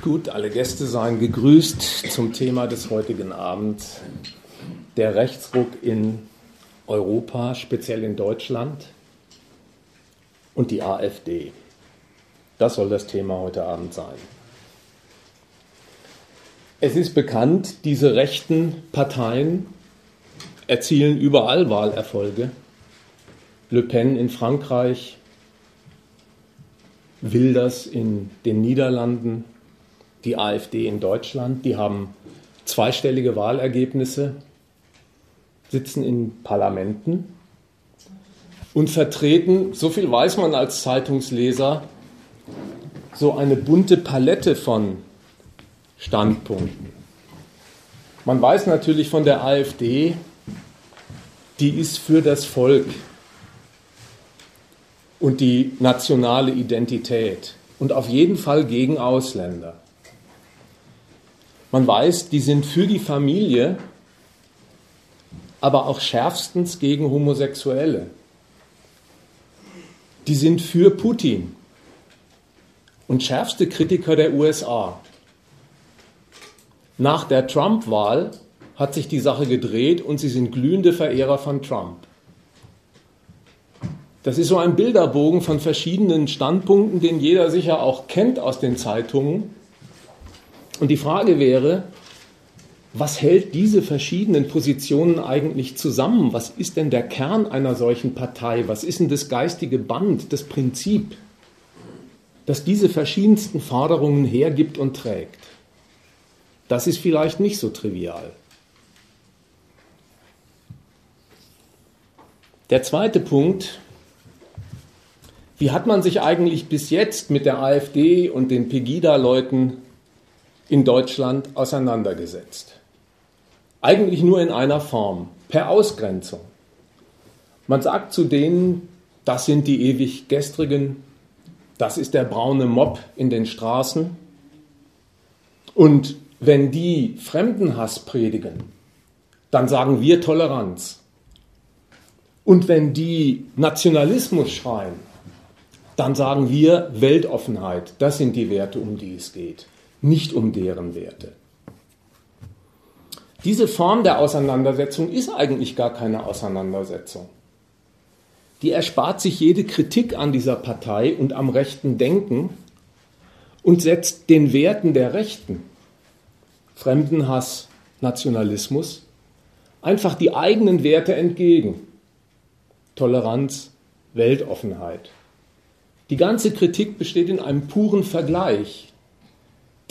Gut, alle Gäste seien gegrüßt zum Thema des heutigen Abends. Der Rechtsruck in Europa, speziell in Deutschland und die AfD. Das soll das Thema heute Abend sein. Es ist bekannt, diese rechten Parteien erzielen überall Wahlerfolge. Le Pen in Frankreich, Wilders in den Niederlanden, die AfD in Deutschland, die haben zweistellige Wahlergebnisse, sitzen in Parlamenten und vertreten, so viel weiß man als Zeitungsleser, so eine bunte Palette von Standpunkten. Man weiß natürlich von der AfD, die ist für das Volk und die nationale Identität und auf jeden Fall gegen Ausländer. Man weiß, die sind für die Familie, aber auch schärfstens gegen Homosexuelle. Die sind für Putin und schärfste Kritiker der USA. Nach der Trump-Wahl hat sich die Sache gedreht und sie sind glühende Verehrer von Trump. Das ist so ein Bilderbogen von verschiedenen Standpunkten, den jeder sicher auch kennt aus den Zeitungen. Und die Frage wäre, was hält diese verschiedenen Positionen eigentlich zusammen? Was ist denn der Kern einer solchen Partei? Was ist denn das geistige Band, das Prinzip, das diese verschiedensten Forderungen hergibt und trägt? Das ist vielleicht nicht so trivial. Der zweite Punkt, wie hat man sich eigentlich bis jetzt mit der AfD und den Pegida-Leuten in Deutschland auseinandergesetzt. Eigentlich nur in einer Form, per Ausgrenzung. Man sagt zu denen, das sind die ewig gestrigen, das ist der braune Mob in den Straßen. Und wenn die Fremdenhass predigen, dann sagen wir Toleranz. Und wenn die Nationalismus schreien, dann sagen wir Weltoffenheit. Das sind die Werte, um die es geht nicht um deren Werte. Diese Form der Auseinandersetzung ist eigentlich gar keine Auseinandersetzung. Die erspart sich jede Kritik an dieser Partei und am rechten Denken und setzt den Werten der Rechten, Fremdenhass, Nationalismus, einfach die eigenen Werte entgegen. Toleranz, Weltoffenheit. Die ganze Kritik besteht in einem puren Vergleich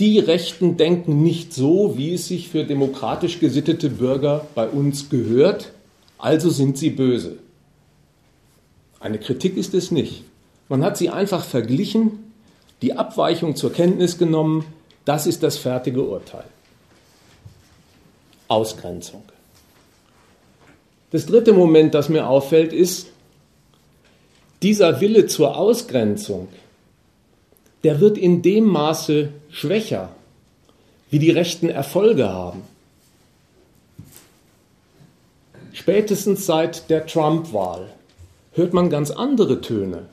die Rechten denken nicht so, wie es sich für demokratisch gesittete Bürger bei uns gehört, also sind sie böse. Eine Kritik ist es nicht. Man hat sie einfach verglichen, die Abweichung zur Kenntnis genommen, das ist das fertige Urteil. Ausgrenzung. Das dritte Moment, das mir auffällt, ist, dieser Wille zur Ausgrenzung der wird in dem Maße schwächer, wie die Rechten Erfolge haben. Spätestens seit der Trump-Wahl hört man ganz andere Töne.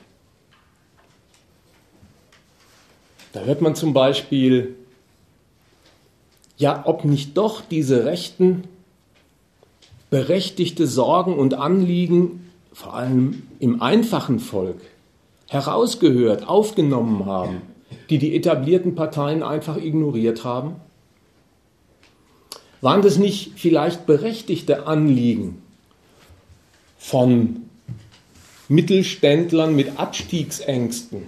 Da hört man zum Beispiel, ja, ob nicht doch diese Rechten berechtigte Sorgen und Anliegen, vor allem im einfachen Volk, herausgehört, aufgenommen haben, die die etablierten Parteien einfach ignoriert haben? Waren das nicht vielleicht berechtigte Anliegen von Mittelständlern mit Abstiegsängsten,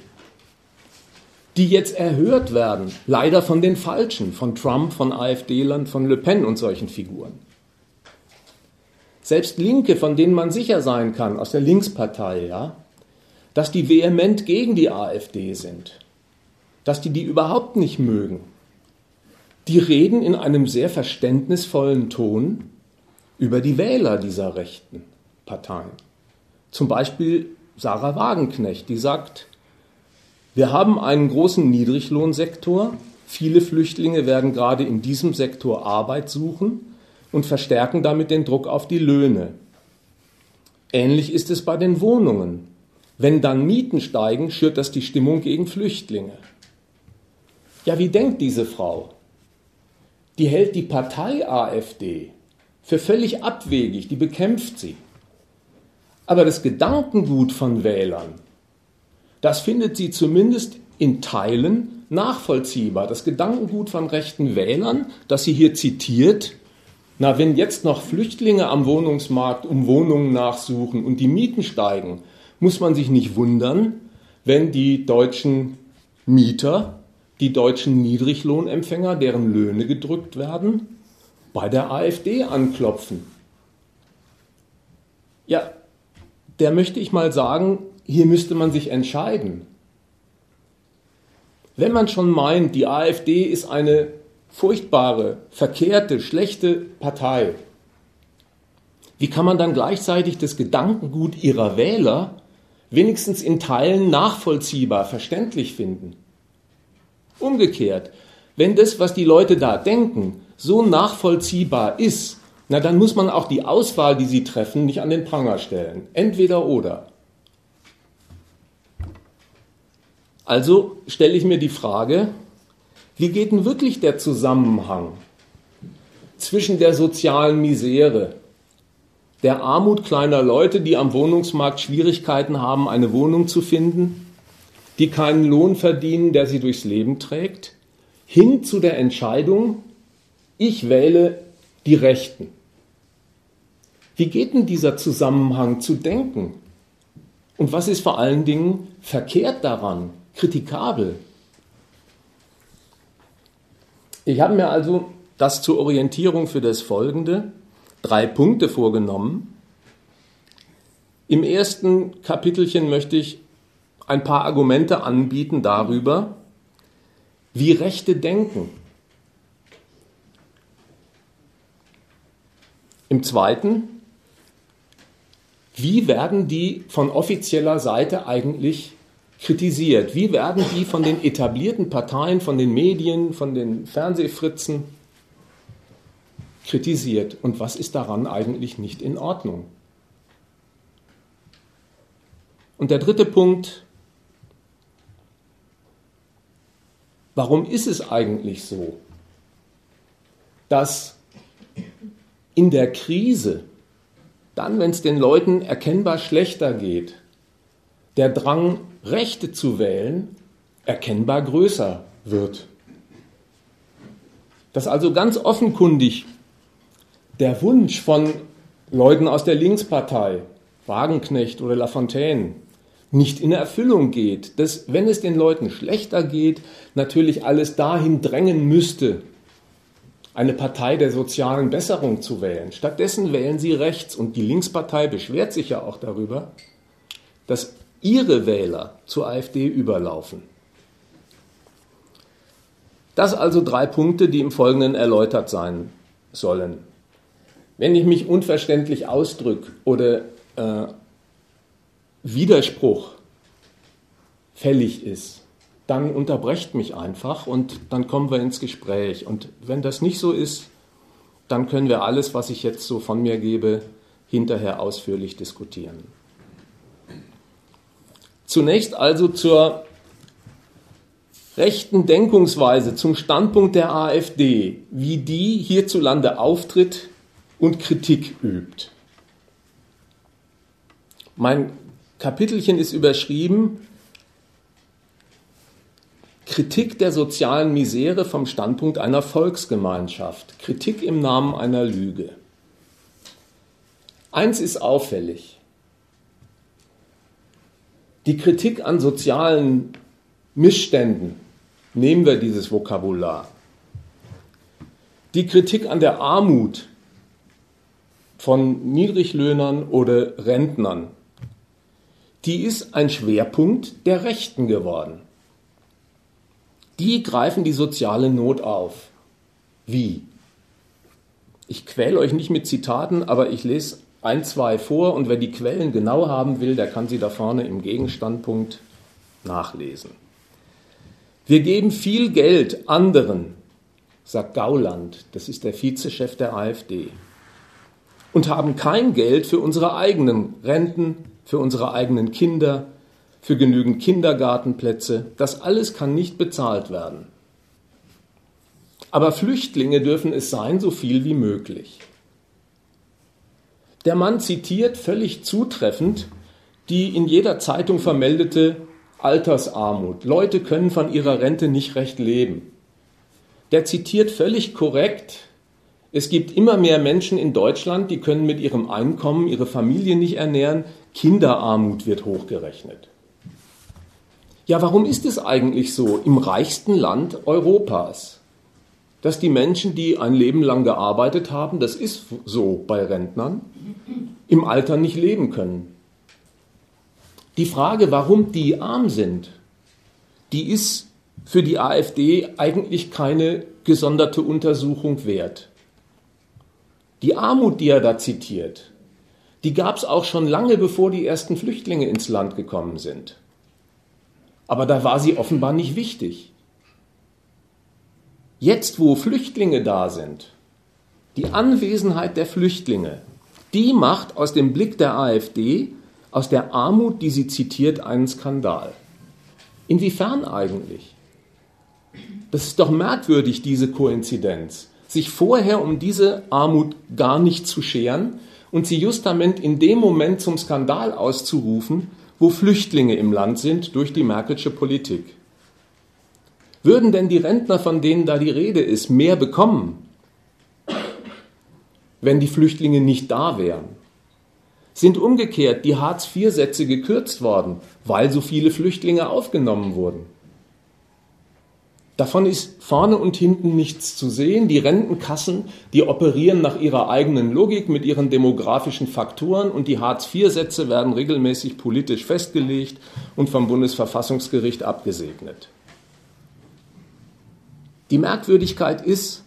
die jetzt erhört werden, leider von den Falschen, von Trump, von AfD-Lern, von Le Pen und solchen Figuren? Selbst Linke, von denen man sicher sein kann, aus der Linkspartei, ja, dass die vehement gegen die AfD sind, dass die die überhaupt nicht mögen. Die reden in einem sehr verständnisvollen Ton über die Wähler dieser rechten Parteien. Zum Beispiel Sarah Wagenknecht, die sagt, wir haben einen großen Niedriglohnsektor, viele Flüchtlinge werden gerade in diesem Sektor Arbeit suchen und verstärken damit den Druck auf die Löhne. Ähnlich ist es bei den Wohnungen. Wenn dann Mieten steigen, schürt das die Stimmung gegen Flüchtlinge. Ja, wie denkt diese Frau? Die hält die Partei AfD für völlig abwegig, die bekämpft sie. Aber das Gedankengut von Wählern, das findet sie zumindest in Teilen nachvollziehbar. Das Gedankengut von rechten Wählern, das sie hier zitiert, na, wenn jetzt noch Flüchtlinge am Wohnungsmarkt um Wohnungen nachsuchen und die Mieten steigen, muss man sich nicht wundern, wenn die deutschen Mieter, die deutschen Niedriglohnempfänger, deren Löhne gedrückt werden, bei der AfD anklopfen. Ja, der möchte ich mal sagen, hier müsste man sich entscheiden. Wenn man schon meint, die AfD ist eine furchtbare, verkehrte, schlechte Partei, wie kann man dann gleichzeitig das Gedankengut ihrer Wähler wenigstens in Teilen nachvollziehbar, verständlich finden? Umgekehrt, wenn das, was die Leute da denken, so nachvollziehbar ist, na dann muss man auch die Auswahl, die sie treffen, nicht an den Pranger stellen. Entweder oder. Also stelle ich mir die Frage, wie geht denn wirklich der Zusammenhang zwischen der sozialen Misere, der Armut kleiner Leute, die am Wohnungsmarkt Schwierigkeiten haben, eine Wohnung zu finden, die keinen Lohn verdienen, der sie durchs Leben trägt, hin zu der Entscheidung, ich wähle die Rechten. Wie geht denn dieser Zusammenhang zu denken? Und was ist vor allen Dingen verkehrt daran, kritikabel? Ich habe mir also das zur Orientierung für das Folgende drei Punkte vorgenommen. Im ersten Kapitelchen möchte ich ein paar Argumente anbieten darüber, wie Rechte denken. Im zweiten, wie werden die von offizieller Seite eigentlich kritisiert? Wie werden die von den etablierten Parteien, von den Medien, von den Fernsehfritzen kritisiert? Und was ist daran eigentlich nicht in Ordnung? Und der dritte Punkt, warum ist es eigentlich so, dass in der Krise, dann wenn es den Leuten erkennbar schlechter geht, der Drang, Rechte zu wählen, erkennbar größer wird. Dass also ganz offenkundig der Wunsch von Leuten aus der Linkspartei, Wagenknecht oder Lafontaine, nicht in Erfüllung geht, dass wenn es den Leuten schlechter geht, natürlich alles dahin drängen müsste, eine Partei der sozialen Besserung zu wählen. Stattdessen wählen sie rechts und die Linkspartei beschwert sich ja auch darüber, dass ihre Wähler zur AfD überlaufen. Das also drei Punkte, die im Folgenden erläutert sein sollen. Wenn ich mich unverständlich ausdrücke oder äh, Widerspruch fällig ist, dann unterbrecht mich einfach und dann kommen wir ins Gespräch. Und wenn das nicht so ist, dann können wir alles, was ich jetzt so von mir gebe, hinterher ausführlich diskutieren. Zunächst also zur rechten Denkungsweise, zum Standpunkt der AfD, wie die hierzulande auftritt und Kritik übt. Mein Kapitelchen ist überschrieben Kritik der sozialen Misere vom Standpunkt einer Volksgemeinschaft, Kritik im Namen einer Lüge. Eins ist auffällig. Die Kritik an sozialen Missständen, nehmen wir dieses Vokabular. Die Kritik an der Armut von Niedriglöhnern oder Rentnern, die ist ein Schwerpunkt der Rechten geworden. Die greifen die soziale Not auf. Wie? Ich quäle euch nicht mit Zitaten, aber ich lese ein, zwei vor und wer die Quellen genau haben will, der kann sie da vorne im Gegenstandpunkt nachlesen. Wir geben viel Geld anderen, sagt Gauland, das ist der Vizechef der AfD, und haben kein Geld für unsere eigenen Renten, für unsere eigenen Kinder, für genügend Kindergartenplätze. Das alles kann nicht bezahlt werden. aber Flüchtlinge dürfen es sein, so viel wie möglich. Der Mann zitiert völlig zutreffend die in jeder Zeitung vermeldete Altersarmut. Leute können von ihrer Rente nicht recht leben. Der zitiert völlig korrekt, es gibt immer mehr Menschen in Deutschland, die können mit ihrem Einkommen ihre Familie nicht ernähren, Kinderarmut wird hochgerechnet. Ja, warum ist es eigentlich so im reichsten Land Europas, dass die Menschen, die ein Leben lang gearbeitet haben, das ist so bei Rentnern, im Alter nicht leben können? Die Frage, warum die arm sind, die ist für die AfD eigentlich keine gesonderte Untersuchung wert. Die Armut, die er da zitiert, die gab es auch schon lange bevor die ersten Flüchtlinge ins Land gekommen sind. Aber da war sie offenbar nicht wichtig. Jetzt, wo Flüchtlinge da sind, die Anwesenheit der Flüchtlinge, die macht aus dem Blick der AfD aus der Armut, die sie zitiert, einen Skandal. Inwiefern eigentlich? Das ist doch merkwürdig, diese Koinzidenz, sich vorher um diese Armut gar nicht zu scheren und sie justament in dem Moment zum Skandal auszurufen, wo Flüchtlinge im Land sind durch die Merkelsche Politik. Würden denn die Rentner, von denen da die Rede ist, mehr bekommen, wenn die Flüchtlinge nicht da wären? sind umgekehrt die Hartz-IV-Sätze gekürzt worden, weil so viele Flüchtlinge aufgenommen wurden. Davon ist vorne und hinten nichts zu sehen. Die Rentenkassen, die operieren nach ihrer eigenen Logik mit ihren demografischen Faktoren und die Hartz-IV-Sätze werden regelmäßig politisch festgelegt und vom Bundesverfassungsgericht abgesegnet. Die Merkwürdigkeit ist,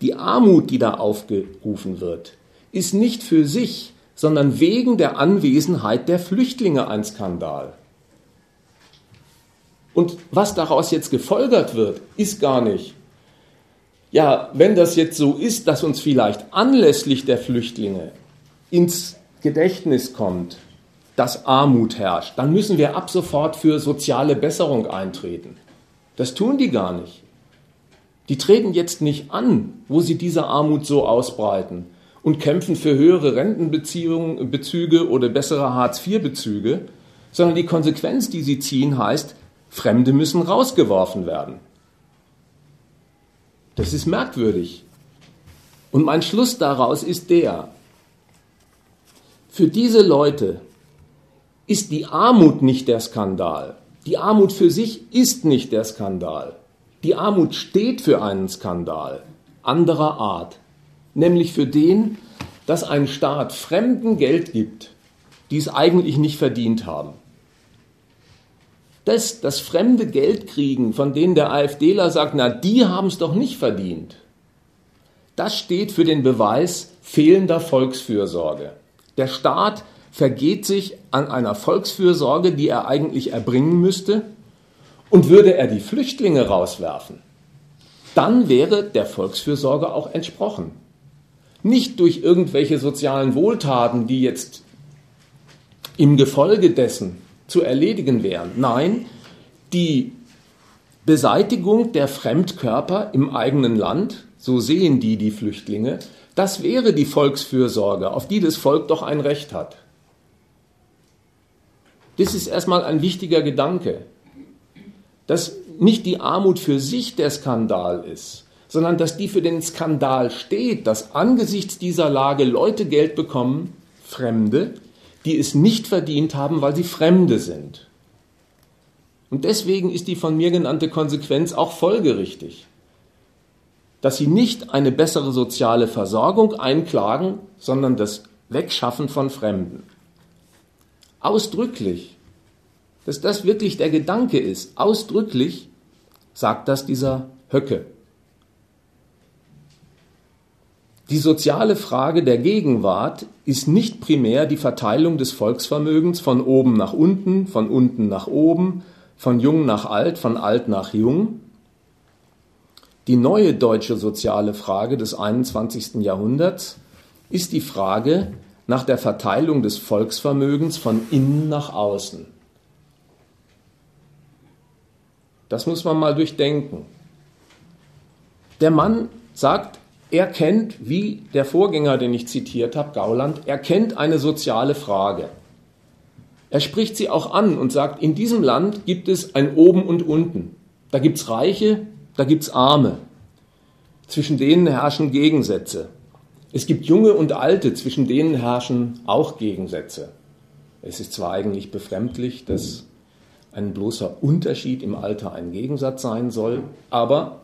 die Armut, die da aufgerufen wird, ist nicht für sich sondern wegen der Anwesenheit der Flüchtlinge ein Skandal. Und was daraus jetzt gefolgert wird, ist gar nicht, ja, wenn das jetzt so ist, dass uns vielleicht anlässlich der Flüchtlinge ins Gedächtnis kommt, dass Armut herrscht, dann müssen wir ab sofort für soziale Besserung eintreten. Das tun die gar nicht. Die treten jetzt nicht an, wo sie diese Armut so ausbreiten, und kämpfen für höhere Rentenbezüge oder bessere Hartz-IV-Bezüge, sondern die Konsequenz, die sie ziehen, heißt, Fremde müssen rausgeworfen werden. Das ist merkwürdig. Und mein Schluss daraus ist der, für diese Leute ist die Armut nicht der Skandal. Die Armut für sich ist nicht der Skandal. Die Armut steht für einen Skandal anderer Art nämlich für den, dass ein Staat Fremden Geld gibt, die es eigentlich nicht verdient haben. Das, das fremde Geld kriegen, von denen der AfDler sagt, na, die haben es doch nicht verdient, das steht für den Beweis fehlender Volksfürsorge. Der Staat vergeht sich an einer Volksfürsorge, die er eigentlich erbringen müsste, und würde er die Flüchtlinge rauswerfen, dann wäre der Volksfürsorge auch entsprochen nicht durch irgendwelche sozialen Wohltaten, die jetzt im Gefolge dessen zu erledigen wären. Nein, die Beseitigung der Fremdkörper im eigenen Land, so sehen die die Flüchtlinge, das wäre die Volksfürsorge, auf die das Volk doch ein Recht hat. Das ist erstmal ein wichtiger Gedanke, dass nicht die Armut für sich der Skandal ist, sondern dass die für den Skandal steht, dass angesichts dieser Lage Leute Geld bekommen, Fremde, die es nicht verdient haben, weil sie Fremde sind. Und deswegen ist die von mir genannte Konsequenz auch folgerichtig, dass sie nicht eine bessere soziale Versorgung einklagen, sondern das Wegschaffen von Fremden. Ausdrücklich, dass das wirklich der Gedanke ist, ausdrücklich sagt das dieser Höcke. Die soziale Frage der Gegenwart ist nicht primär die Verteilung des Volksvermögens von oben nach unten, von unten nach oben, von jung nach alt, von alt nach jung. Die neue deutsche soziale Frage des 21. Jahrhunderts ist die Frage nach der Verteilung des Volksvermögens von innen nach außen. Das muss man mal durchdenken. Der Mann sagt, er kennt, wie der Vorgänger, den ich zitiert habe, Gauland, er kennt eine soziale Frage. Er spricht sie auch an und sagt, in diesem Land gibt es ein Oben und Unten. Da gibt es Reiche, da gibt es Arme. Zwischen denen herrschen Gegensätze. Es gibt Junge und Alte, zwischen denen herrschen auch Gegensätze. Es ist zwar eigentlich befremdlich, dass ein bloßer Unterschied im Alter ein Gegensatz sein soll, aber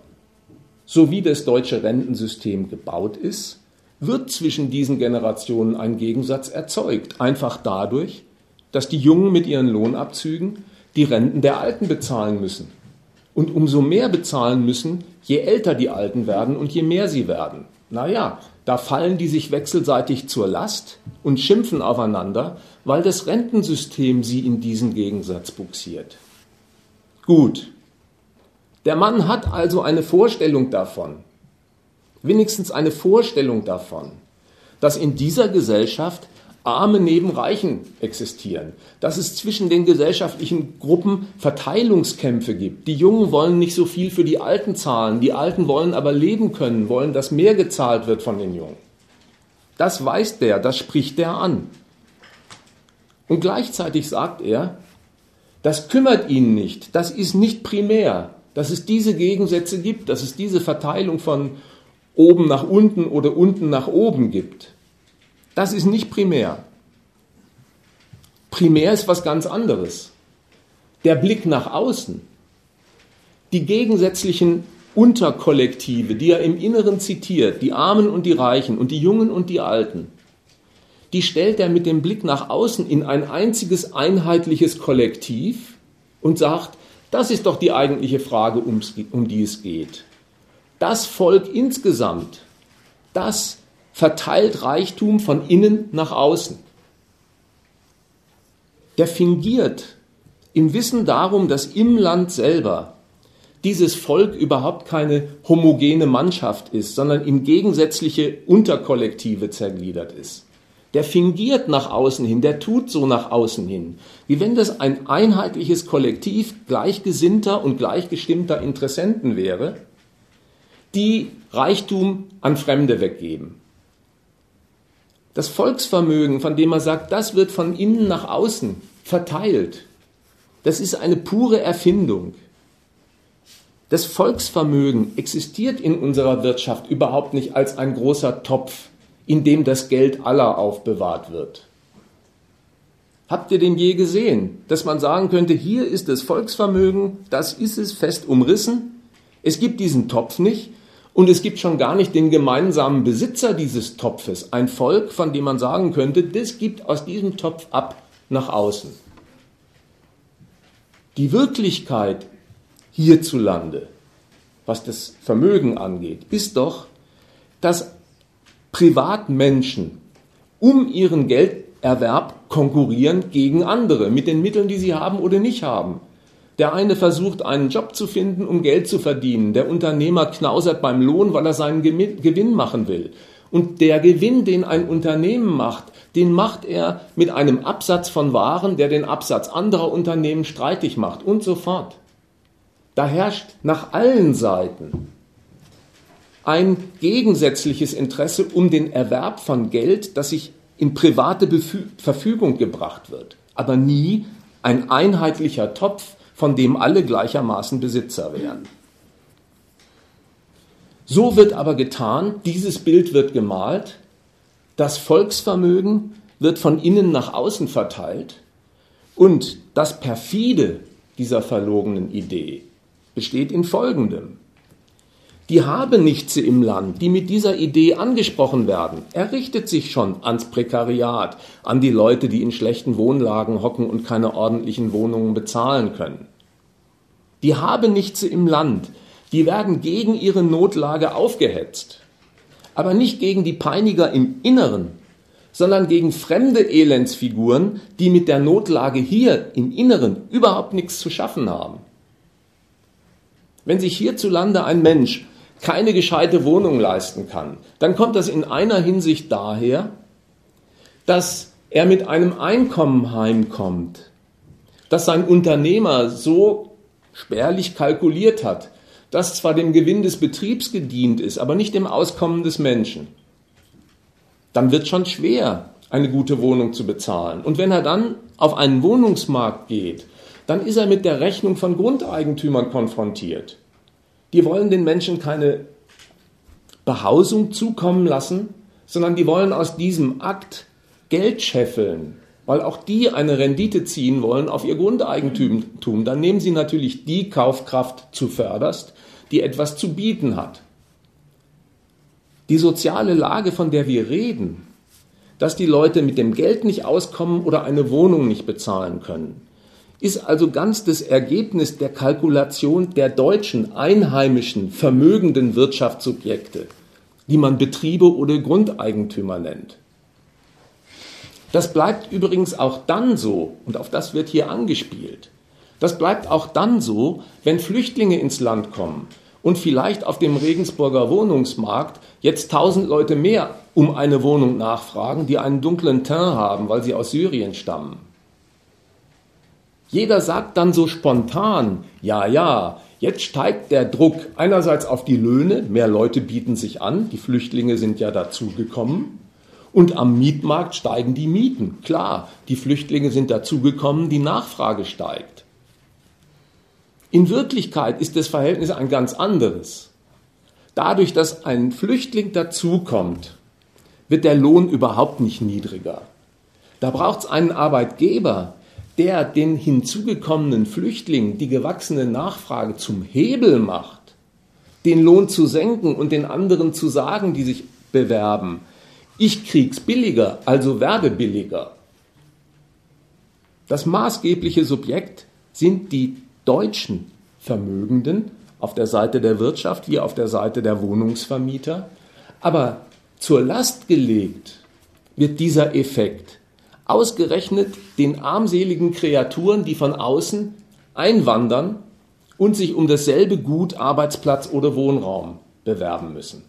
so wie das deutsche Rentensystem gebaut ist, wird zwischen diesen Generationen ein Gegensatz erzeugt, einfach dadurch, dass die Jungen mit ihren Lohnabzügen die Renten der Alten bezahlen müssen. Und umso mehr bezahlen müssen, je älter die Alten werden und je mehr sie werden. Naja, da fallen die sich wechselseitig zur Last und schimpfen aufeinander, weil das Rentensystem sie in diesen Gegensatz buxiert. Gut. Der Mann hat also eine Vorstellung davon, wenigstens eine Vorstellung davon, dass in dieser Gesellschaft Arme neben Reichen existieren, dass es zwischen den gesellschaftlichen Gruppen Verteilungskämpfe gibt. Die Jungen wollen nicht so viel für die Alten zahlen, die Alten wollen aber leben können, wollen, dass mehr gezahlt wird von den Jungen. Das weiß der, das spricht der an. Und gleichzeitig sagt er, das kümmert ihn nicht, das ist nicht primär, dass es diese Gegensätze gibt, dass es diese Verteilung von oben nach unten oder unten nach oben gibt. Das ist nicht primär. Primär ist was ganz anderes. Der Blick nach außen. Die gegensätzlichen Unterkollektive, die er im Inneren zitiert, die Armen und die Reichen und die Jungen und die Alten, die stellt er mit dem Blick nach außen in ein einziges einheitliches Kollektiv und sagt, das ist doch die eigentliche Frage, um die es geht. Das Volk insgesamt, das verteilt Reichtum von innen nach außen. Der fingiert im Wissen darum, dass im Land selber dieses Volk überhaupt keine homogene Mannschaft ist, sondern in gegensätzliche Unterkollektive zergliedert ist. Der fingiert nach außen hin, der tut so nach außen hin, wie wenn das ein einheitliches Kollektiv gleichgesinnter und gleichgestimmter Interessenten wäre, die Reichtum an Fremde weggeben. Das Volksvermögen, von dem er sagt, das wird von innen nach außen verteilt, das ist eine pure Erfindung. Das Volksvermögen existiert in unserer Wirtschaft überhaupt nicht als ein großer Topf, in dem das Geld aller aufbewahrt wird. Habt ihr den je gesehen, dass man sagen könnte, hier ist das Volksvermögen, das ist es fest umrissen, es gibt diesen Topf nicht und es gibt schon gar nicht den gemeinsamen Besitzer dieses Topfes, ein Volk, von dem man sagen könnte, das gibt aus diesem Topf ab nach außen. Die Wirklichkeit hierzulande, was das Vermögen angeht, ist doch, dass Privatmenschen um ihren Gelderwerb konkurrieren gegen andere mit den Mitteln, die sie haben oder nicht haben. Der eine versucht, einen Job zu finden, um Geld zu verdienen. Der Unternehmer knausert beim Lohn, weil er seinen Gewinn machen will. Und der Gewinn, den ein Unternehmen macht, den macht er mit einem Absatz von Waren, der den Absatz anderer Unternehmen streitig macht und so fort. Da herrscht nach allen Seiten ein gegensätzliches Interesse um den Erwerb von Geld, das sich in private Verfügung gebracht wird, aber nie ein einheitlicher Topf, von dem alle gleichermaßen Besitzer wären. So wird aber getan, dieses Bild wird gemalt, das Volksvermögen wird von innen nach außen verteilt und das perfide dieser verlogenen Idee besteht in folgendem die Habenichtse im Land, die mit dieser Idee angesprochen werden, errichtet sich schon ans Prekariat, an die Leute, die in schlechten Wohnlagen hocken und keine ordentlichen Wohnungen bezahlen können. Die Habenichtse im Land, die werden gegen ihre Notlage aufgehetzt, aber nicht gegen die Peiniger im Inneren, sondern gegen fremde Elendsfiguren, die mit der Notlage hier im Inneren überhaupt nichts zu schaffen haben. Wenn sich hierzulande ein Mensch keine gescheite Wohnung leisten kann, dann kommt das in einer Hinsicht daher, dass er mit einem Einkommen heimkommt, dass sein Unternehmer so spärlich kalkuliert hat, das zwar dem Gewinn des Betriebs gedient ist, aber nicht dem Auskommen des Menschen, dann wird schon schwer, eine gute Wohnung zu bezahlen. Und wenn er dann auf einen Wohnungsmarkt geht, dann ist er mit der Rechnung von Grundeigentümern konfrontiert. Die wollen den Menschen keine Behausung zukommen lassen, sondern die wollen aus diesem Akt Geld scheffeln, weil auch die eine Rendite ziehen wollen auf ihr Grundeigentum. Dann nehmen sie natürlich die Kaufkraft zuvörderst, die etwas zu bieten hat. Die soziale Lage, von der wir reden, dass die Leute mit dem Geld nicht auskommen oder eine Wohnung nicht bezahlen können, ist also ganz das Ergebnis der Kalkulation der deutschen, einheimischen, vermögenden Wirtschaftssubjekte, die man Betriebe oder Grundeigentümer nennt. Das bleibt übrigens auch dann so, und auf das wird hier angespielt, das bleibt auch dann so, wenn Flüchtlinge ins Land kommen und vielleicht auf dem Regensburger Wohnungsmarkt jetzt tausend Leute mehr um eine Wohnung nachfragen, die einen dunklen Teint haben, weil sie aus Syrien stammen. Jeder sagt dann so spontan, ja, ja, jetzt steigt der Druck einerseits auf die Löhne, mehr Leute bieten sich an, die Flüchtlinge sind ja dazugekommen, und am Mietmarkt steigen die Mieten. Klar, die Flüchtlinge sind dazugekommen, die Nachfrage steigt. In Wirklichkeit ist das Verhältnis ein ganz anderes. Dadurch, dass ein Flüchtling dazukommt, wird der Lohn überhaupt nicht niedriger. Da braucht es einen Arbeitgeber, der den hinzugekommenen Flüchtling die gewachsene Nachfrage zum Hebel macht, den Lohn zu senken und den anderen zu sagen, die sich bewerben, ich krieg's billiger, also werde billiger. Das maßgebliche Subjekt sind die deutschen Vermögenden auf der Seite der Wirtschaft wie auf der Seite der Wohnungsvermieter. Aber zur Last gelegt wird dieser Effekt ausgerechnet den armseligen Kreaturen, die von außen einwandern und sich um dasselbe Gut, Arbeitsplatz oder Wohnraum bewerben müssen.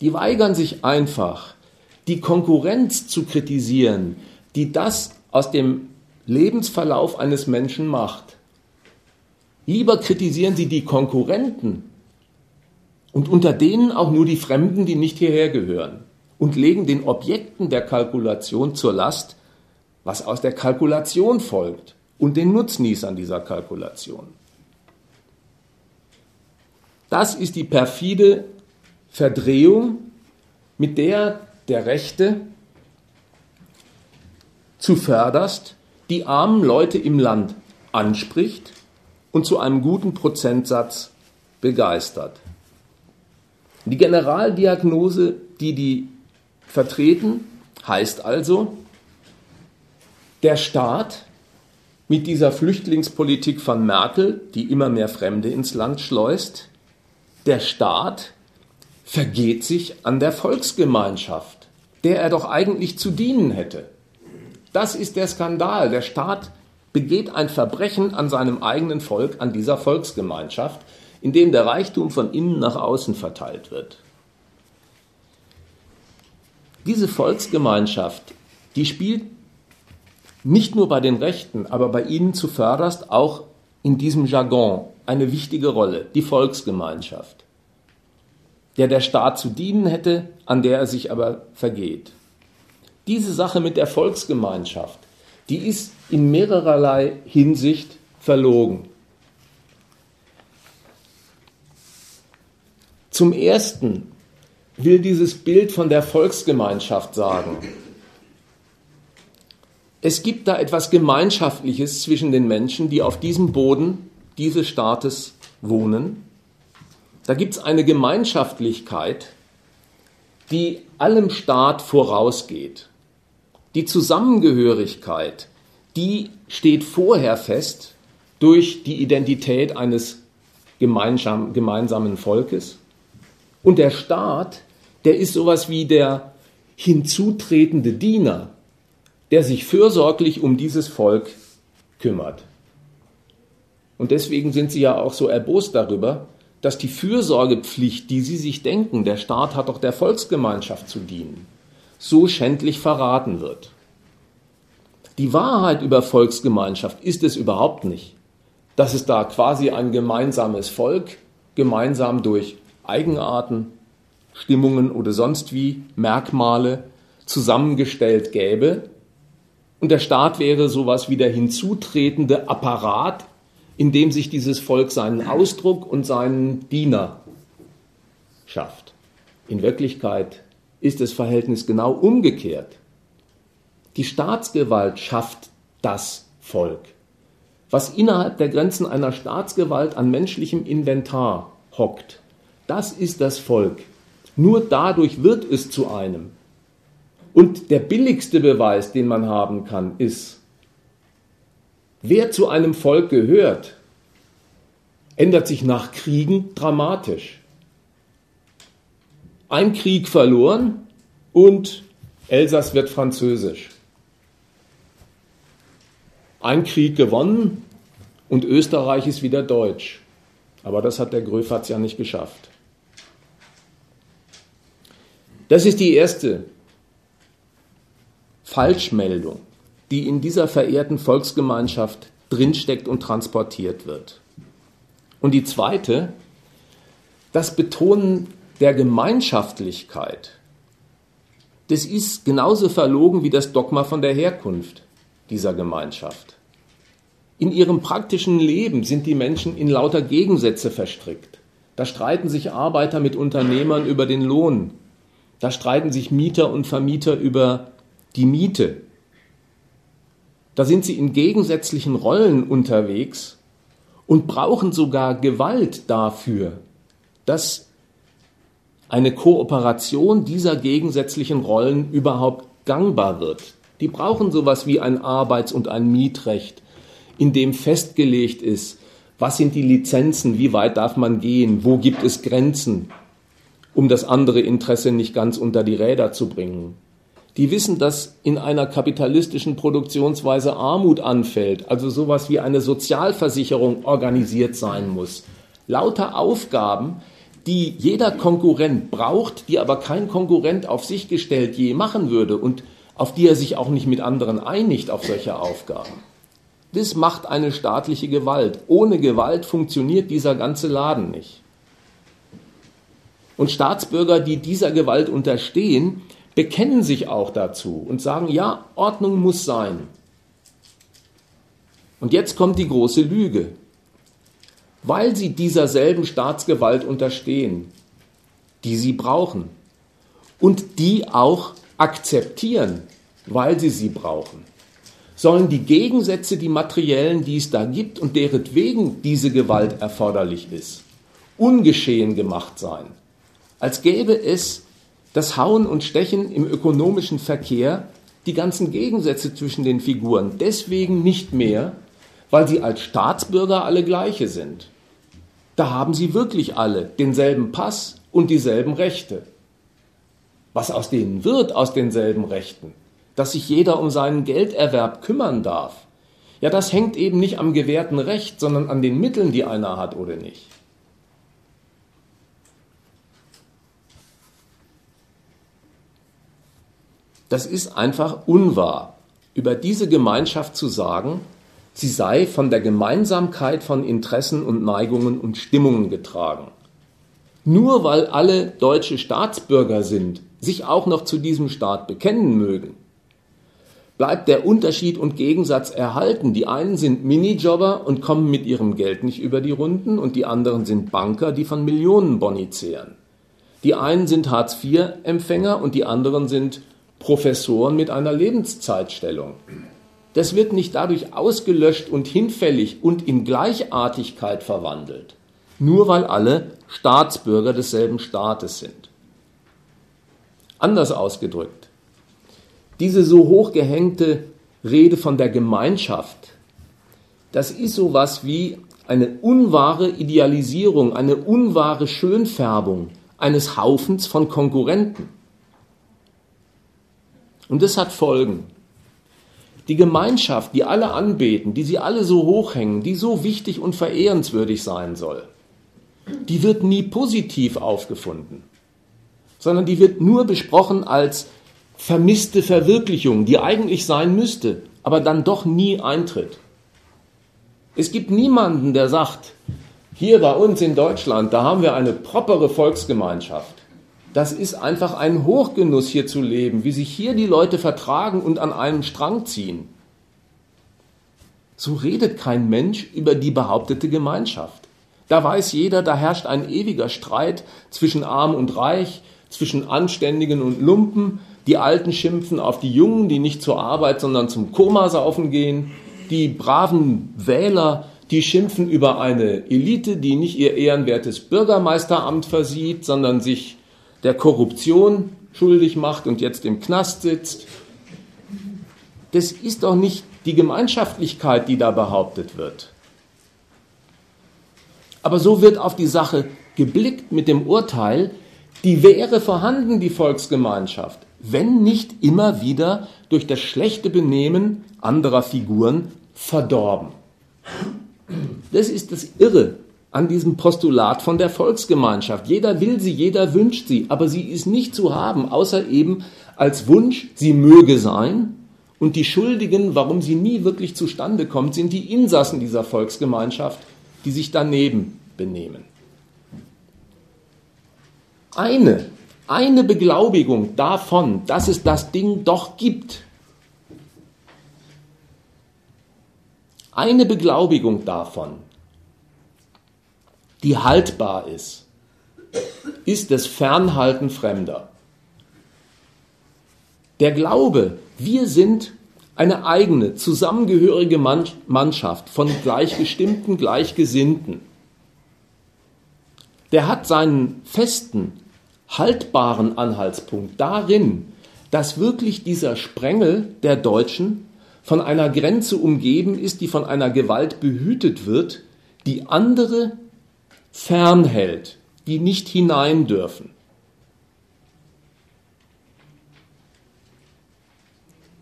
Die weigern sich einfach, die Konkurrenz zu kritisieren, die das aus dem Lebensverlauf eines Menschen macht. Lieber kritisieren sie die Konkurrenten und unter denen auch nur die Fremden, die nicht hierher gehören und legen den Objekten der Kalkulation zur Last, was aus der Kalkulation folgt und den Nutznießern dieser Kalkulation. Das ist die perfide Verdrehung, mit der der Rechte zuvörderst die armen Leute im Land anspricht und zu einem guten Prozentsatz begeistert. Die Generaldiagnose, die die vertreten, heißt also, der Staat mit dieser Flüchtlingspolitik von Merkel, die immer mehr Fremde ins Land schleust, der Staat vergeht sich an der Volksgemeinschaft, der er doch eigentlich zu dienen hätte. Das ist der Skandal. Der Staat begeht ein Verbrechen an seinem eigenen Volk, an dieser Volksgemeinschaft, in dem der Reichtum von innen nach außen verteilt wird. Diese Volksgemeinschaft, die spielt nicht nur bei den Rechten, aber bei ihnen zuvörderst auch in diesem Jargon eine wichtige Rolle, die Volksgemeinschaft, der der Staat zu dienen hätte, an der er sich aber vergeht. Diese Sache mit der Volksgemeinschaft, die ist in mehrererlei Hinsicht verlogen. Zum Ersten will dieses Bild von der Volksgemeinschaft sagen. Es gibt da etwas Gemeinschaftliches zwischen den Menschen, die auf diesem Boden dieses Staates wohnen. Da gibt es eine Gemeinschaftlichkeit, die allem Staat vorausgeht. Die Zusammengehörigkeit, die steht vorher fest durch die Identität eines gemeinsamen Volkes. Und der Staat, der ist sowas wie der hinzutretende Diener, der sich fürsorglich um dieses Volk kümmert. Und deswegen sind sie ja auch so erbost darüber, dass die Fürsorgepflicht, die sie sich denken, der Staat hat doch der Volksgemeinschaft zu dienen, so schändlich verraten wird. Die Wahrheit über Volksgemeinschaft ist es überhaupt nicht. dass es da quasi ein gemeinsames Volk, gemeinsam durch Eigenarten, Stimmungen oder sonst wie Merkmale zusammengestellt gäbe. Und der Staat wäre sowas wie der hinzutretende Apparat, in dem sich dieses Volk seinen Ausdruck und seinen Diener schafft. In Wirklichkeit ist das Verhältnis genau umgekehrt. Die Staatsgewalt schafft das Volk. Was innerhalb der Grenzen einer Staatsgewalt an menschlichem Inventar hockt, das ist das Volk. Nur dadurch wird es zu einem. Und der billigste Beweis, den man haben kann, ist, wer zu einem Volk gehört, ändert sich nach Kriegen dramatisch. Ein Krieg verloren und Elsass wird französisch. Ein Krieg gewonnen und Österreich ist wieder deutsch. Aber das hat der Gröfatz ja nicht geschafft. Das ist die erste Falschmeldung, die in dieser verehrten Volksgemeinschaft drinsteckt und transportiert wird. Und die zweite, das Betonen der Gemeinschaftlichkeit, das ist genauso verlogen wie das Dogma von der Herkunft dieser Gemeinschaft. In ihrem praktischen Leben sind die Menschen in lauter Gegensätze verstrickt. Da streiten sich Arbeiter mit Unternehmern über den Lohn. Da streiten sich Mieter und Vermieter über die Miete. Da sind sie in gegensätzlichen Rollen unterwegs und brauchen sogar Gewalt dafür, dass eine Kooperation dieser gegensätzlichen Rollen überhaupt gangbar wird. Die brauchen sowas wie ein Arbeits- und ein Mietrecht, in dem festgelegt ist, was sind die Lizenzen, wie weit darf man gehen, wo gibt es Grenzen, um das andere Interesse nicht ganz unter die Räder zu bringen die wissen, dass in einer kapitalistischen Produktionsweise Armut anfällt, also sowas wie eine Sozialversicherung organisiert sein muss. Lauter Aufgaben, die jeder Konkurrent braucht, die aber kein Konkurrent auf sich gestellt je machen würde und auf die er sich auch nicht mit anderen einigt auf solche Aufgaben. Das macht eine staatliche Gewalt. Ohne Gewalt funktioniert dieser ganze Laden nicht. Und Staatsbürger, die dieser Gewalt unterstehen, bekennen sich auch dazu und sagen, ja, Ordnung muss sein. Und jetzt kommt die große Lüge. Weil sie dieser selben Staatsgewalt unterstehen, die sie brauchen und die auch akzeptieren, weil sie sie brauchen, sollen die Gegensätze, die materiellen, die es da gibt und deretwegen diese Gewalt erforderlich ist, ungeschehen gemacht sein, als gäbe es das Hauen und Stechen im ökonomischen Verkehr die ganzen Gegensätze zwischen den Figuren deswegen nicht mehr, weil sie als Staatsbürger alle gleiche sind. Da haben sie wirklich alle denselben Pass und dieselben Rechte. Was aus denen wird, aus denselben Rechten, dass sich jeder um seinen Gelderwerb kümmern darf, ja, das hängt eben nicht am gewährten Recht, sondern an den Mitteln, die einer hat oder nicht. Das ist einfach unwahr, über diese Gemeinschaft zu sagen, sie sei von der Gemeinsamkeit von Interessen und Neigungen und Stimmungen getragen. Nur weil alle deutsche Staatsbürger sind, sich auch noch zu diesem Staat bekennen mögen, bleibt der Unterschied und Gegensatz erhalten. Die einen sind Minijobber und kommen mit ihrem Geld nicht über die Runden und die anderen sind Banker, die von Millionen Boni zehren. Die einen sind Hartz-IV-Empfänger und die anderen sind Professoren mit einer Lebenszeitstellung. Das wird nicht dadurch ausgelöscht und hinfällig und in Gleichartigkeit verwandelt, nur weil alle Staatsbürger desselben Staates sind. Anders ausgedrückt, diese so hochgehängte Rede von der Gemeinschaft, das ist sowas wie eine unwahre Idealisierung, eine unwahre Schönfärbung eines Haufens von Konkurrenten. Und das hat Folgen. Die Gemeinschaft, die alle anbeten, die sie alle so hochhängen, die so wichtig und verehrenswürdig sein soll, die wird nie positiv aufgefunden, sondern die wird nur besprochen als vermisste Verwirklichung, die eigentlich sein müsste, aber dann doch nie eintritt. Es gibt niemanden, der sagt, hier bei uns in Deutschland, da haben wir eine propere Volksgemeinschaft. Das ist einfach ein Hochgenuss hier zu leben, wie sich hier die Leute vertragen und an einem Strang ziehen. So redet kein Mensch über die behauptete Gemeinschaft. Da weiß jeder, da herrscht ein ewiger Streit zwischen Arm und Reich, zwischen Anständigen und Lumpen. Die Alten schimpfen auf die Jungen, die nicht zur Arbeit, sondern zum Komasaufen gehen. Die braven Wähler, die schimpfen über eine Elite, die nicht ihr ehrenwertes Bürgermeisteramt versieht, sondern sich der Korruption schuldig macht und jetzt im Knast sitzt. Das ist doch nicht die Gemeinschaftlichkeit, die da behauptet wird. Aber so wird auf die Sache geblickt mit dem Urteil, die wäre vorhanden, die Volksgemeinschaft, wenn nicht immer wieder durch das schlechte Benehmen anderer Figuren verdorben. Das ist das Irre an diesem Postulat von der Volksgemeinschaft. Jeder will sie, jeder wünscht sie, aber sie ist nicht zu haben, außer eben als Wunsch, sie möge sein. Und die Schuldigen, warum sie nie wirklich zustande kommt, sind die Insassen dieser Volksgemeinschaft, die sich daneben benehmen. Eine, eine Beglaubigung davon, dass es das Ding doch gibt, eine Beglaubigung davon, die haltbar ist, ist das Fernhalten Fremder. Der Glaube, wir sind eine eigene, zusammengehörige Mannschaft von Gleichgestimmten, Gleichgesinnten, der hat seinen festen, haltbaren Anhaltspunkt darin, dass wirklich dieser Sprengel der Deutschen von einer Grenze umgeben ist, die von einer Gewalt behütet wird, die andere fernhält, die nicht hinein dürfen.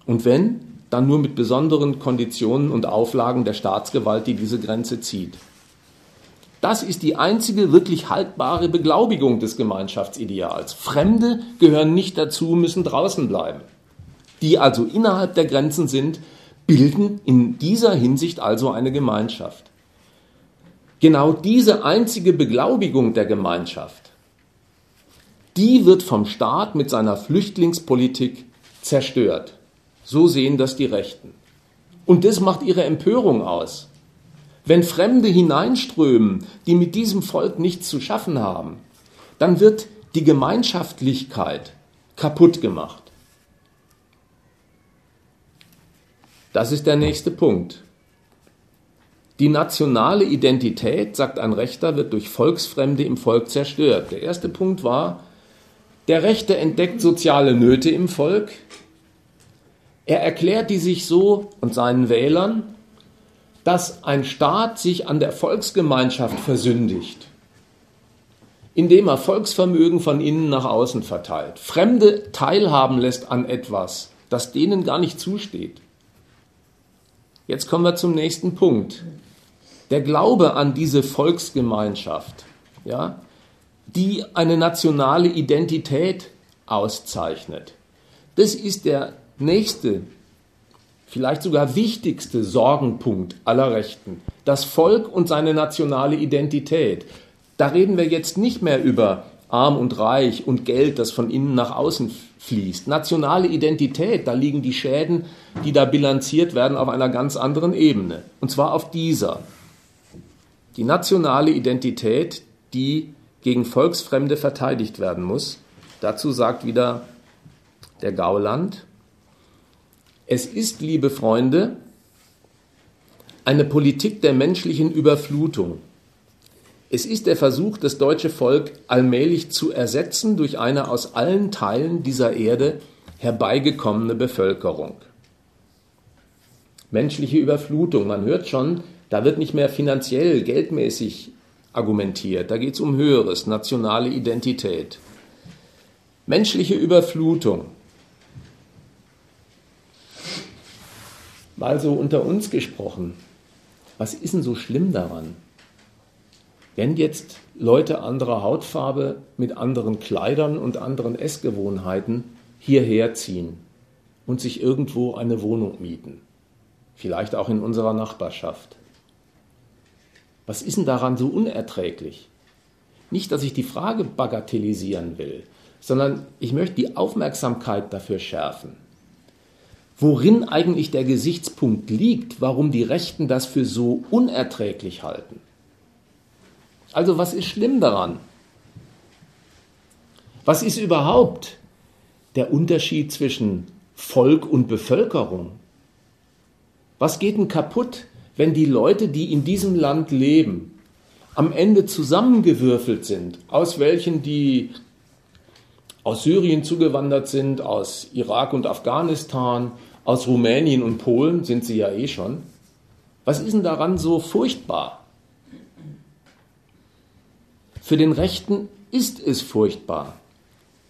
Und wenn, dann nur mit besonderen Konditionen und Auflagen der Staatsgewalt, die diese Grenze zieht. Das ist die einzige wirklich haltbare Beglaubigung des Gemeinschaftsideals. Fremde gehören nicht dazu, müssen draußen bleiben. Die also innerhalb der Grenzen sind, bilden in dieser Hinsicht also eine Gemeinschaft. Genau diese einzige Beglaubigung der Gemeinschaft, die wird vom Staat mit seiner Flüchtlingspolitik zerstört. So sehen das die Rechten. Und das macht ihre Empörung aus. Wenn Fremde hineinströmen, die mit diesem Volk nichts zu schaffen haben, dann wird die Gemeinschaftlichkeit kaputt gemacht. Das ist der nächste Punkt. Die nationale Identität, sagt ein Rechter, wird durch Volksfremde im Volk zerstört. Der erste Punkt war, der Rechte entdeckt soziale Nöte im Volk. Er erklärt die sich so und seinen Wählern, dass ein Staat sich an der Volksgemeinschaft versündigt, indem er Volksvermögen von innen nach außen verteilt, Fremde teilhaben lässt an etwas, das denen gar nicht zusteht. Jetzt kommen wir zum nächsten Punkt der Glaube an diese Volksgemeinschaft, ja, die eine nationale Identität auszeichnet, das ist der nächste, vielleicht sogar wichtigste Sorgenpunkt aller Rechten. Das Volk und seine nationale Identität. Da reden wir jetzt nicht mehr über arm und reich und Geld, das von innen nach außen fließt. Nationale Identität, da liegen die Schäden, die da bilanziert werden, auf einer ganz anderen Ebene. Und zwar auf dieser die nationale Identität, die gegen Volksfremde verteidigt werden muss. Dazu sagt wieder der Gauland, es ist, liebe Freunde, eine Politik der menschlichen Überflutung. Es ist der Versuch, das deutsche Volk allmählich zu ersetzen durch eine aus allen Teilen dieser Erde herbeigekommene Bevölkerung. Menschliche Überflutung, man hört schon, da wird nicht mehr finanziell, geldmäßig argumentiert. Da geht es um Höheres, nationale Identität. Menschliche Überflutung. Mal so unter uns gesprochen. Was ist denn so schlimm daran? Wenn jetzt Leute anderer Hautfarbe mit anderen Kleidern und anderen Essgewohnheiten hierher ziehen und sich irgendwo eine Wohnung mieten, vielleicht auch in unserer Nachbarschaft Was ist denn daran so unerträglich? Nicht, dass ich die Frage bagatellisieren will, sondern ich möchte die Aufmerksamkeit dafür schärfen. Worin eigentlich der Gesichtspunkt liegt, warum die Rechten das für so unerträglich halten. Also was ist schlimm daran? Was ist überhaupt der Unterschied zwischen Volk und Bevölkerung? Was geht denn kaputt, wenn die Leute, die in diesem Land leben, am Ende zusammengewürfelt sind, aus welchen die aus Syrien zugewandert sind, aus Irak und Afghanistan, aus Rumänien und Polen sind sie ja eh schon. Was ist denn daran so furchtbar? Für den Rechten ist es furchtbar,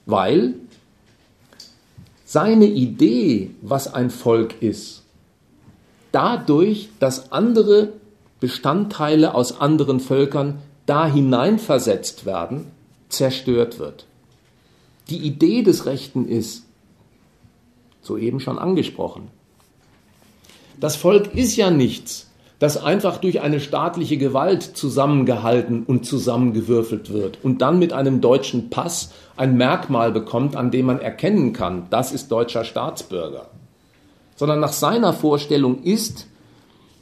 weil seine Idee, was ein Volk ist, dadurch, dass andere Bestandteile aus anderen Völkern da hineinversetzt werden, zerstört wird. Die Idee des Rechten ist, soeben schon angesprochen, das Volk ist ja nichts, das einfach durch eine staatliche Gewalt zusammengehalten und zusammengewürfelt wird und dann mit einem deutschen Pass ein Merkmal bekommt, an dem man erkennen kann, das ist deutscher Staatsbürger. Sondern nach seiner Vorstellung ist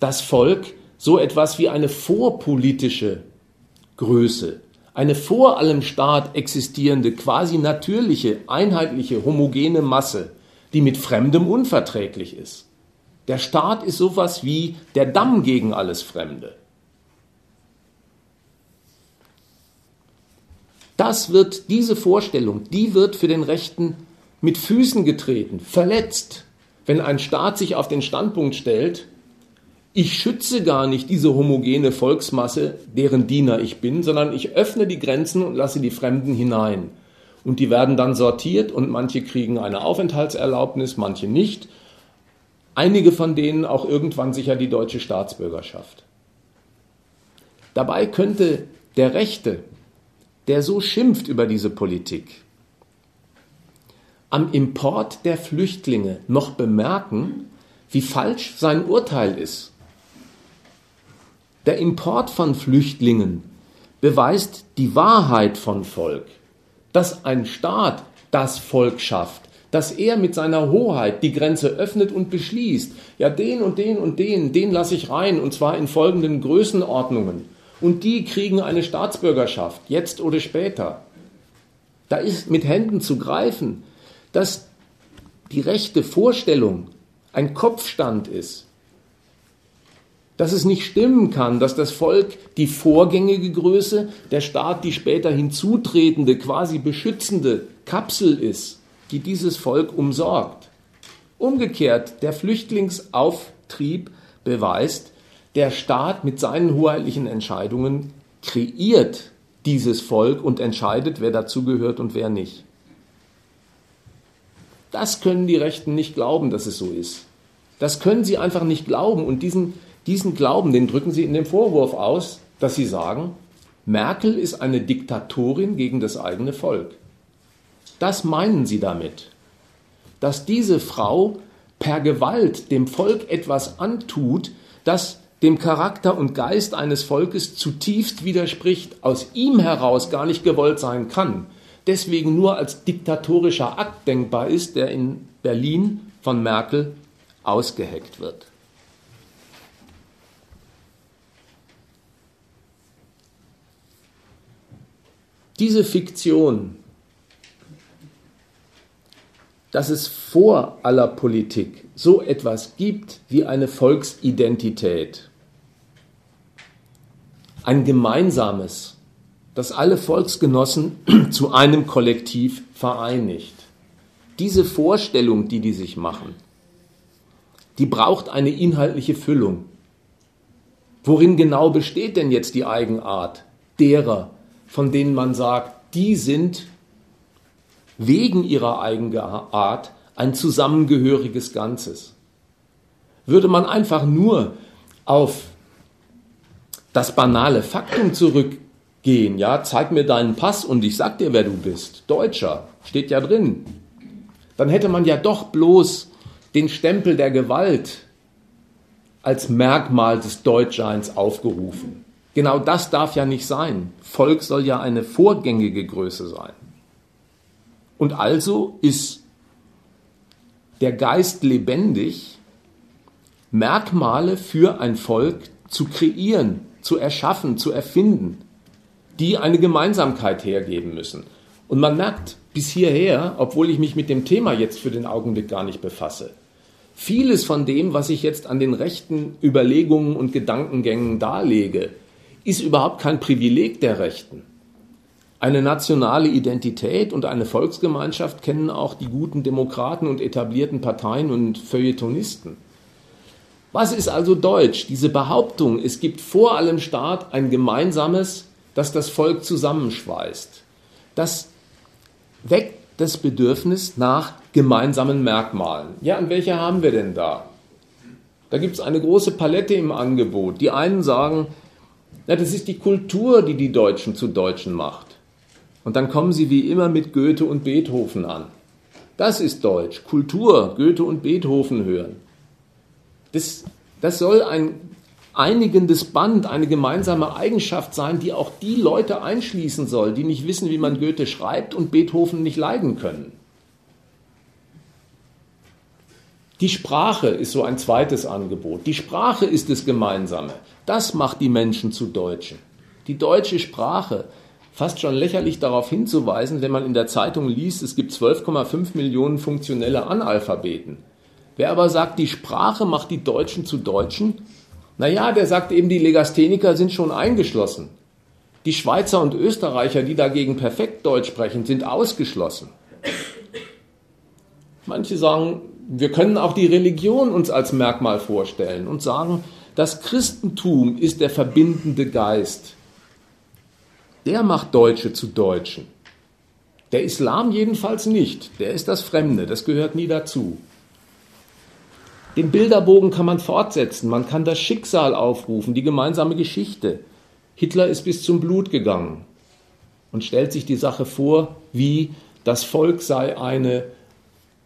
das Volk so etwas wie eine vorpolitische Größe, eine vor allem Staat existierende, quasi natürliche, einheitliche, homogene Masse, die mit Fremdem unverträglich ist. Der Staat ist sowas wie der Damm gegen alles Fremde. Das wird, diese Vorstellung, die wird für den Rechten mit Füßen getreten, verletzt, wenn ein Staat sich auf den Standpunkt stellt, ich schütze gar nicht diese homogene Volksmasse, deren Diener ich bin, sondern ich öffne die Grenzen und lasse die Fremden hinein. Und die werden dann sortiert und manche kriegen eine Aufenthaltserlaubnis, manche nicht. Einige von denen auch irgendwann sicher die deutsche Staatsbürgerschaft. Dabei könnte der Rechte, der so schimpft über diese Politik, am Import der Flüchtlinge noch bemerken, wie falsch sein Urteil ist. Der Import von Flüchtlingen beweist die Wahrheit von Volk, dass ein Staat das Volk schafft, dass er mit seiner Hoheit die Grenze öffnet und beschließt, ja den und den und den, den lasse ich rein, und zwar in folgenden Größenordnungen, und die kriegen eine Staatsbürgerschaft, jetzt oder später. Da ist mit Händen zu greifen, dass die rechte Vorstellung ein Kopfstand ist, dass es nicht stimmen kann, dass das Volk die vorgängige Größe, der Staat die später hinzutretende, quasi beschützende Kapsel ist, die dieses Volk umsorgt. Umgekehrt, der Flüchtlingsauftrieb beweist, der Staat mit seinen hoheitlichen Entscheidungen kreiert dieses Volk und entscheidet, wer dazugehört und wer nicht. Das können die Rechten nicht glauben, dass es so ist. Das können sie einfach nicht glauben und diesen diesen Glauben, den drücken sie in dem Vorwurf aus, dass sie sagen, Merkel ist eine Diktatorin gegen das eigene Volk. Das meinen sie damit, dass diese Frau per Gewalt dem Volk etwas antut, das dem Charakter und Geist eines Volkes zutiefst widerspricht, aus ihm heraus gar nicht gewollt sein kann, deswegen nur als diktatorischer Akt denkbar ist, der in Berlin von Merkel ausgeheckt wird. Diese Fiktion, dass es vor aller Politik so etwas gibt wie eine Volksidentität, ein gemeinsames, das alle Volksgenossen zu einem Kollektiv vereinigt. Diese Vorstellung, die die sich machen, die braucht eine inhaltliche Füllung. Worin genau besteht denn jetzt die Eigenart derer, von denen man sagt, die sind wegen ihrer Eigenart ein zusammengehöriges Ganzes. Würde man einfach nur auf das banale Faktum zurückgehen, ja, zeig mir deinen Pass und ich sag dir, wer du bist, Deutscher, steht ja drin, dann hätte man ja doch bloß den Stempel der Gewalt als Merkmal des Deutschseins aufgerufen. Genau das darf ja nicht sein. Volk soll ja eine vorgängige Größe sein. Und also ist der Geist lebendig, Merkmale für ein Volk zu kreieren, zu erschaffen, zu erfinden, die eine Gemeinsamkeit hergeben müssen. Und man merkt bis hierher, obwohl ich mich mit dem Thema jetzt für den Augenblick gar nicht befasse, vieles von dem, was ich jetzt an den rechten Überlegungen und Gedankengängen darlege, ist überhaupt kein Privileg der Rechten. Eine nationale Identität und eine Volksgemeinschaft kennen auch die guten Demokraten und etablierten Parteien und Feuilletonisten. Was ist also Deutsch? Diese Behauptung, es gibt vor allem Staat ein gemeinsames, das das Volk zusammenschweißt. Das weckt das Bedürfnis nach gemeinsamen Merkmalen. Ja, und welche haben wir denn da? Da gibt es eine große Palette im Angebot. Die einen sagen, na, das ist die Kultur, die die Deutschen zu Deutschen macht. Und dann kommen sie wie immer mit Goethe und Beethoven an. Das ist Deutsch. Kultur, Goethe und Beethoven hören. Das, das soll ein einigendes Band, eine gemeinsame Eigenschaft sein, die auch die Leute einschließen soll, die nicht wissen, wie man Goethe schreibt und Beethoven nicht leiden können. Die Sprache ist so ein zweites Angebot. Die Sprache ist das Gemeinsame. Das macht die Menschen zu Deutschen. Die deutsche Sprache, fast schon lächerlich darauf hinzuweisen, wenn man in der Zeitung liest, es gibt 12,5 Millionen funktionelle Analphabeten. Wer aber sagt, die Sprache macht die Deutschen zu Deutschen, naja, der sagt eben, die Legastheniker sind schon eingeschlossen. Die Schweizer und Österreicher, die dagegen perfekt Deutsch sprechen, sind ausgeschlossen. Manche sagen, wir können auch die Religion uns als Merkmal vorstellen und sagen, das Christentum ist der verbindende Geist. Der macht Deutsche zu Deutschen. Der Islam jedenfalls nicht. Der ist das Fremde. Das gehört nie dazu. Den Bilderbogen kann man fortsetzen. Man kann das Schicksal aufrufen, die gemeinsame Geschichte. Hitler ist bis zum Blut gegangen und stellt sich die Sache vor, wie das Volk sei eine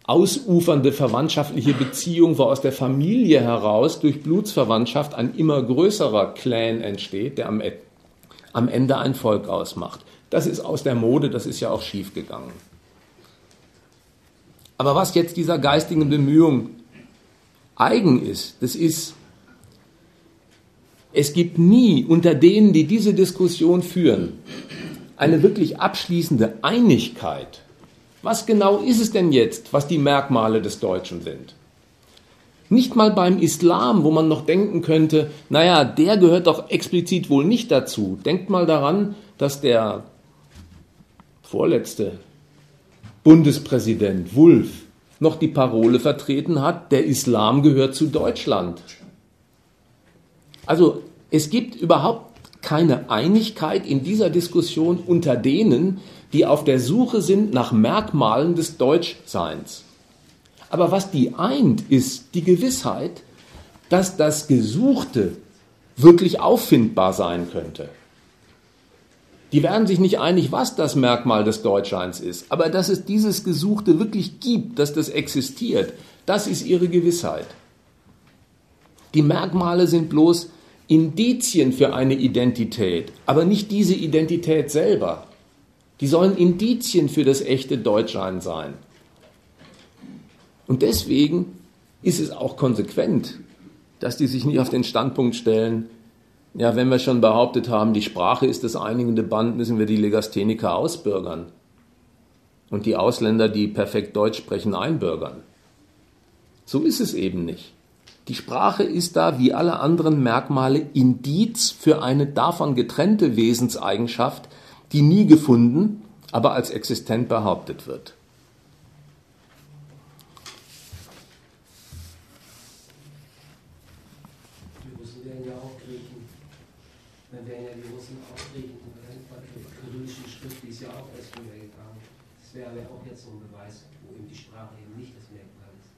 ausufernde verwandtschaftliche Beziehung, wo aus der Familie heraus durch Blutsverwandtschaft ein immer größerer Clan entsteht, der am, am Ende ein Volk ausmacht. Das ist aus der Mode, das ist ja auch schiefgegangen. Aber was jetzt dieser geistigen Bemühung eigen ist, das ist, es gibt nie unter denen, die diese Diskussion führen, eine wirklich abschließende Einigkeit was genau ist es denn jetzt, was die Merkmale des Deutschen sind? Nicht mal beim Islam, wo man noch denken könnte, naja, der gehört doch explizit wohl nicht dazu. Denkt mal daran, dass der vorletzte Bundespräsident Wulff noch die Parole vertreten hat, der Islam gehört zu Deutschland. Also es gibt überhaupt keine Einigkeit in dieser Diskussion unter denen, die auf der Suche sind nach Merkmalen des Deutschseins. Aber was die eint, ist die Gewissheit, dass das Gesuchte wirklich auffindbar sein könnte. Die werden sich nicht einig, was das Merkmal des Deutschseins ist, aber dass es dieses Gesuchte wirklich gibt, dass das existiert, das ist ihre Gewissheit. Die Merkmale sind bloß Indizien für eine Identität, aber nicht diese Identität selber. Die sollen Indizien für das echte Deutschsein sein. Und deswegen ist es auch konsequent, dass die sich nicht auf den Standpunkt stellen, ja, wenn wir schon behauptet haben, die Sprache ist das einigende Band, müssen wir die Legastheniker ausbürgern und die Ausländer, die perfekt Deutsch sprechen, einbürgern. So ist es eben nicht. Die Sprache ist da wie alle anderen Merkmale Indiz für eine davon getrennte Wesenseigenschaft, die nie gefunden, aber als existent behauptet wird. Die Russen werden ja auch Griechen. Dann werden ja die Russen auch Griechen. Die kyrillische Schrift ist ja auch erst früher gegangen. Das wäre aber auch jetzt so ein Beweis, wo eben die Sprache eben nicht das Merkmal ist.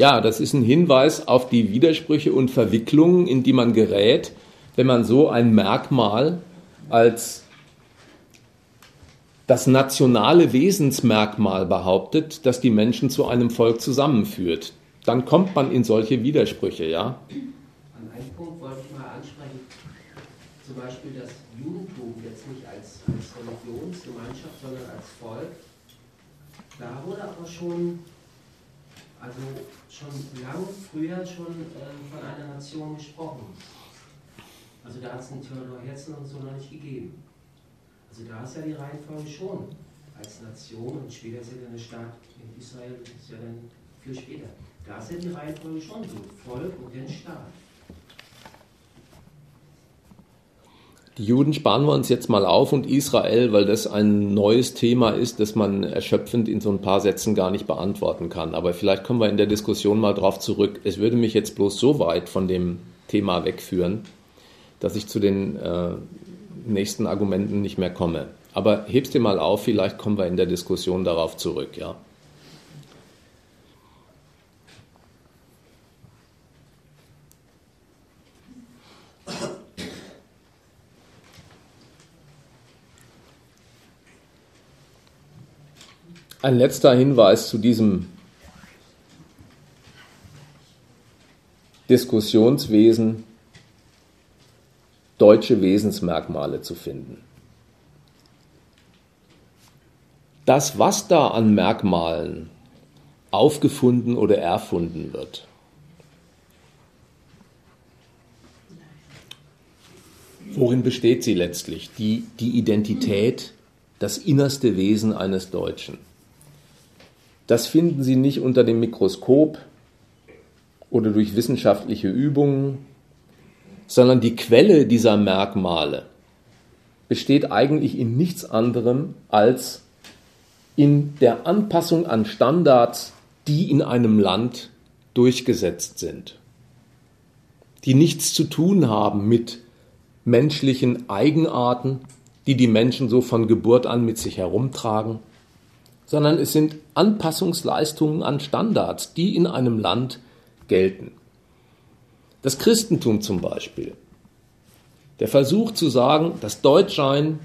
Ja, das ist ein Hinweis auf die Widersprüche und Verwicklungen, in die man gerät, wenn man so ein Merkmal als das nationale Wesensmerkmal behauptet, das die Menschen zu einem Volk zusammenführt. Dann kommt man in solche Widersprüche, ja. an einen Punkt wollte ich mal ansprechen. Zum Beispiel das Judentum jetzt nicht als, als Religionsgemeinschaft, sondern als Volk. Da wurde aber schon, also schon lang früher schon äh, von einer Nation gesprochen. Also da hat es den Theodor Herzl und so noch nicht gegeben. Also da ist ja die Reihenfolge schon als Nation und später ist ja dann der Staat in Israel, das ist ja dann viel später. Da ist ja die Reihenfolge schon so, Volk und dann Staat. Die Juden sparen wir uns jetzt mal auf und Israel, weil das ein neues Thema ist, das man erschöpfend in so ein paar Sätzen gar nicht beantworten kann. Aber vielleicht kommen wir in der Diskussion mal drauf zurück. Es würde mich jetzt bloß so weit von dem Thema wegführen, dass ich zu den äh, nächsten Argumenten nicht mehr komme. Aber heb's dir mal auf, vielleicht kommen wir in der Diskussion darauf zurück, ja. Ein letzter Hinweis zu diesem Diskussionswesen, deutsche Wesensmerkmale zu finden. Das, was da an Merkmalen aufgefunden oder erfunden wird, worin besteht sie letztlich? Die, die Identität, das innerste Wesen eines Deutschen. Das finden Sie nicht unter dem Mikroskop oder durch wissenschaftliche Übungen, sondern die Quelle dieser Merkmale besteht eigentlich in nichts anderem als in der Anpassung an Standards, die in einem Land durchgesetzt sind, die nichts zu tun haben mit menschlichen Eigenarten, die die Menschen so von Geburt an mit sich herumtragen, sondern es sind Anpassungsleistungen an Standards, die in einem Land gelten. Das Christentum zum Beispiel. Der Versuch zu sagen, das Deutschsein,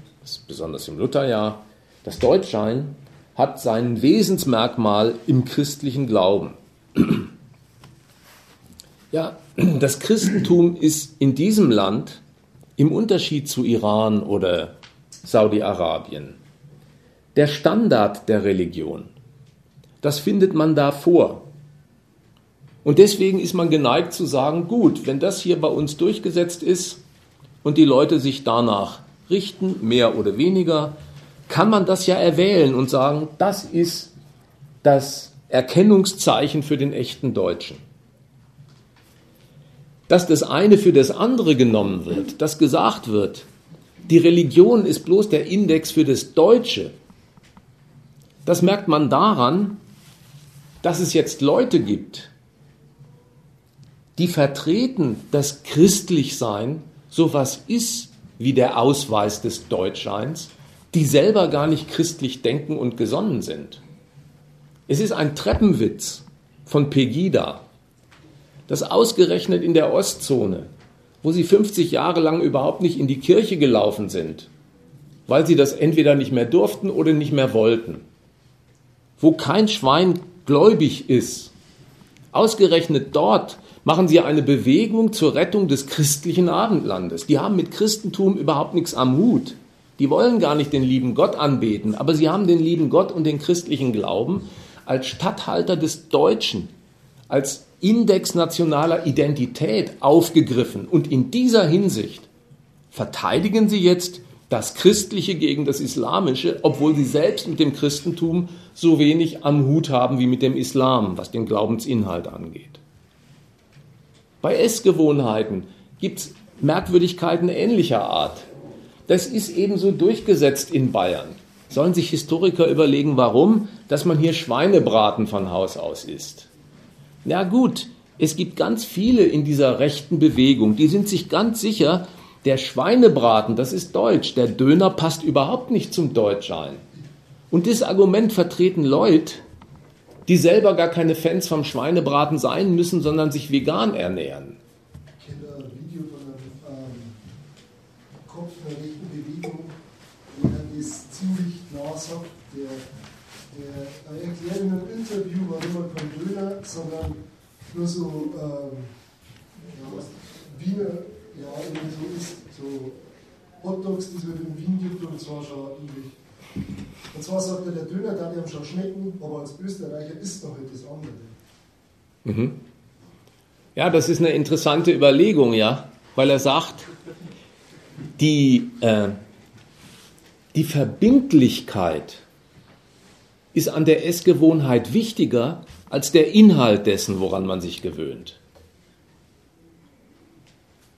besonders im Lutherjahr, das Deutschsein hat sein Wesensmerkmal im christlichen Glauben. Ja, das Christentum ist in diesem Land im Unterschied zu Iran oder Saudi-Arabien der Standard der Religion. Das findet man da vor. Und deswegen ist man geneigt zu sagen, gut, wenn das hier bei uns durchgesetzt ist und die Leute sich danach richten, mehr oder weniger, kann man das ja erwählen und sagen, das ist das Erkennungszeichen für den echten Deutschen. Dass das eine für das andere genommen wird, dass gesagt wird, die Religion ist bloß der Index für das Deutsche, das merkt man daran, dass es jetzt Leute gibt, die vertreten, dass Christlichsein sowas ist wie der Ausweis des Deutschseins, die selber gar nicht christlich denken und gesonnen sind. Es ist ein Treppenwitz von Pegida, dass ausgerechnet in der Ostzone, wo sie 50 Jahre lang überhaupt nicht in die Kirche gelaufen sind, weil sie das entweder nicht mehr durften oder nicht mehr wollten, wo kein Schwein gläubig ist. Ausgerechnet dort machen sie eine Bewegung zur Rettung des christlichen Abendlandes. Die haben mit Christentum überhaupt nichts am Hut. Die wollen gar nicht den lieben Gott anbeten, aber sie haben den lieben Gott und den christlichen Glauben als Statthalter des Deutschen, als Index nationaler Identität aufgegriffen. Und in dieser Hinsicht verteidigen sie jetzt das Christliche gegen das Islamische, obwohl sie selbst mit dem Christentum so wenig am Hut haben wie mit dem Islam, was den Glaubensinhalt angeht. Bei Essgewohnheiten gibt es Merkwürdigkeiten ähnlicher Art. Das ist ebenso durchgesetzt in Bayern. Sollen sich Historiker überlegen, warum, dass man hier Schweinebraten von Haus aus isst. Na gut, es gibt ganz viele in dieser rechten Bewegung, die sind sich ganz sicher, der Schweinebraten, das ist deutsch, der Döner passt überhaupt nicht zum Deutschsein. Und dieses Argument vertreten Leute, die selber gar keine Fans vom Schweinebraten sein müssen, sondern sich vegan ernähren. Ich kenne ein Video von einem ähm, Kopf der rechten Bewegung, der das ziemlich klar sagt. Der, der erklärt in einem Interview, warum man kein Döner, sondern nur so ähm, ja, Wiener ja irgendwie so ist. So Hotdogs, die es halt in Wien gibt und zwar schon ewig. Und zwar sagt er, der Döner darf ihm schon schmecken, aber als Österreicher isst noch halt das andere. Mhm. Ja, das ist eine interessante Überlegung, ja, weil er sagt, die, äh, die Verbindlichkeit ist an der Essgewohnheit wichtiger als der Inhalt dessen, woran man sich gewöhnt.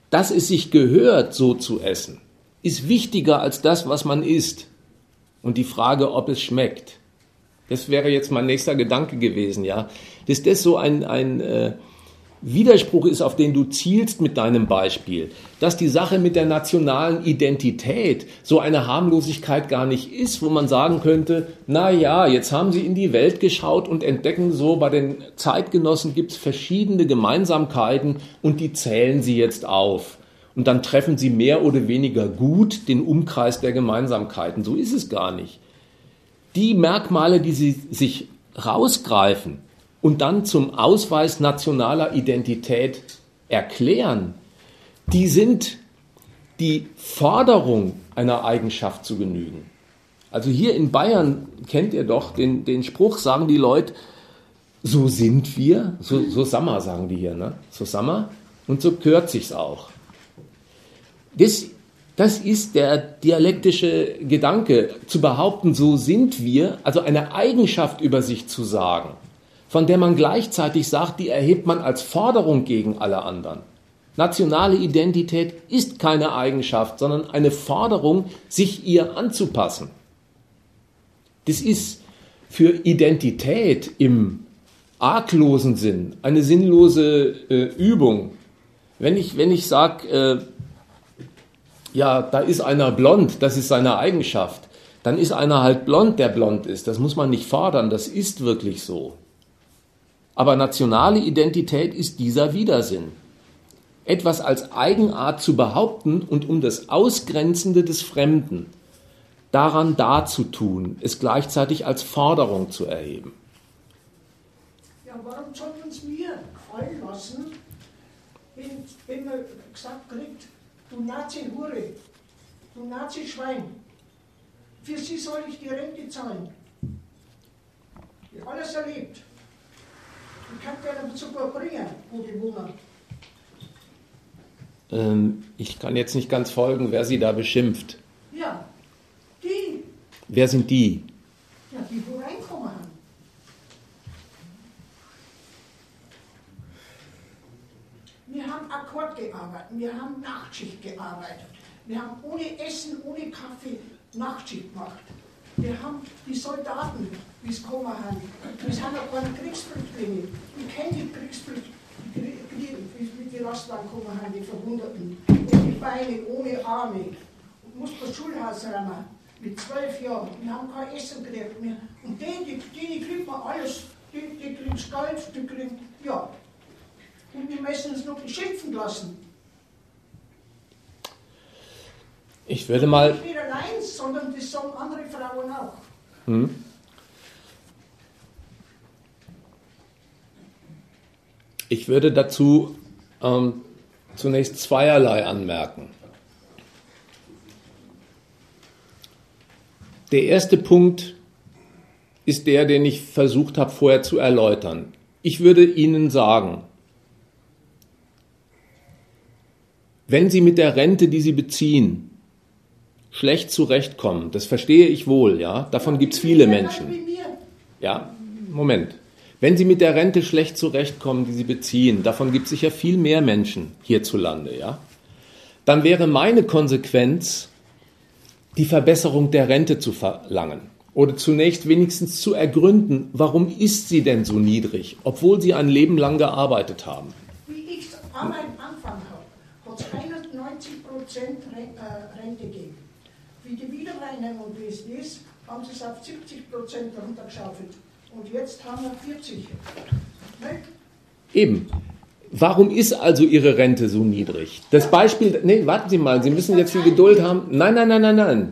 Dass es sich gehört, so zu essen, ist wichtiger als das, was man isst. Und die Frage, ob es schmeckt. Das wäre jetzt mein nächster Gedanke gewesen, ja. Dass das so ein, ein äh, Widerspruch ist, auf den du zielst mit deinem Beispiel, dass die Sache mit der nationalen Identität so eine Harmlosigkeit gar nicht ist, wo man sagen könnte, na ja, jetzt haben sie in die Welt geschaut und entdecken so, bei den Zeitgenossen gibt es verschiedene Gemeinsamkeiten und die zählen sie jetzt auf. Und dann treffen sie mehr oder weniger gut den Umkreis der Gemeinsamkeiten. So ist es gar nicht. Die Merkmale, die sie sich rausgreifen, und dann zum Ausweis nationaler Identität erklären, die sind die Forderung einer Eigenschaft zu genügen. Also hier in Bayern kennt ihr doch den, den Spruch, sagen die Leute, so sind wir, so, so Sammer sagen die hier, ne? so Sammer und so gehört sich's auch. Das, das ist der dialektische Gedanke, zu behaupten, so sind wir, also eine Eigenschaft über sich zu sagen von der man gleichzeitig sagt, die erhebt man als Forderung gegen alle anderen. Nationale Identität ist keine Eigenschaft, sondern eine Forderung, sich ihr anzupassen. Das ist für Identität im arglosen Sinn eine sinnlose äh, Übung. Wenn ich, wenn ich sage, äh, ja, da ist einer blond, das ist seine Eigenschaft, dann ist einer halt blond, der blond ist. Das muss man nicht fordern, das ist wirklich so. Aber nationale Identität ist dieser Widersinn. Etwas als Eigenart zu behaupten und um das Ausgrenzende des Fremden daran darzutun, es gleichzeitig als Forderung zu erheben. Ja, warum soll uns mir gefallen lassen, wenn, wenn man gesagt kriegt, du Nazi-Hure, du Nazi-Schwein, für sie soll ich die Rente zahlen. Ich alles erlebt. Ich kann dir sogar bringen, wo die wohnen. Ähm, ich kann jetzt nicht ganz folgen, wer sie da beschimpft. Ja, die. Wer sind die? Ja, die, wo reinkommen. Wir haben Akkord gearbeitet, wir haben Nachtschicht gearbeitet, wir haben ohne Essen, ohne Kaffee Nachtschicht gemacht. Wir haben die Soldaten, wie es kommen haben. Wir sind auch keine Kriegsflüchtlinge. Ich kenne die Kriegsflüchtlinge, wie mit die Russland gekommen haben, die Verwundeten. Ohne Beine, ohne Arme. Und mussten das Schulhaus rennen. Mit zwölf Jahren. Wir haben kein Essen gekriegt mehr. Und denen, die, die kriegt man alles. Die, die kriegen Geld, die kriegen, ja. Und wir müssen uns noch beschimpfen lassen. Ich würde mal. Nicht wir allein, sondern das sagen andere Frauen auch. Hm? Ich würde dazu ähm, zunächst zweierlei anmerken. Der erste Punkt ist der, den ich versucht habe vorher zu erläutern. Ich würde Ihnen sagen, wenn Sie mit der Rente, die Sie beziehen, schlecht zurechtkommen. Das verstehe ich wohl, ja. Davon gibt es viele Menschen. Ja, Moment. Wenn Sie mit der Rente schlecht zurechtkommen, die Sie beziehen, davon gibt es sicher viel mehr Menschen hierzulande, ja. Dann wäre meine Konsequenz, die Verbesserung der Rente zu verlangen. Oder zunächst wenigstens zu ergründen, warum ist sie denn so niedrig, obwohl Sie ein Leben lang gearbeitet haben. Wie ich am Anfang habe, hat es 91 Prozent äh, Rente gegeben. Wie die Wiedereinnahmen und wie es ist, haben sie es auf 70 Prozent runtergeschaufelt. Und jetzt haben wir 40. Nicht? Eben. Warum ist also Ihre Rente so niedrig? Das Beispiel, nee, warten Sie mal, Sie müssen jetzt viel Geduld haben. Nein, nein, nein, nein, nein.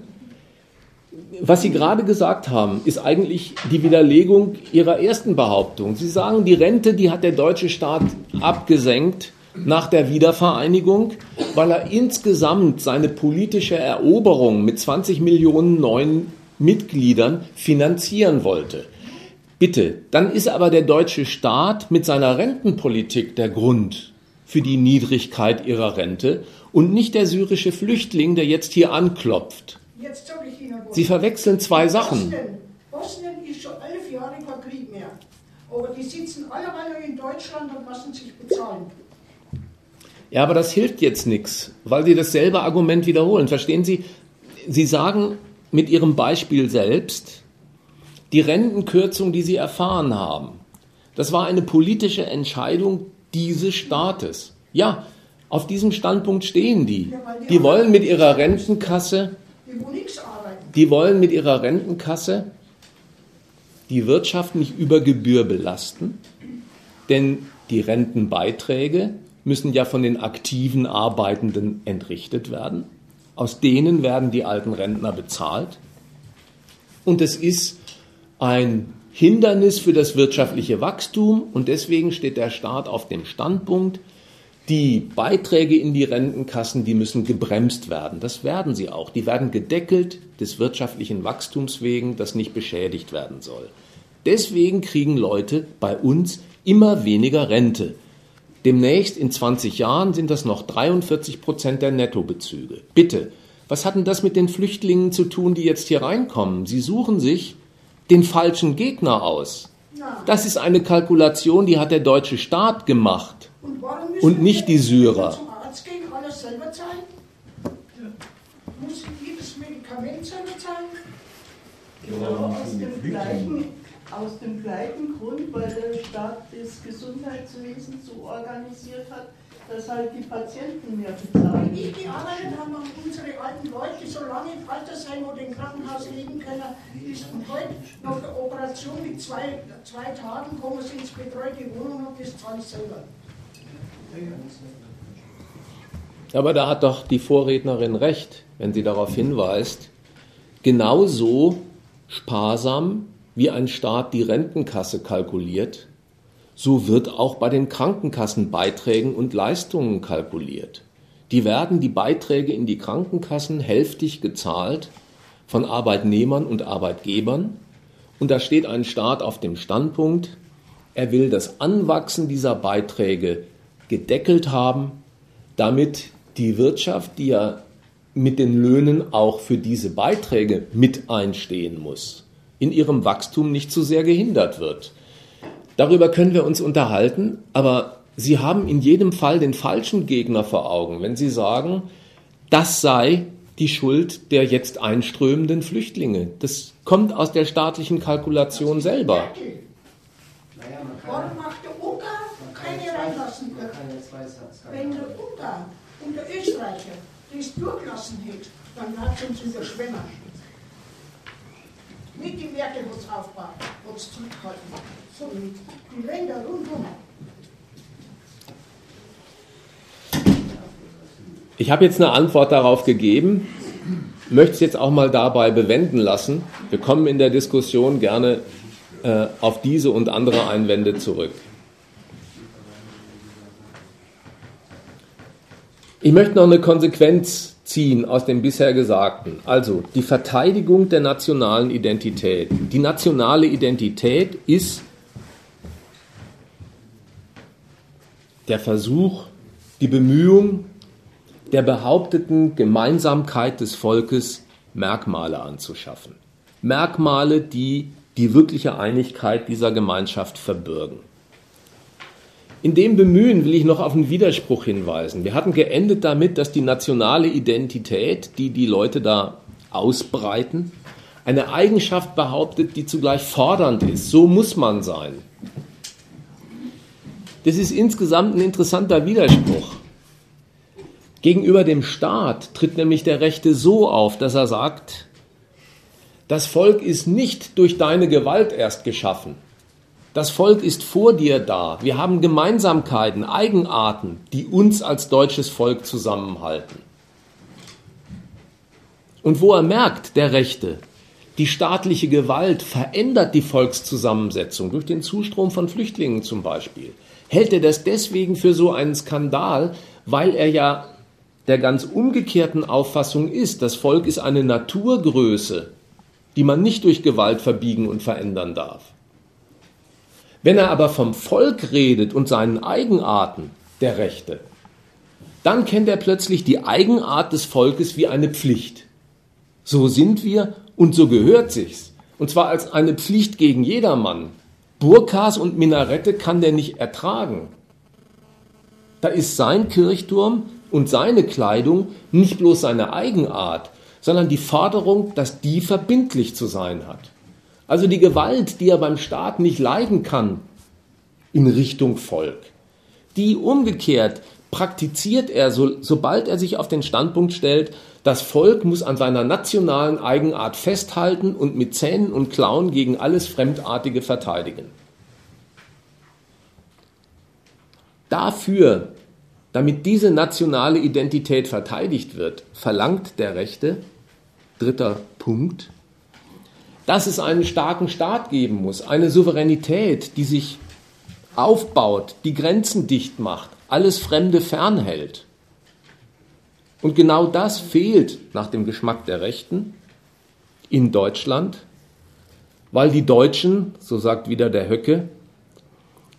Was Sie gerade gesagt haben, ist eigentlich die Widerlegung Ihrer ersten Behauptung. Sie sagen, die Rente, die hat der deutsche Staat abgesenkt, nach der Wiedervereinigung, weil er insgesamt seine politische Eroberung mit 20 Millionen neuen Mitgliedern finanzieren wollte. Bitte, dann ist aber der deutsche Staat mit seiner Rentenpolitik der Grund für die Niedrigkeit ihrer Rente und nicht der syrische Flüchtling, der jetzt hier anklopft. Jetzt ich Ihnen. Sie verwechseln zwei Sachen. Bosnien, Bosnien ist schon elf Jahre kein Krieg mehr. Aber die sitzen alle alle in Deutschland und lassen sich bezahlen. Ja, aber das hilft jetzt nichts, weil Sie dasselbe Argument wiederholen. Verstehen Sie? Sie sagen mit Ihrem Beispiel selbst, die Rentenkürzung, die Sie erfahren haben, das war eine politische Entscheidung dieses Staates. Ja, auf diesem Standpunkt stehen die. Die wollen mit ihrer Rentenkasse, Die wollen mit ihrer Rentenkasse die Wirtschaft nicht über Gebühr belasten, denn die Rentenbeiträge müssen ja von den aktiven Arbeitenden entrichtet werden. Aus denen werden die alten Rentner bezahlt. Und es ist ein Hindernis für das wirtschaftliche Wachstum und deswegen steht der Staat auf dem Standpunkt, die Beiträge in die Rentenkassen, die müssen gebremst werden. Das werden sie auch. Die werden gedeckelt des wirtschaftlichen Wachstums wegen, das nicht beschädigt werden soll. Deswegen kriegen Leute bei uns immer weniger Rente. Demnächst in 20 Jahren sind das noch 43 Prozent der Nettobezüge. Bitte, was hat denn das mit den Flüchtlingen zu tun, die jetzt hier reinkommen? Sie suchen sich den falschen Gegner aus. Ja. Das ist eine Kalkulation, die hat der deutsche Staat gemacht. Und, Und nicht die Syrer. zum Arzt gehen, alles selber zahlen? Muss jedes Medikament selber zahlen? Genau, aus dem, gleichen, aus dem gleichen Grund, weil der Staat das Gesundheitswesen so organisiert hat, dass halt die Patienten mehr bezahlen. ich gearbeitet habe, haben unsere alten Leute so lange im Altersheim oder im Krankenhaus leben können, bis und heute nach der Operation mit zwei, zwei Tagen kommen sie ins betreute Wohnung und das zahle ich selber. Aber da hat doch die Vorrednerin recht, wenn sie darauf hinweist, genauso sparsam wie ein Staat die Rentenkasse kalkuliert, so wird auch bei den Krankenkassenbeiträgen und Leistungen kalkuliert. Die werden die Beiträge in die Krankenkassen hälftig gezahlt von Arbeitnehmern und Arbeitgebern. Und da steht ein Staat auf dem Standpunkt, er will das Anwachsen dieser Beiträge gedeckelt haben, damit die Wirtschaft, die ja mit den Löhnen auch für diese Beiträge mit einstehen muss, in ihrem Wachstum nicht zu sehr gehindert wird. Darüber können wir uns unterhalten, aber Sie haben in jedem Fall den falschen Gegner vor Augen, wenn Sie sagen, das sei die Schuld der jetzt einströmenden Flüchtlinge. Das kommt aus der staatlichen Kalkulation selber. Merkel, Naja, man kann, Warum macht der Ungar keine reinlassen können? Wenn der Ungar und der Österreicher das durchlassen hätte, dann hat es uns. Nicht es aufgebaut, hat es zurückgehalten, sondern die Länder rundherum. Ich habe jetzt eine Antwort darauf gegeben, möchte es jetzt auch mal dabei bewenden lassen. Wir kommen in der Diskussion gerne äh, auf diese und andere Einwände zurück. Ich möchte noch eine Konsequenz ziehen aus dem bisher Gesagten. Also die Verteidigung der nationalen Identität. Die nationale Identität ist der Versuch, die Bemühung der behaupteten Gemeinsamkeit des Volkes Merkmale anzuschaffen. Merkmale, die die wirkliche Einigkeit dieser Gemeinschaft verbürgen. In dem Bemühen will ich noch auf einen Widerspruch hinweisen. Wir hatten geendet damit, dass die nationale Identität, die die Leute da ausbreiten, eine Eigenschaft behauptet, die zugleich fordernd ist. So muss man sein. Das ist insgesamt ein interessanter Widerspruch. Gegenüber dem Staat tritt nämlich der Rechte so auf, dass er sagt, das Volk ist nicht durch deine Gewalt erst geschaffen. Das Volk ist vor dir da. Wir haben Gemeinsamkeiten, Eigenarten, die uns als deutsches Volk zusammenhalten. Und wo er merkt, der Rechte, die staatliche Gewalt verändert die Volkszusammensetzung durch den Zustrom von Flüchtlingen zum Beispiel, hält er das deswegen für so einen Skandal, weil er ja der ganz umgekehrten Auffassung ist, das Volk ist eine Naturgröße, die man nicht durch Gewalt verbiegen und verändern darf. Wenn er aber vom Volk redet und seinen Eigenarten der Rechte, dann kennt er plötzlich die Eigenart des Volkes wie eine Pflicht. So sind wir und so gehört sich's. Und zwar als eine Pflicht gegen jedermann. Burkas und Minarette kann der nicht ertragen. Da ist sein Kirchturm und seine Kleidung nicht bloß seine Eigenart, sondern die Forderung, dass die verbindlich zu sein hat. Also die Gewalt, die er beim Staat nicht leiden kann, in Richtung Volk, die umgekehrt praktiziert er, so, sobald er sich auf den Standpunkt stellt, das Volk muss an seiner nationalen Eigenart festhalten und mit Zähnen und Klauen gegen alles Fremdartige verteidigen. Dafür, damit diese nationale Identität verteidigt wird, verlangt der Rechte, dritter Punkt, dass es einen starken Staat geben muss, eine Souveränität, die sich aufbaut, die Grenzen dicht macht, alles Fremde fernhält. Und genau das fehlt nach dem Geschmack der Rechten in Deutschland, weil die Deutschen, so sagt wieder der Höcke,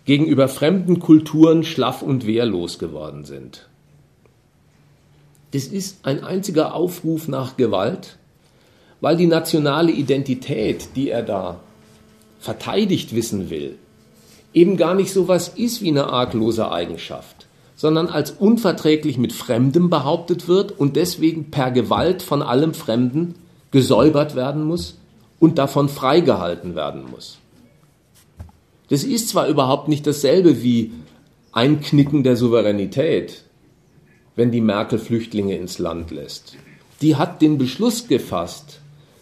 gegenüber fremden Kulturen schlaff und wehrlos geworden sind. Das ist ein einziger Aufruf nach Gewalt, weil die nationale Identität, die er da verteidigt wissen will, eben gar nicht so was ist wie eine arglose Eigenschaft sondern als unverträglich mit Fremdem behauptet wird und deswegen per Gewalt von allem Fremden gesäubert werden muss und davon freigehalten werden muss. Das ist zwar überhaupt nicht dasselbe wie Einknicken der Souveränität, wenn die Merkel Flüchtlinge ins Land lässt. Die hat den Beschluss gefasst,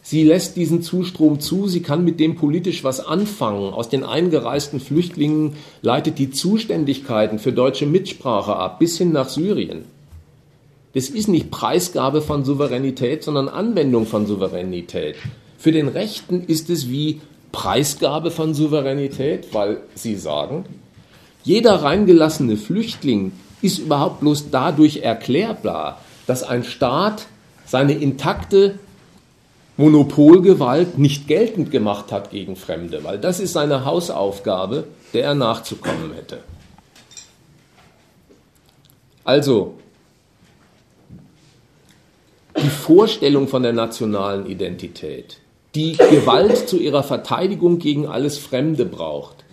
Sie lässt diesen Zustrom zu, sie kann mit dem politisch was anfangen. Aus den eingereisten Flüchtlingen leitet die Zuständigkeiten für deutsche Mitsprache ab, bis hin nach Syrien. Das ist nicht Preisgabe von Souveränität, sondern Anwendung von Souveränität. Für den Rechten ist es wie Preisgabe von Souveränität, weil sie sagen, jeder reingelassene Flüchtling ist überhaupt bloß dadurch erklärbar, dass ein Staat seine intakte Monopolgewalt nicht geltend gemacht hat gegen Fremde, weil das ist seine Hausaufgabe, der er nachzukommen hätte. Also, die Vorstellung von der nationalen Identität, die Gewalt zu ihrer Verteidigung gegen alles Fremde braucht,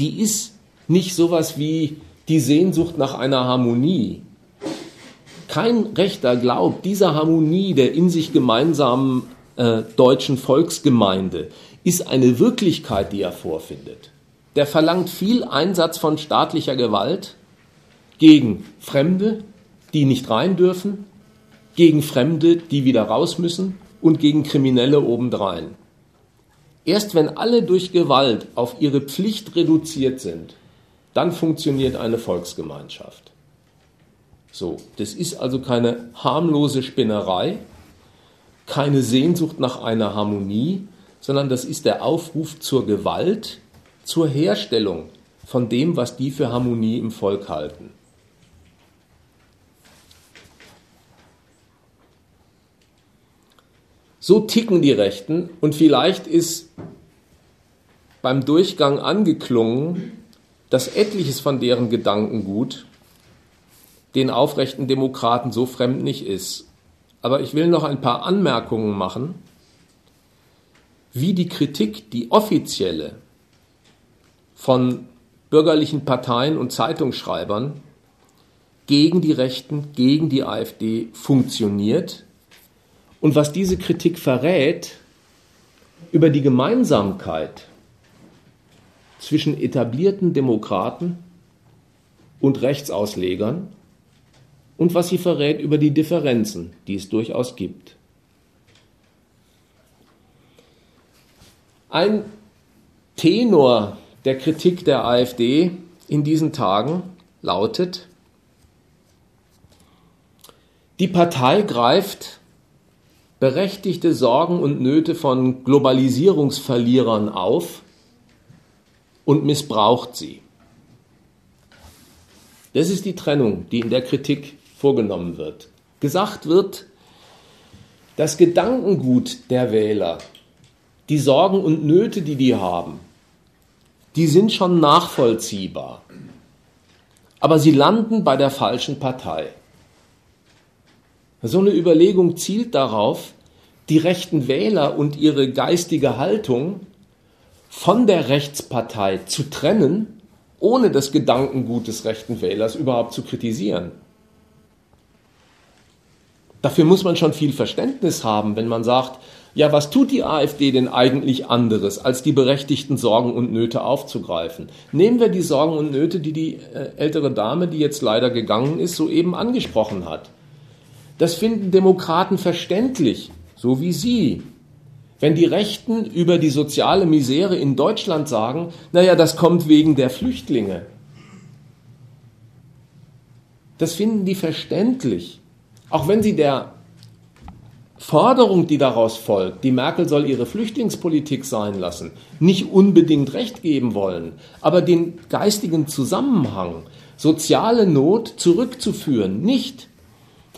die ist nicht sowas wie die Sehnsucht nach einer Harmonie. Kein Rechter glaubt, dieser Harmonie der in sich gemeinsamen äh, deutschen Volksgemeinde ist eine Wirklichkeit, die er vorfindet. Der verlangt viel Einsatz von staatlicher Gewalt gegen Fremde, die nicht rein dürfen, gegen Fremde, die wieder raus müssen und gegen Kriminelle obendrein. Erst wenn alle durch Gewalt auf ihre Pflicht reduziert sind, dann funktioniert eine Volksgemeinschaft. So, das ist also keine harmlose Spinnerei, keine Sehnsucht nach einer Harmonie, sondern das ist der Aufruf zur Gewalt, zur Herstellung von dem, was die für Harmonie im Volk halten. So ticken die Rechten und vielleicht ist beim Durchgang angeklungen, dass etliches von deren Gedankengut den aufrechten Demokraten so fremd nicht ist aber ich will noch ein paar Anmerkungen machen, wie die Kritik, die offizielle von bürgerlichen Parteien und Zeitungsschreibern gegen die Rechten, gegen die AfD funktioniert und was diese Kritik verrät über die Gemeinsamkeit zwischen etablierten Demokraten und Rechtsauslegern und was sie verrät über die Differenzen, die es durchaus gibt. Ein Tenor der Kritik der AfD in diesen Tagen lautet, die Partei greift berechtigte Sorgen und Nöte von Globalisierungsverlierern auf und missbraucht sie. Das ist die Trennung, die in der Kritik vorgenommen wird. Gesagt wird, das Gedankengut der Wähler, die Sorgen und Nöte, die die haben, die sind schon nachvollziehbar. Aber sie landen bei der falschen Partei. So eine Überlegung zielt darauf, die rechten Wähler und ihre geistige Haltung von der Rechtspartei zu trennen, ohne das Gedankengut des rechten Wählers überhaupt zu kritisieren. Dafür muss man schon viel Verständnis haben, wenn man sagt, ja, was tut die AfD denn eigentlich anderes, als die berechtigten Sorgen und Nöte aufzugreifen? Nehmen wir die Sorgen und Nöte, die die äh, ältere Dame, die jetzt leider gegangen ist, soeben angesprochen hat. Das finden Demokraten verständlich, so wie Sie. Wenn die Rechten über die soziale Misere in Deutschland sagen, naja, das kommt wegen der Flüchtlinge. Das finden die verständlich. Auch wenn sie der Forderung, die daraus folgt, die Merkel soll ihre Flüchtlingspolitik sein lassen, nicht unbedingt recht geben wollen, aber den geistigen Zusammenhang, soziale Not zurückzuführen, nicht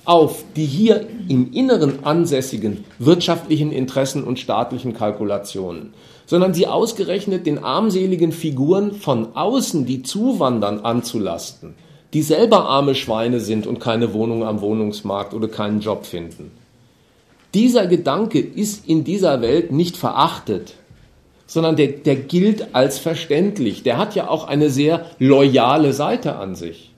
auf die hier im Inneren ansässigen wirtschaftlichen Interessen und staatlichen Kalkulationen, sondern sie ausgerechnet den armseligen Figuren von außen, die zuwandern, anzulasten, die selber arme Schweine sind und keine Wohnung am Wohnungsmarkt oder keinen Job finden. Dieser Gedanke ist in dieser Welt nicht verachtet, sondern der, der gilt als verständlich. Der hat ja auch eine sehr loyale Seite an sich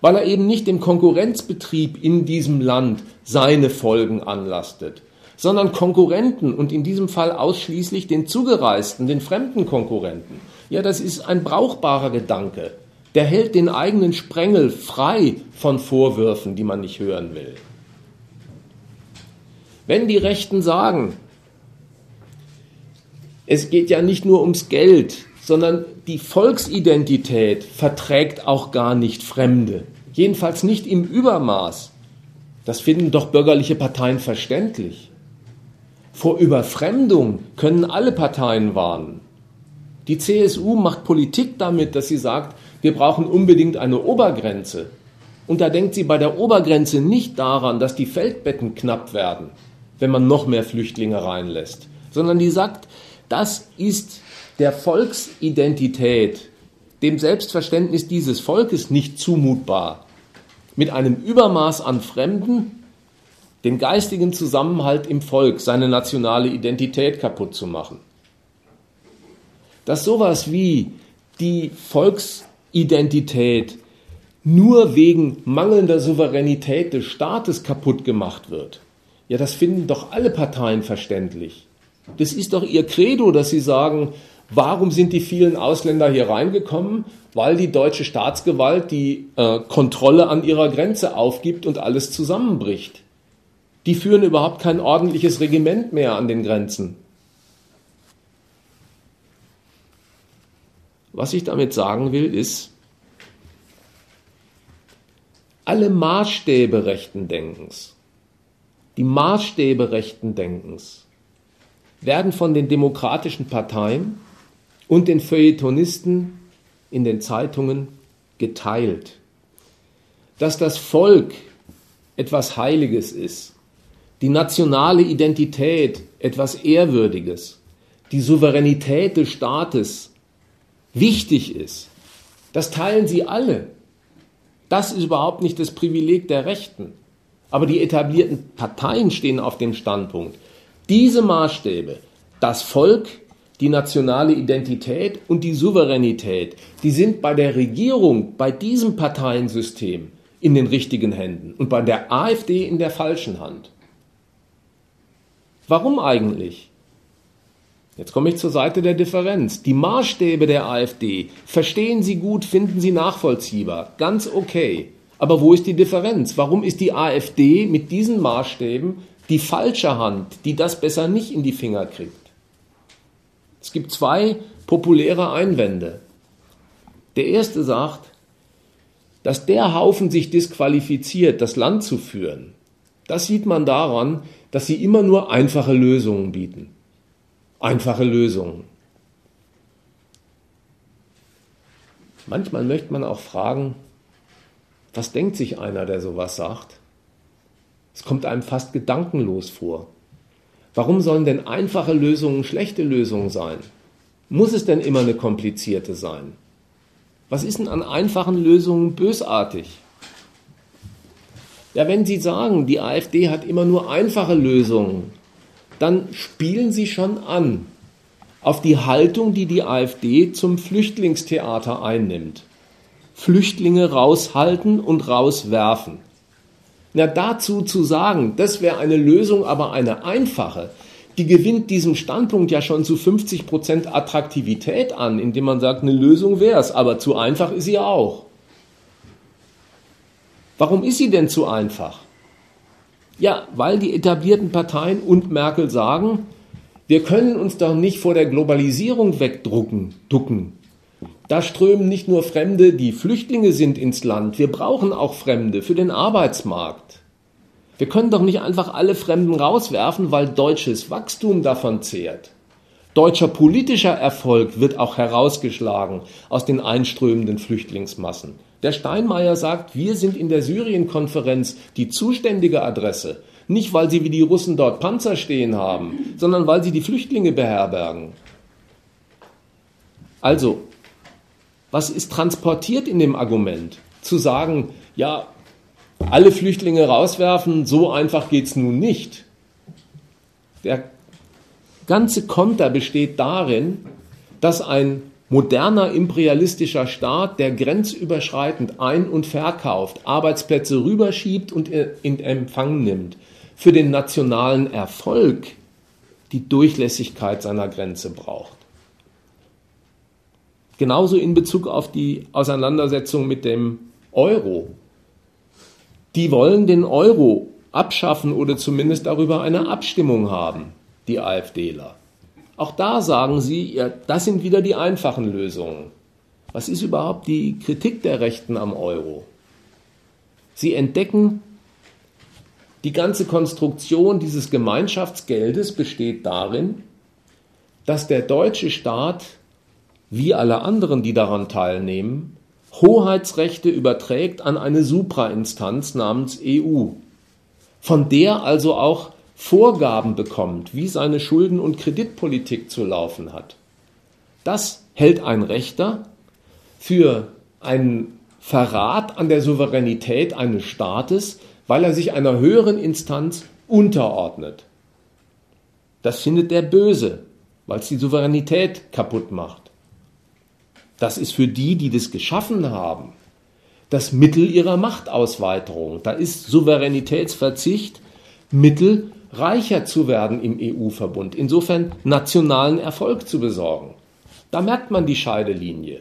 weil er eben nicht dem Konkurrenzbetrieb in diesem Land seine Folgen anlastet, sondern Konkurrenten und in diesem Fall ausschließlich den Zugereisten, den fremden Konkurrenten. Ja, das ist ein brauchbarer Gedanke. Der hält den eigenen Sprengel frei von Vorwürfen, die man nicht hören will. Wenn die Rechten sagen, es geht ja nicht nur ums Geld, sondern die Volksidentität verträgt auch gar nicht Fremde. Jedenfalls nicht im Übermaß. Das finden doch bürgerliche Parteien verständlich. Vor Überfremdung können alle Parteien warnen. Die CSU macht Politik damit, dass sie sagt, wir brauchen unbedingt eine Obergrenze. Und da denkt sie bei der Obergrenze nicht daran, dass die Feldbetten knapp werden, wenn man noch mehr Flüchtlinge reinlässt, sondern die sagt, das ist der Volksidentität, dem Selbstverständnis dieses Volkes nicht zumutbar, mit einem Übermaß an Fremden den geistigen Zusammenhalt im Volk, seine nationale Identität kaputt zu machen. Dass sowas wie die Volksidentität nur wegen mangelnder Souveränität des Staates kaputt gemacht wird, ja, das finden doch alle Parteien verständlich. Das ist doch ihr Credo, dass sie sagen, Warum sind die vielen Ausländer hier reingekommen? Weil die deutsche Staatsgewalt die äh, Kontrolle an ihrer Grenze aufgibt und alles zusammenbricht. Die führen überhaupt kein ordentliches Regiment mehr an den Grenzen. Was ich damit sagen will, ist, alle Maßstäbe rechten Denkens, die Maßstäbe rechten Denkens werden von den demokratischen Parteien und den Feuilletonisten in den Zeitungen geteilt. Dass das Volk etwas Heiliges ist, die nationale Identität etwas Ehrwürdiges, die Souveränität des Staates wichtig ist, das teilen sie alle. Das ist überhaupt nicht das Privileg der Rechten. Aber die etablierten Parteien stehen auf dem Standpunkt, diese Maßstäbe, das Volk die nationale Identität und die Souveränität, die sind bei der Regierung, bei diesem Parteiensystem in den richtigen Händen und bei der AfD in der falschen Hand. Warum eigentlich? Jetzt komme ich zur Seite der Differenz. Die Maßstäbe der AfD verstehen Sie gut, finden Sie nachvollziehbar, ganz okay. Aber wo ist die Differenz? Warum ist die AfD mit diesen Maßstäben die falsche Hand, die das besser nicht in die Finger kriegt? Es gibt zwei populäre Einwände. Der erste sagt, dass der Haufen sich disqualifiziert, das Land zu führen. Das sieht man daran, dass sie immer nur einfache Lösungen bieten. Einfache Lösungen. Manchmal möchte man auch fragen, Was denkt sich einer, der sowas sagt? Es kommt einem fast gedankenlos vor. Warum sollen denn einfache Lösungen schlechte Lösungen sein? Muss es denn immer eine komplizierte sein? Was ist denn an einfachen Lösungen bösartig? Ja, wenn Sie sagen, die AfD hat immer nur einfache Lösungen, dann spielen Sie schon an auf die Haltung, die die AfD zum Flüchtlingstheater einnimmt. Flüchtlinge raushalten und rauswerfen. Na, dazu zu sagen, das wäre eine Lösung, aber eine einfache, die gewinnt diesem Standpunkt ja schon zu 50 Prozent Attraktivität an, indem man sagt, eine Lösung wäre es, aber zu einfach ist sie auch. Warum ist sie denn zu einfach? Ja, weil die etablierten Parteien und Merkel sagen, wir können uns doch nicht vor der Globalisierung wegdrucken, ducken. Da strömen nicht nur Fremde, die Flüchtlinge sind ins Land, wir brauchen auch Fremde für den Arbeitsmarkt. Wir können doch nicht einfach alle Fremden rauswerfen, weil deutsches Wachstum davon zehrt. Deutscher politischer Erfolg wird auch herausgeschlagen aus den einströmenden Flüchtlingsmassen. Der Steinmeier sagt, wir sind in der Syrien-Konferenz die zuständige Adresse. Nicht, weil sie wie die Russen dort Panzer stehen haben, sondern weil sie die Flüchtlinge beherbergen. Also, was ist transportiert in dem Argument? Zu sagen, ja, alle Flüchtlinge rauswerfen, so einfach geht es nun nicht. Der ganze Konter besteht darin, dass ein moderner imperialistischer Staat, der grenzüberschreitend ein- und verkauft, Arbeitsplätze rüberschiebt und in Empfang nimmt, für den nationalen Erfolg die Durchlässigkeit seiner Grenze braucht. Genauso in Bezug auf die Auseinandersetzung mit dem Euro die wollen den Euro abschaffen oder zumindest darüber eine Abstimmung haben, die AfDler. Auch da sagen sie, ja, das sind wieder die einfachen Lösungen. Was ist überhaupt die Kritik der Rechten am Euro? Sie entdecken, die ganze Konstruktion dieses Gemeinschaftsgeldes besteht darin, dass der deutsche Staat, wie alle anderen, die daran teilnehmen, Hoheitsrechte überträgt an eine Suprainstanz namens EU, von der also auch Vorgaben bekommt, wie seine Schulden- und Kreditpolitik zu laufen hat. Das hält ein Rechter für einen Verrat an der Souveränität eines Staates, weil er sich einer höheren Instanz unterordnet. Das findet der Böse, weil es die Souveränität kaputt macht. Das ist für die, die das geschaffen haben, das Mittel ihrer Machtausweiterung. Da ist Souveränitätsverzicht Mittel, reicher zu werden im EU-Verbund, insofern nationalen Erfolg zu besorgen. Da merkt man die Scheidelinie.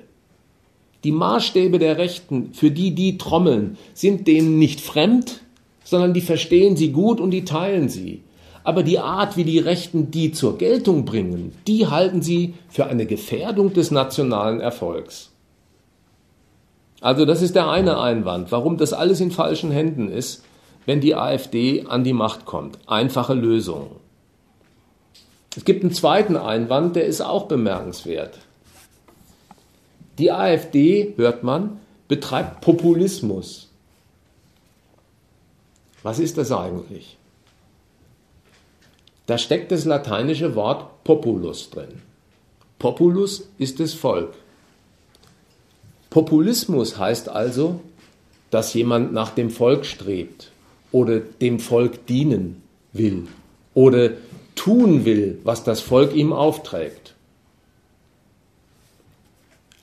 Die Maßstäbe der Rechten, für die die trommeln, sind denen nicht fremd, sondern die verstehen sie gut und die teilen sie. Aber die Art, wie die Rechten die zur Geltung bringen, die halten sie für eine Gefährdung des nationalen Erfolgs. Also das ist der eine Einwand, warum das alles in falschen Händen ist, wenn die AfD an die Macht kommt. Einfache Lösungen. Es gibt einen zweiten Einwand, der ist auch bemerkenswert. Die AfD, hört man, betreibt Populismus. Was ist das eigentlich? Da steckt das lateinische Wort Populus drin. Populus ist das Volk. Populismus heißt also, dass jemand nach dem Volk strebt oder dem Volk dienen will oder tun will, was das Volk ihm aufträgt.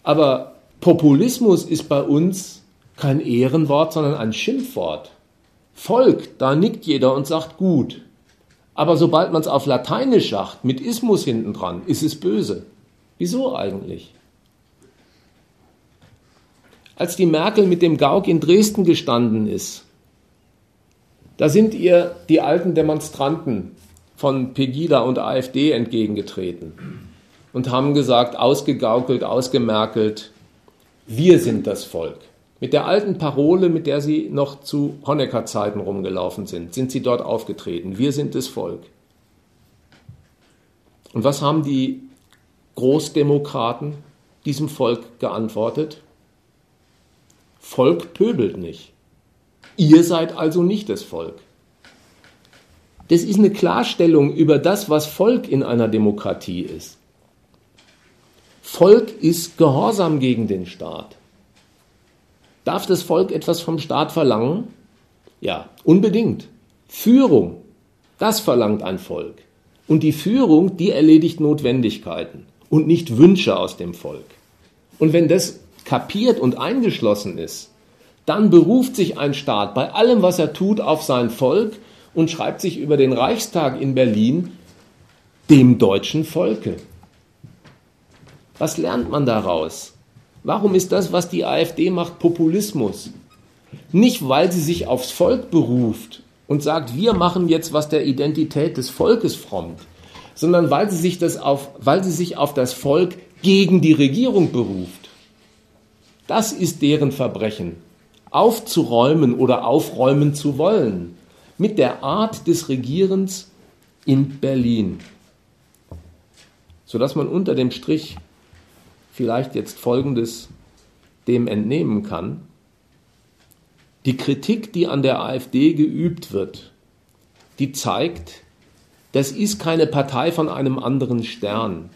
Aber Populismus ist bei uns kein Ehrenwort, sondern ein Schimpfwort. Volk, da nickt jeder und sagt gut. Aber sobald man es auf Lateinisch sagt, mit Ismus hinten dran, ist es böse. Wieso eigentlich? Als die Merkel mit dem Gauk in Dresden gestanden ist, da sind ihr die alten Demonstranten von Pegida und AfD entgegengetreten und haben gesagt, ausgegaukelt, ausgemerkelt, wir sind das Volk. Mit der alten Parole, mit der sie noch zu Honecker-Zeiten rumgelaufen sind, sind sie dort aufgetreten. Wir sind das Volk. Und was haben die Großdemokraten diesem Volk geantwortet? Volk pöbelt nicht. Ihr seid also nicht das Volk. Das ist eine Klarstellung über das, was Volk in einer Demokratie ist. Volk ist Gehorsam gegen den Staat. Darf das Volk etwas vom Staat verlangen? Ja, unbedingt. Führung, das verlangt ein Volk. Und die Führung, die erledigt Notwendigkeiten und nicht Wünsche aus dem Volk. Und wenn das kapiert und eingeschlossen ist, dann beruft sich ein Staat bei allem, was er tut, auf sein Volk und schreibt sich über den Reichstag in Berlin dem deutschen Volke. Was lernt man daraus? Warum ist das, was die AfD macht, Populismus? Nicht, weil sie sich aufs Volk beruft und sagt, wir machen jetzt, was der Identität des Volkes frommt, sondern weil sie sich, das auf, weil sie sich auf das Volk gegen die Regierung beruft. Das ist deren Verbrechen, aufzuräumen oder aufräumen zu wollen mit der Art des Regierens in Berlin, sodass man unter dem Strich vielleicht jetzt Folgendes dem entnehmen kann. Die Kritik, die an der AfD geübt wird, die zeigt, das ist keine Partei von einem anderen Stern.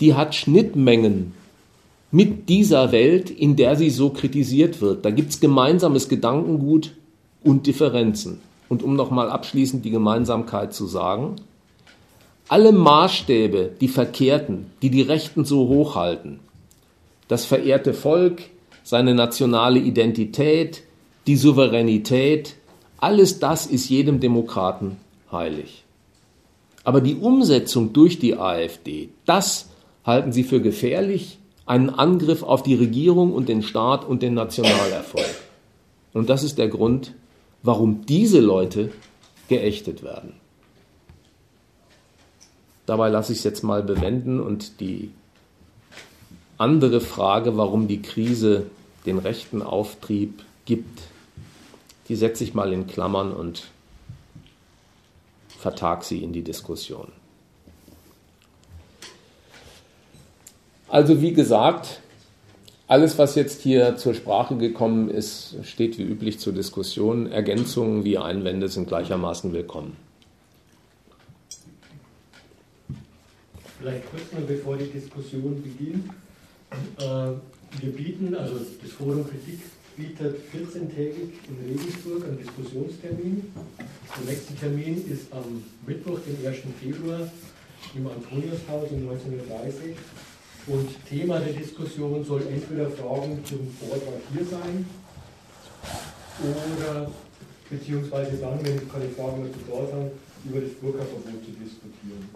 Die hat Schnittmengen mit dieser Welt, in der sie so kritisiert wird. Da gibt es gemeinsames Gedankengut und Differenzen. Und um nochmal abschließend die Gemeinsamkeit zu sagen, alle Maßstäbe, die verkehrten, die die Rechten so hochhalten, das verehrte Volk, seine nationale Identität, die Souveränität, alles das ist jedem Demokraten heilig. Aber die Umsetzung durch die AfD, das halten sie für gefährlich, einen Angriff auf die Regierung und den Staat und den Nationalerfolg. Und das ist der Grund, warum diese Leute geächtet werden. Dabei lasse ich es jetzt mal bewenden und die andere Frage, warum die Krise den rechten Auftrieb gibt, die setze ich mal in Klammern und vertag sie in die Diskussion. Also wie gesagt, alles, was jetzt hier zur Sprache gekommen ist, steht wie üblich zur Diskussion. Ergänzungen wie Einwände sind gleichermaßen willkommen. Vielleicht kurz mal, bevor die Diskussion beginnt. Äh, wir bieten, also das Forum Kritik bietet 14-tägig in Regensburg einen Diskussionstermin. Der nächste Termin ist am Mittwoch, den 1. Februar, im Antoniushaus um 19.30 Uhr. Und Thema der Diskussion soll entweder Fragen zum Vortrag hier sein oder beziehungsweise dann, wenn keine Fragen dazu da sind, über das Burka-Verbot zu diskutieren.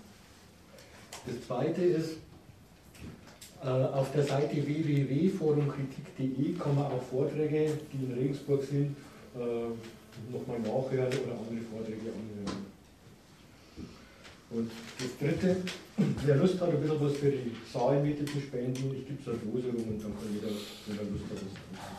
Das zweite ist, äh, auf der Seite www.forumkritik.de kann man auch Vorträge, die in Regensburg sind, äh, nochmal nachhören oder andere Vorträge anhören. Und das dritte, wer Lust hat, ein bisschen was für die Saalmiete zu spenden, ich gebe es eine Dose rum und dann kann jeder, wenn er Lust hat, was tun.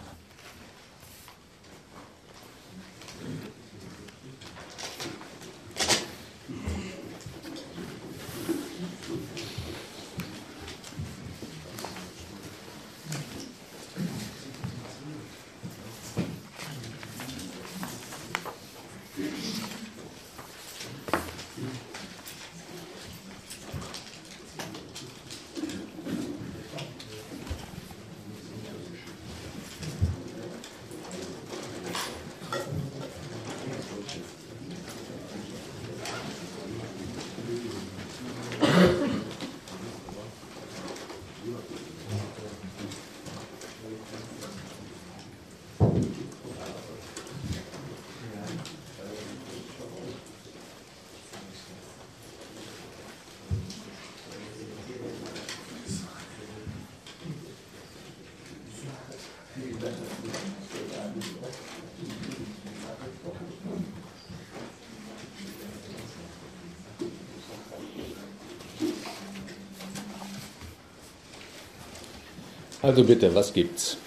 Also bitte, was gibt's?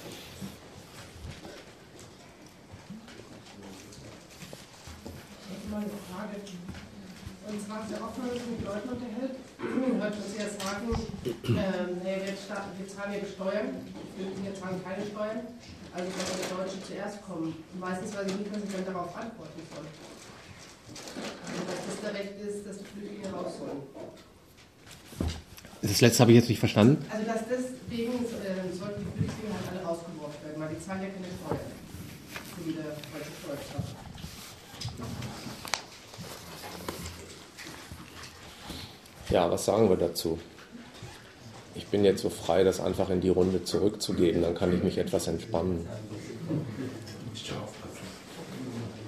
Der ähm, wir, starten, wir zahlen ja Steuern, wir zahlen keine Steuern, also sollen die Deutschen zuerst kommen. Meistens weiß ich nicht, was dann darauf antworten soll. Also, dass das der Recht ist, dass die Flüchtlinge raus sollen. Das letzte habe ich jetzt nicht verstanden. Also dass deswegen äh, sollten die Flüchtlinge halt alle rausgeworfen werden, weil die zahlen ja keine Steuern. So wie der deutsche Steuerstaat. Ja, was sagen wir dazu? Ich bin jetzt so frei, das einfach in die Runde zurückzugeben, dann kann ich mich etwas entspannen. Du musst schon aufpassen.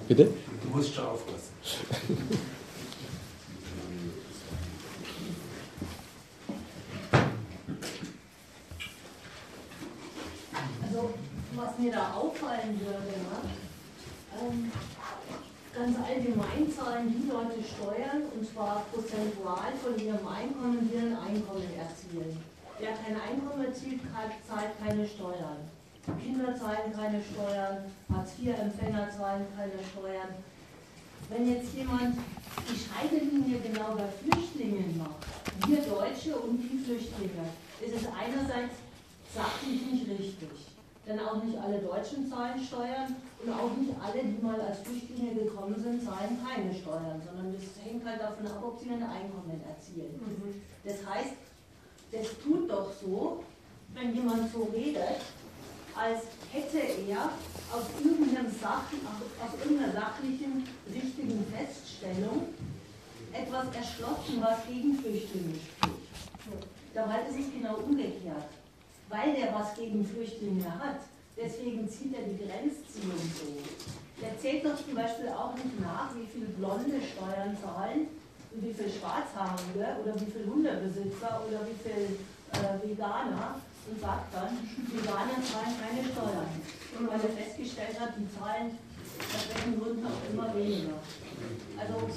Bitte? Du musst schon aufpassen. Also, was mir da auffallen würde, ne? ähm, ganz allgemein zahlen die Leute Steuern und zwar prozentual von ihrem Einkommen, die ein Einkommen erzielen. Wer kein Einkommen erzielt, zahlt keine Steuern. Kinder zahlen keine Steuern, Hartz-IV-Empfänger zahlen keine Steuern. Wenn jetzt jemand die Scheidelinie genau bei Flüchtlingen macht, wir Deutsche und die Flüchtlinge, ist es einerseits sachlich nicht richtig. Denn auch nicht alle Deutschen zahlen Steuern und auch nicht alle, die mal als Flüchtlinge gekommen sind, zahlen keine Steuern, sondern das hängt halt davon ab, ob sie ein Einkommen erzielen. Das heißt, das tut doch so, wenn jemand so redet, als hätte er aus, irgendeinem Sach, aus irgendeiner sachlichen, richtigen Feststellung etwas erschlossen, was gegen Flüchtlinge spricht. Dabei ist es genau umgekehrt. Weil der was gegen Flüchtlinge hat, deswegen zieht er die Grenzziehung so. Der zählt doch zum Beispiel auch nicht nach, wie viel Blonde Steuern zahlen und wie viel Schwarzhaarige oder wie viel Hundebesitzer oder wie viel äh, Veganer und sagt dann, Veganer zahlen keine Steuern. Und weil er festgestellt hat, die zahlen aus welchen Gründen auch immer weniger. Also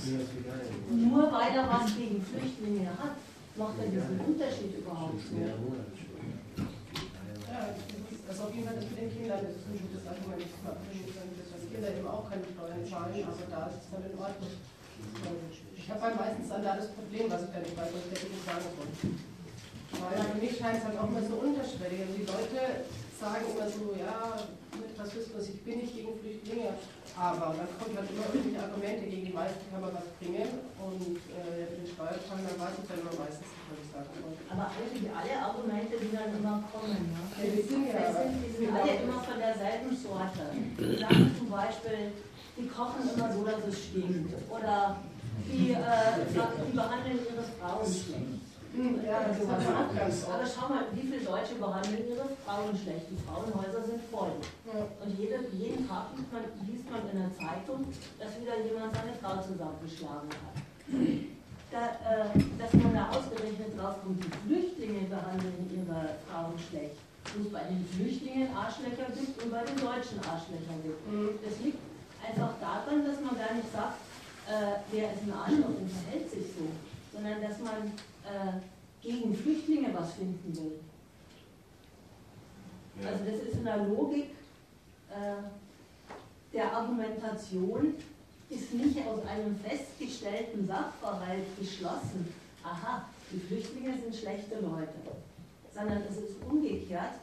nur weil er was gegen Flüchtlinge hat, macht er diesen Unterschied überhaupt nicht. Also das mit den Kindern ist ein gutes Argument. Dass Kinder eben auch keine Steuern zahlen, aber da ist es dann in Ordnung. Ich habe halt meistens dann da das Problem, was ich da nicht weiß, was ich da nicht sagen soll. Weil für mich scheint es halt auch immer so unterschwellig. Also die Leute sagen immer so, ja, mit Rassismus, ich bin nicht gegen Flüchtlinge, aber dann kommt halt immer irgendwelche Argumente gegen die meisten, kann man was bringen und äh, den Steuerzahler dann weiß ich dann immer meistens nicht, was ich sagen wollte. Aber eigentlich alle Argumente, die dann immer kommen, ne? Ja, die sind ja sind, die sind alle immer von derselben Sorte. Die sagen zum Beispiel, die kochen immer so, dass es stinkt. Oder die, äh, die behandeln ihre Frauen schlecht. Ja, das ist aber auch ganz Aber schau mal, wie viele Deutsche behandeln ihre Frauen schlecht? Die Frauenhäuser sind voll. Und jede, jeden Tag liest man, liest man in der Zeitung, dass wieder jemand seine Frau zusammengeschlagen hat. Da, äh, dass man da ausgerechnet drauf kommt, die Flüchtlinge behandeln ihre Frauen schlecht. Und es bei den Flüchtlingen Arschlöcher gibt und bei den Deutschen Arschlöcher gibt. Das liegt einfach daran, dass man gar nicht sagt, äh, wer ist ein Arschloch und verhält sich so, sondern dass man äh, gegen Flüchtlinge was finden will. Ja. Also das ist in der Logik äh, der Argumentation, ist nicht aus einem festgestellten Sachverhalt geschlossen, aha, die Flüchtlinge sind schlechte Leute, sondern es ist umgekehrt,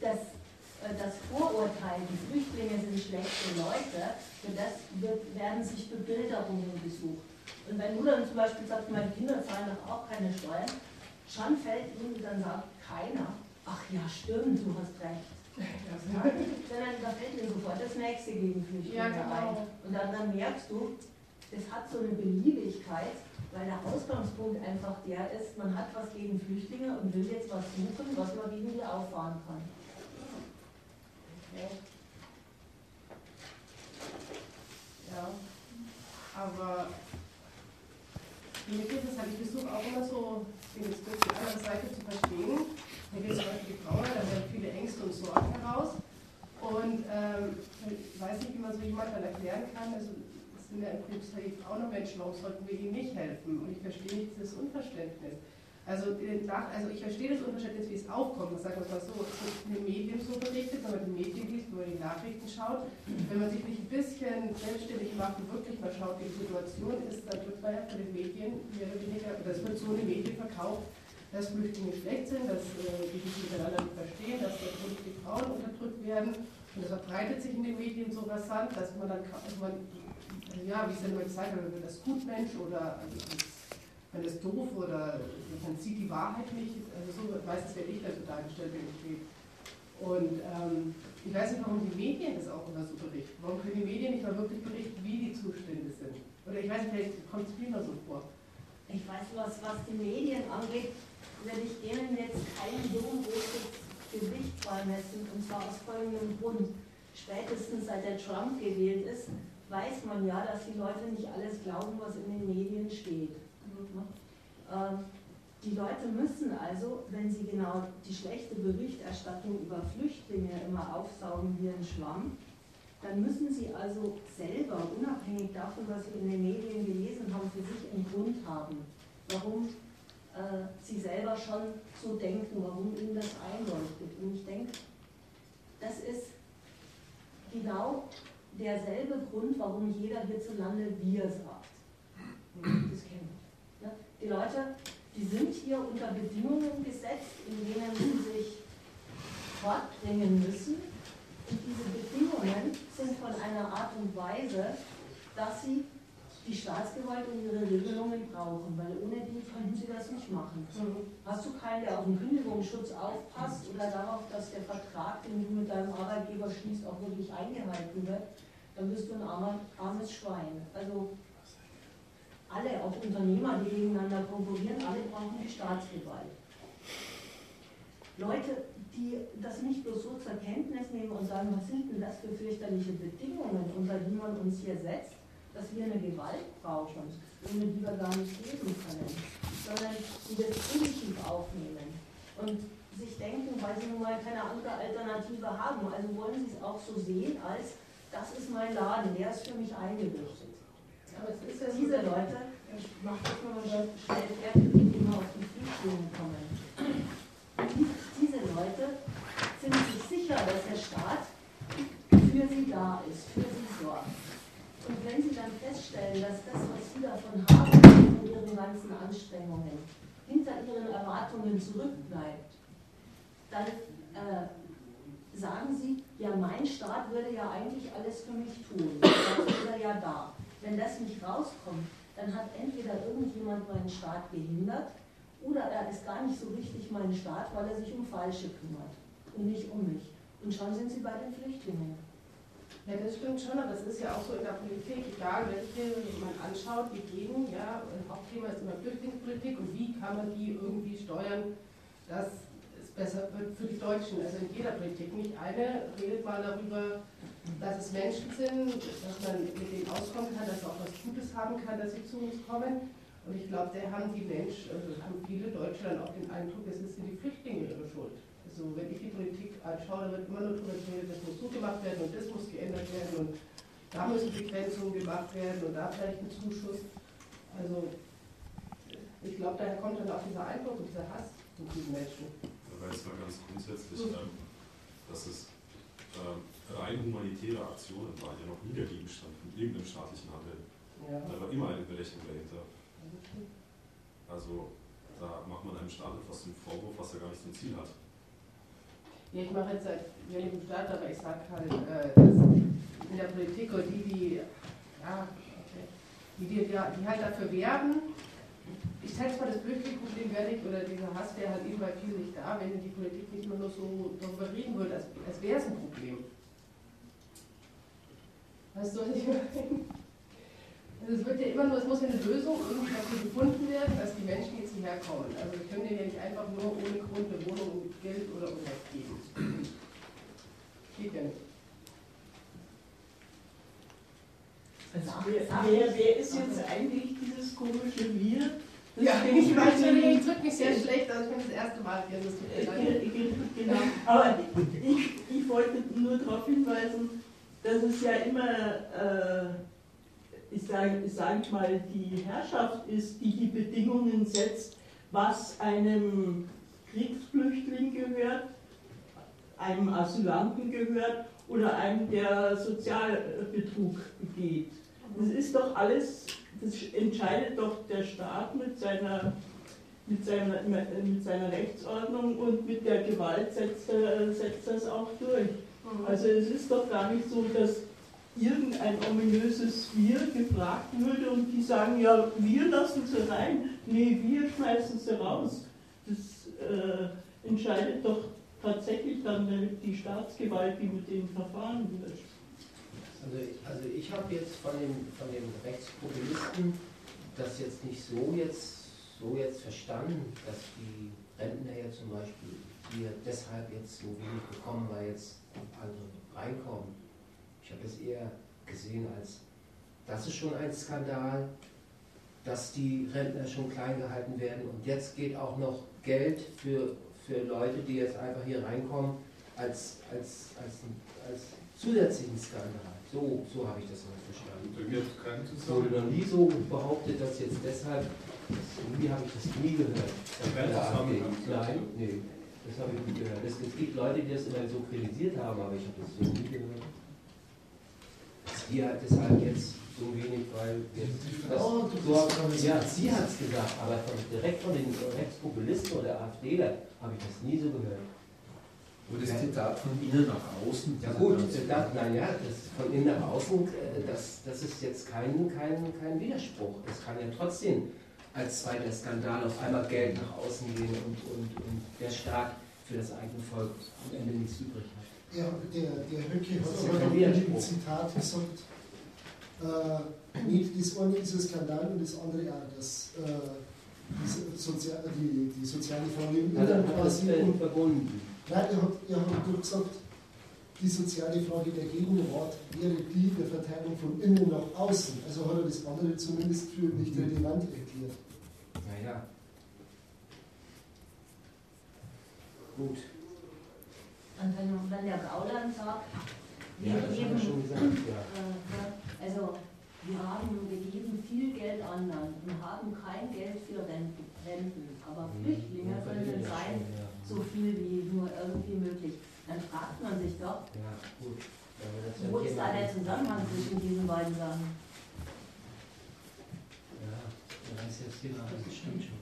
dass äh, das Vorurteil, die Flüchtlinge sind schlechte Leute, für das wird, werden sich Bebilderungen gesucht. Und wenn du dann zum Beispiel sagst, meine Kinder zahlen doch auch keine Steuern, schon fällt ihnen dann sagt keiner, ach ja stimmt, du hast recht. Sondern da fällt mir sofort das nächste gegen Flüchtlinge Ja, genau. ein. Und dann, dann merkst du, es hat so eine Beliebigkeit, weil der Ausgangspunkt einfach der ist, man hat was gegen Flüchtlinge und will jetzt was suchen, was man gegen die auffahren kann. Okay. Ja, aber mir geht es halt, ich versuche auch immer so, den Diskurs die andere Seite zu verstehen. Da geht zum Beispiel die Trauer, da werden viele Ängste und Sorgen heraus. Und ähm, ich weiß nicht, wie man so jemand dann erklären kann, also es sind ja im Prinzip auch noch Menschen, warum sollten wir ihnen nicht helfen? Und ich verstehe nicht dieses Unverständnis. Also, also ich verstehe das Unverständnis, wie es aufkommt. Das wir mal so, es wird in den Medien so berichtet, wenn man die Medien liest, wenn man die Nachrichten schaut. Wenn man sich nicht ein bisschen selbstständig macht und wirklich mal schaut, wie die Situation ist, dann wird man ja von den Medien mehr oder weniger, es wird so in den Medien verkauft, dass Flüchtlinge schlecht sind, dass äh, die sich miteinander nicht verstehen, dass natürlich die Frauen unterdrückt werden. Und das verbreitet sich in den Medien so rasant, dass man dann, man, ja, wie es dann immer gesagt wird, das Gutmensch oder also, man ist doof oder man sieht die Wahrheit nicht. Also so meistens werde ich dazu dargestellt, wenn ich rede. Und ähm, ich weiß nicht, warum die Medien das auch immer so berichten. Warum können die Medien nicht mal wirklich berichten, wie die Zustände sind? Oder ich weiß nicht, vielleicht kommt es immer so vor. Ich weiß, was, was die Medien angeht, werde ich denen jetzt kein so großes Gewicht beimessen. Und zwar aus folgendem Grund. Spätestens seit der Trump gewählt ist, weiß man ja, dass die Leute nicht alles glauben, was in den Medien steht. Ähm, die Leute müssen also, wenn sie genau die schlechte Berichterstattung über Flüchtlinge immer aufsaugen wie ein Schwamm, dann müssen sie also selber, unabhängig davon, was sie in den Medien gelesen haben, für sich einen Grund haben, warum äh, sie selber schon so denken, warum ihnen das einleuchtet. Und ich denke, das ist genau derselbe Grund, warum jeder hierzulande wir sagt. Das kennen die Leute, die sind hier unter Bedingungen gesetzt, in denen sie sich fortbringen müssen. Und diese Bedingungen sind von einer Art und Weise, dass sie die Staatsgewalt und ihre Regelungen brauchen, weil ohne die können sie das nicht machen. Mhm. Hast du keinen, der auf den Kündigungsschutz aufpasst oder darauf, dass der Vertrag, den du mit deinem Arbeitgeber schließt, auch wirklich eingehalten wird, dann bist du ein armer, armes Schwein. Also alle, auch Unternehmer, die gegeneinander konkurrieren, alle brauchen die Staatsgewalt. Leute, die das nicht bloß so zur Kenntnis nehmen und sagen, was sind denn das für fürchterliche Bedingungen, unter die man uns hier setzt, dass wir eine Gewalt brauchen, ohne die wir gar nicht leben können, sondern die das positiv aufnehmen und sich denken, weil sie nun mal keine andere Alternative haben. Also wollen sie es auch so sehen, als das ist mein Laden, der ist für mich eingerichtet. Aber es ist ja diese Leute, ich mache das mal schnell fertig, die immer auf die Flüchtlinge kommen. Diese Leute sind sich sicher, dass der Staat für sie da ist, für sie sorgt. Und wenn sie dann feststellen, dass das, was sie davon haben, von ihren ganzen Anstrengungen, hinter ihren Erwartungen zurückbleibt, dann äh, sagen sie, ja, mein Staat würde ja eigentlich alles für mich tun. Dafür ist er ja da. Wenn das nicht rauskommt, dann hat entweder irgendjemand meinen Staat gehindert oder er ist gar nicht so richtig mein Staat, weil er sich um Falsche kümmert und nicht um mich. Und schon sind sie bei den Flüchtlingen. Ja, das stimmt schon, aber das ist ja auch so in der Politik, egal welche man anschaut, die gehen, ja, ein Hauptthema ist immer Flüchtlingspolitik und wie kann man die irgendwie steuern, dass es besser wird für die Deutschen. Also in jeder Politik, nicht eine redet mal darüber, dass es Menschen sind, dass man mit denen auskommen kann, dass man auch was Gutes haben kann, dass sie zu uns kommen. Und ich glaube, da haben die Menschen, also haben viele Deutsche dann auch den Eindruck, es sind die Flüchtlinge ihre Schuld. Also wenn ich die Politik anschaue, da wird immer nur darüber geredet, das muss so gemacht werden und das muss geändert werden und da müssen Begrenzungen gemacht werden und da vielleicht ein Zuschuss. Also ich glaube, daher kommt dann auch dieser Eindruck und dieser Hass von diesen Menschen. Aber jetzt mal ganz grundsätzlich, ähm, dass es ähm, rein humanitäre Aktionen waren ja noch nie der Gegenstand von irgendeinem staatlichen Handeln. Ja. Da war immer eine Berechnung dahinter. Also da macht man einem Staat etwas den Vorwurf, was er gar nicht zum Ziel hat. Ja, ich mache jetzt seit wenigen Staat, aber ich sage halt, äh, dass in der Politik oder die, die, ja, okay, die, die, die halt dafür werben, ich schätze mal, das Flüchtlingsproblem wäre nicht, oder dieser Hass wäre halt eben bei vielen nicht da, wenn die Politik nicht nur so darüber reden würde, als, als wäre es ein Problem. Weißt du, was ich meine? Also es wird ja immer nur, es muss ja eine Lösung irgendwie dafür gefunden werden, dass die Menschen jetzt hierher kommen. Also wir können denen ja nicht einfach nur ohne Grund eine Wohnung mit Geld oder Unrecht geben. Geht ja nicht. Also wer, wer, wer ist jetzt eigentlich dieses komische Wir? Das ja, ich weiß schon, ich drücke mich sehr schlecht, also ich bin das erste Mal hier, das tut mir leid. Genau, aber ich, ich wollte nur darauf hinweisen, dass es ja immer, äh, ich sage sag mal, die Herrschaft ist, die die Bedingungen setzt, was einem Kriegsflüchtling gehört, einem Asylanten gehört oder einem, der Sozialbetrug begeht. Das ist doch alles, das entscheidet doch der Staat mit seiner, mit seiner, mit seiner Rechtsordnung und mit der Gewalt setzt, setzt das auch durch. Mhm. Also es ist doch gar nicht so, dass irgendein ominöses Wir gefragt würde und die sagen, ja, wir lassen sie rein, nee, wir schmeißen sie raus. Das äh, entscheidet doch tatsächlich dann die Staatsgewalt, wie mit denen verfahren wird. Also, also ich habe jetzt von den, von den Rechtspopulisten das jetzt nicht so jetzt, so jetzt verstanden, dass die Rentner ja zum Beispiel hier deshalb jetzt so wenig bekommen, weil jetzt andere reinkommen. Ich habe es eher gesehen als, das ist schon ein Skandal, dass die Rentner schon klein gehalten werden und jetzt geht auch noch Geld für, für Leute, die jetzt einfach hier reinkommen, als, als, als, als zusätzlichen Skandal. So, so habe ich das mal verstanden. Es wurde noch nie so behauptet, dass jetzt deshalb, irgendwie habe ich das nie gehört. Nein, nee, das habe ich nie gehört. Es, es gibt Leute, die das immer so kritisiert haben, aber ich habe das so nie gehört. Sie hat deshalb jetzt so wenig, weil jetzt das, oh, so, ja, sie hat es gesagt, aber von, direkt von den Rechtspopulisten oder AfDler habe ich das nie so gehört. Und das Zitat von innen nach außen? Ja gut, naja, das von innen nach außen, äh, das, das ist jetzt kein, kein, kein Widerspruch. Es kann ja trotzdem als zweiter Skandal auf einmal Geld nach außen gehen und, und, und der Staat für das eigene Volk am Ende nichts übrig hat. Ja, der, der Höcke hat aber ja in dem Zitat gesagt, äh, nicht das eine ist ein Skandal und das andere auch, dass äh, die, Sozial, die, die soziale Frage Inneren quasi verbunden. Nein, er hat, er hat gesagt, die soziale Frage der Gegenwart wäre die der Verteilung von innen nach außen. Also hat er das andere zumindest für nicht relevant erklärt. Naja. Gut. Und wenn, wenn der Gauland sagt, wir ja, geben, gesagt, ja. äh, also wir haben, wir geben viel Geld anderen und haben kein Geld für Renten, Renten. aber mhm. Flüchtlinge können sein, ja. so viel wie nur irgendwie möglich. Dann fragt man sich doch, ja, wo ist da der Zusammenhang zwischen diesen beiden Sachen? Ja, das ist jetzt Thema, das stimmt schon.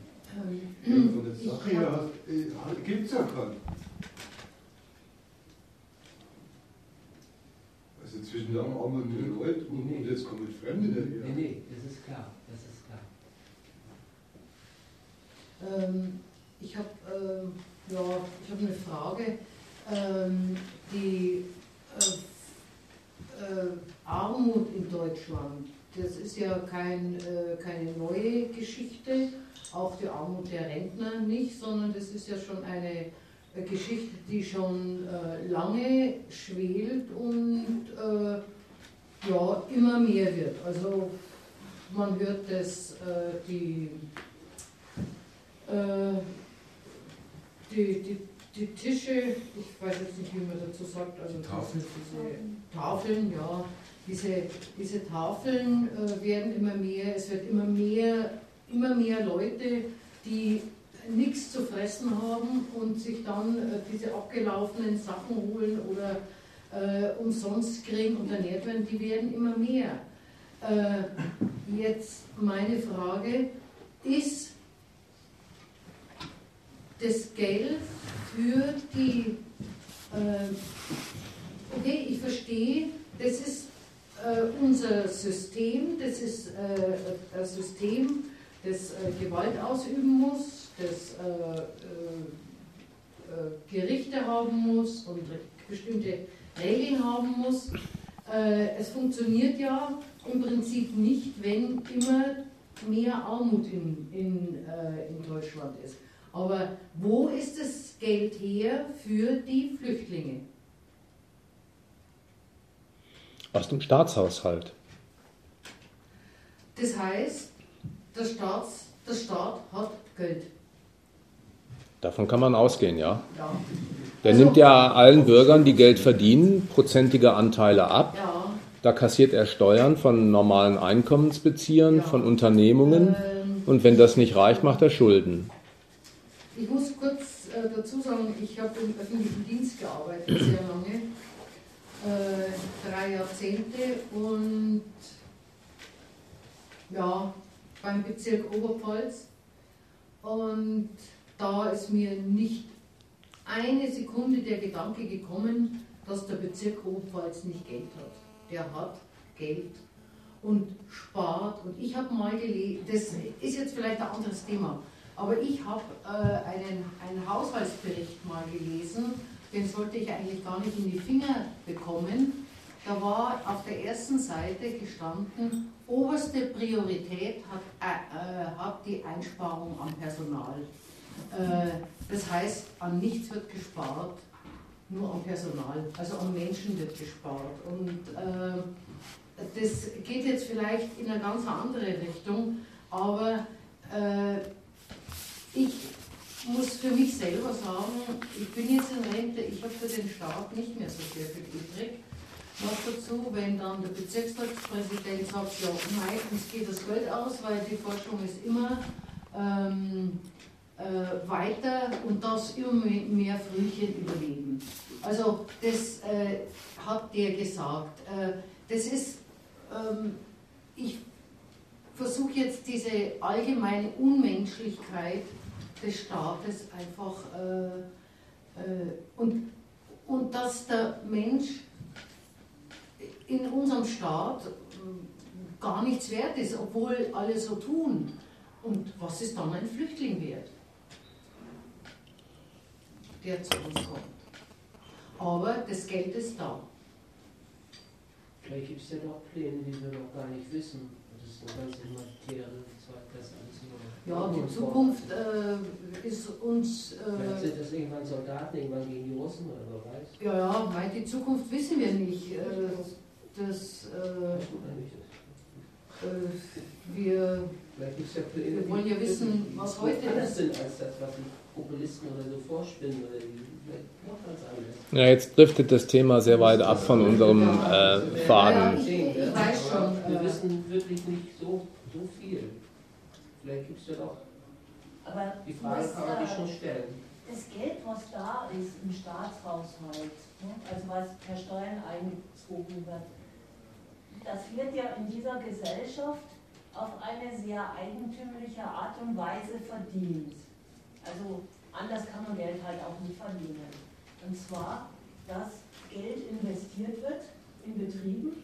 Ähm, von der Sache her äh, gibt es ja keinen. Also zwischen lang arm und alt und, nee. und jetzt kommen Fremde daher. Nee, nee, das ist klar, das ist klar. Ähm, ich habe ähm, ja, hab eine Frage. Ähm, die äh, äh, Armut in Deutschland, das ist ja kein, äh, keine neue Geschichte, auch die Armut der Rentner nicht, sondern das ist ja schon eine Geschichte, die schon äh, lange schwelt und äh, ja, immer mehr wird. Also man hört, dass die, die, die, die, Tische, ich weiß jetzt nicht, wie man dazu sagt, also Tafeln. diese Tafeln, ja, diese, diese Tafeln äh, werden immer mehr, es wird immer mehr, immer mehr Leute, die nichts zu fressen haben und sich dann äh, diese abgelaufenen Sachen holen oder äh, umsonst kriegen und ernährt werden, die werden immer mehr. Äh, jetzt meine Frage, ist das Geld für die, äh, okay, ich verstehe, das ist unser System, das ist äh, ein System, das Gewalt ausüben muss, das äh, äh, äh, Gerichte haben muss und bestimmte Regeln haben muss. Äh, es funktioniert ja im Prinzip nicht, wenn immer mehr Armut in, in, äh, in Deutschland ist. Aber wo ist das Geld her für die Flüchtlinge? Aus dem Staatshaushalt. Das heißt, der, Staats, der Staat hat Geld. Davon kann man ausgehen, ja. Der nimmt ja allen Bürgern, die Geld verdienen, prozentige Anteile ab. Da kassiert er Steuern von normalen Einkommensbeziehern, von Unternehmungen. Und wenn das nicht reicht, macht er Schulden. ich muss kurz äh, dazu sagen, ich habe im öffentlichen Dienst gearbeitet, sehr lange, äh, drei Jahrzehnte und ja, beim Bezirk Oberpfalz. Und da ist mir nicht eine Sekunde der Gedanke gekommen, dass der Bezirk Oberpfalz nicht Geld hat. Der hat Geld und spart. Und ich habe mal gelesen, das ist jetzt vielleicht ein anderes Thema, aber ich habe äh, einen, einen Haushaltsbericht mal gelesen, den sollte ich eigentlich gar nicht in die Finger bekommen. Da war auf der ersten Seite gestanden, oberste Priorität hat, äh, äh hat die Einsparung am Personal. Äh, das heißt, an nichts wird gespart, nur am Personal, also am Menschen wird gespart. Und äh, das geht jetzt vielleicht in eine ganz andere Richtung, aber äh, ich muss für mich selber sagen, ich bin jetzt in Rente, ich habe für den Staat nicht mehr so sehr viel übrig. Noch dazu, wenn dann der Bezirksratspräsident sagt, ja, nein, uns geht das Geld aus, weil die Forschung ist immer ähm, äh, weiter und das immer mehr Frühchen überleben. Also das äh, hat der gesagt. Äh, das ist, ähm, ich versuche jetzt diese allgemeine Unmenschlichkeit des Staates einfach äh, äh, und, und dass der Mensch in unserem Staat äh, gar nichts wert ist, obwohl alle so tun. Und was ist dann ein Flüchtling wert, der zu uns kommt? Aber das Geld ist da. Vielleicht gibt es ja noch Pläne, die wir noch gar nicht wissen. Das ist eine ganz immaterielle das alles ja, die Zukunft äh, ist uns. Äh, Vielleicht sind das irgendwann Soldaten, irgendwann gegen die Russen oder wer weiß. Ja, ja, weil die Zukunft wissen wir nicht. Äh, das, äh, äh, wir, wir wollen ja wissen, was heute ist. sind als das, was die Populisten oder so vorspinnen oder die ja, jetzt driftet das Thema sehr weit ab von unserem äh, Faden. Ja, ich, ich weiß schon. Wir äh, wissen wirklich nicht so, so viel. Vielleicht gibt es ja doch. Aber die Frage kann man sich schon stellen. Das Geld, was da ist im Staatshaushalt, ne, also was per Steuern eingezogen wird, das wird ja in dieser Gesellschaft auf eine sehr eigentümliche Art und Weise verdient. Also anders kann man Geld halt auch nicht verdienen. Und zwar, dass Geld investiert wird in Betrieben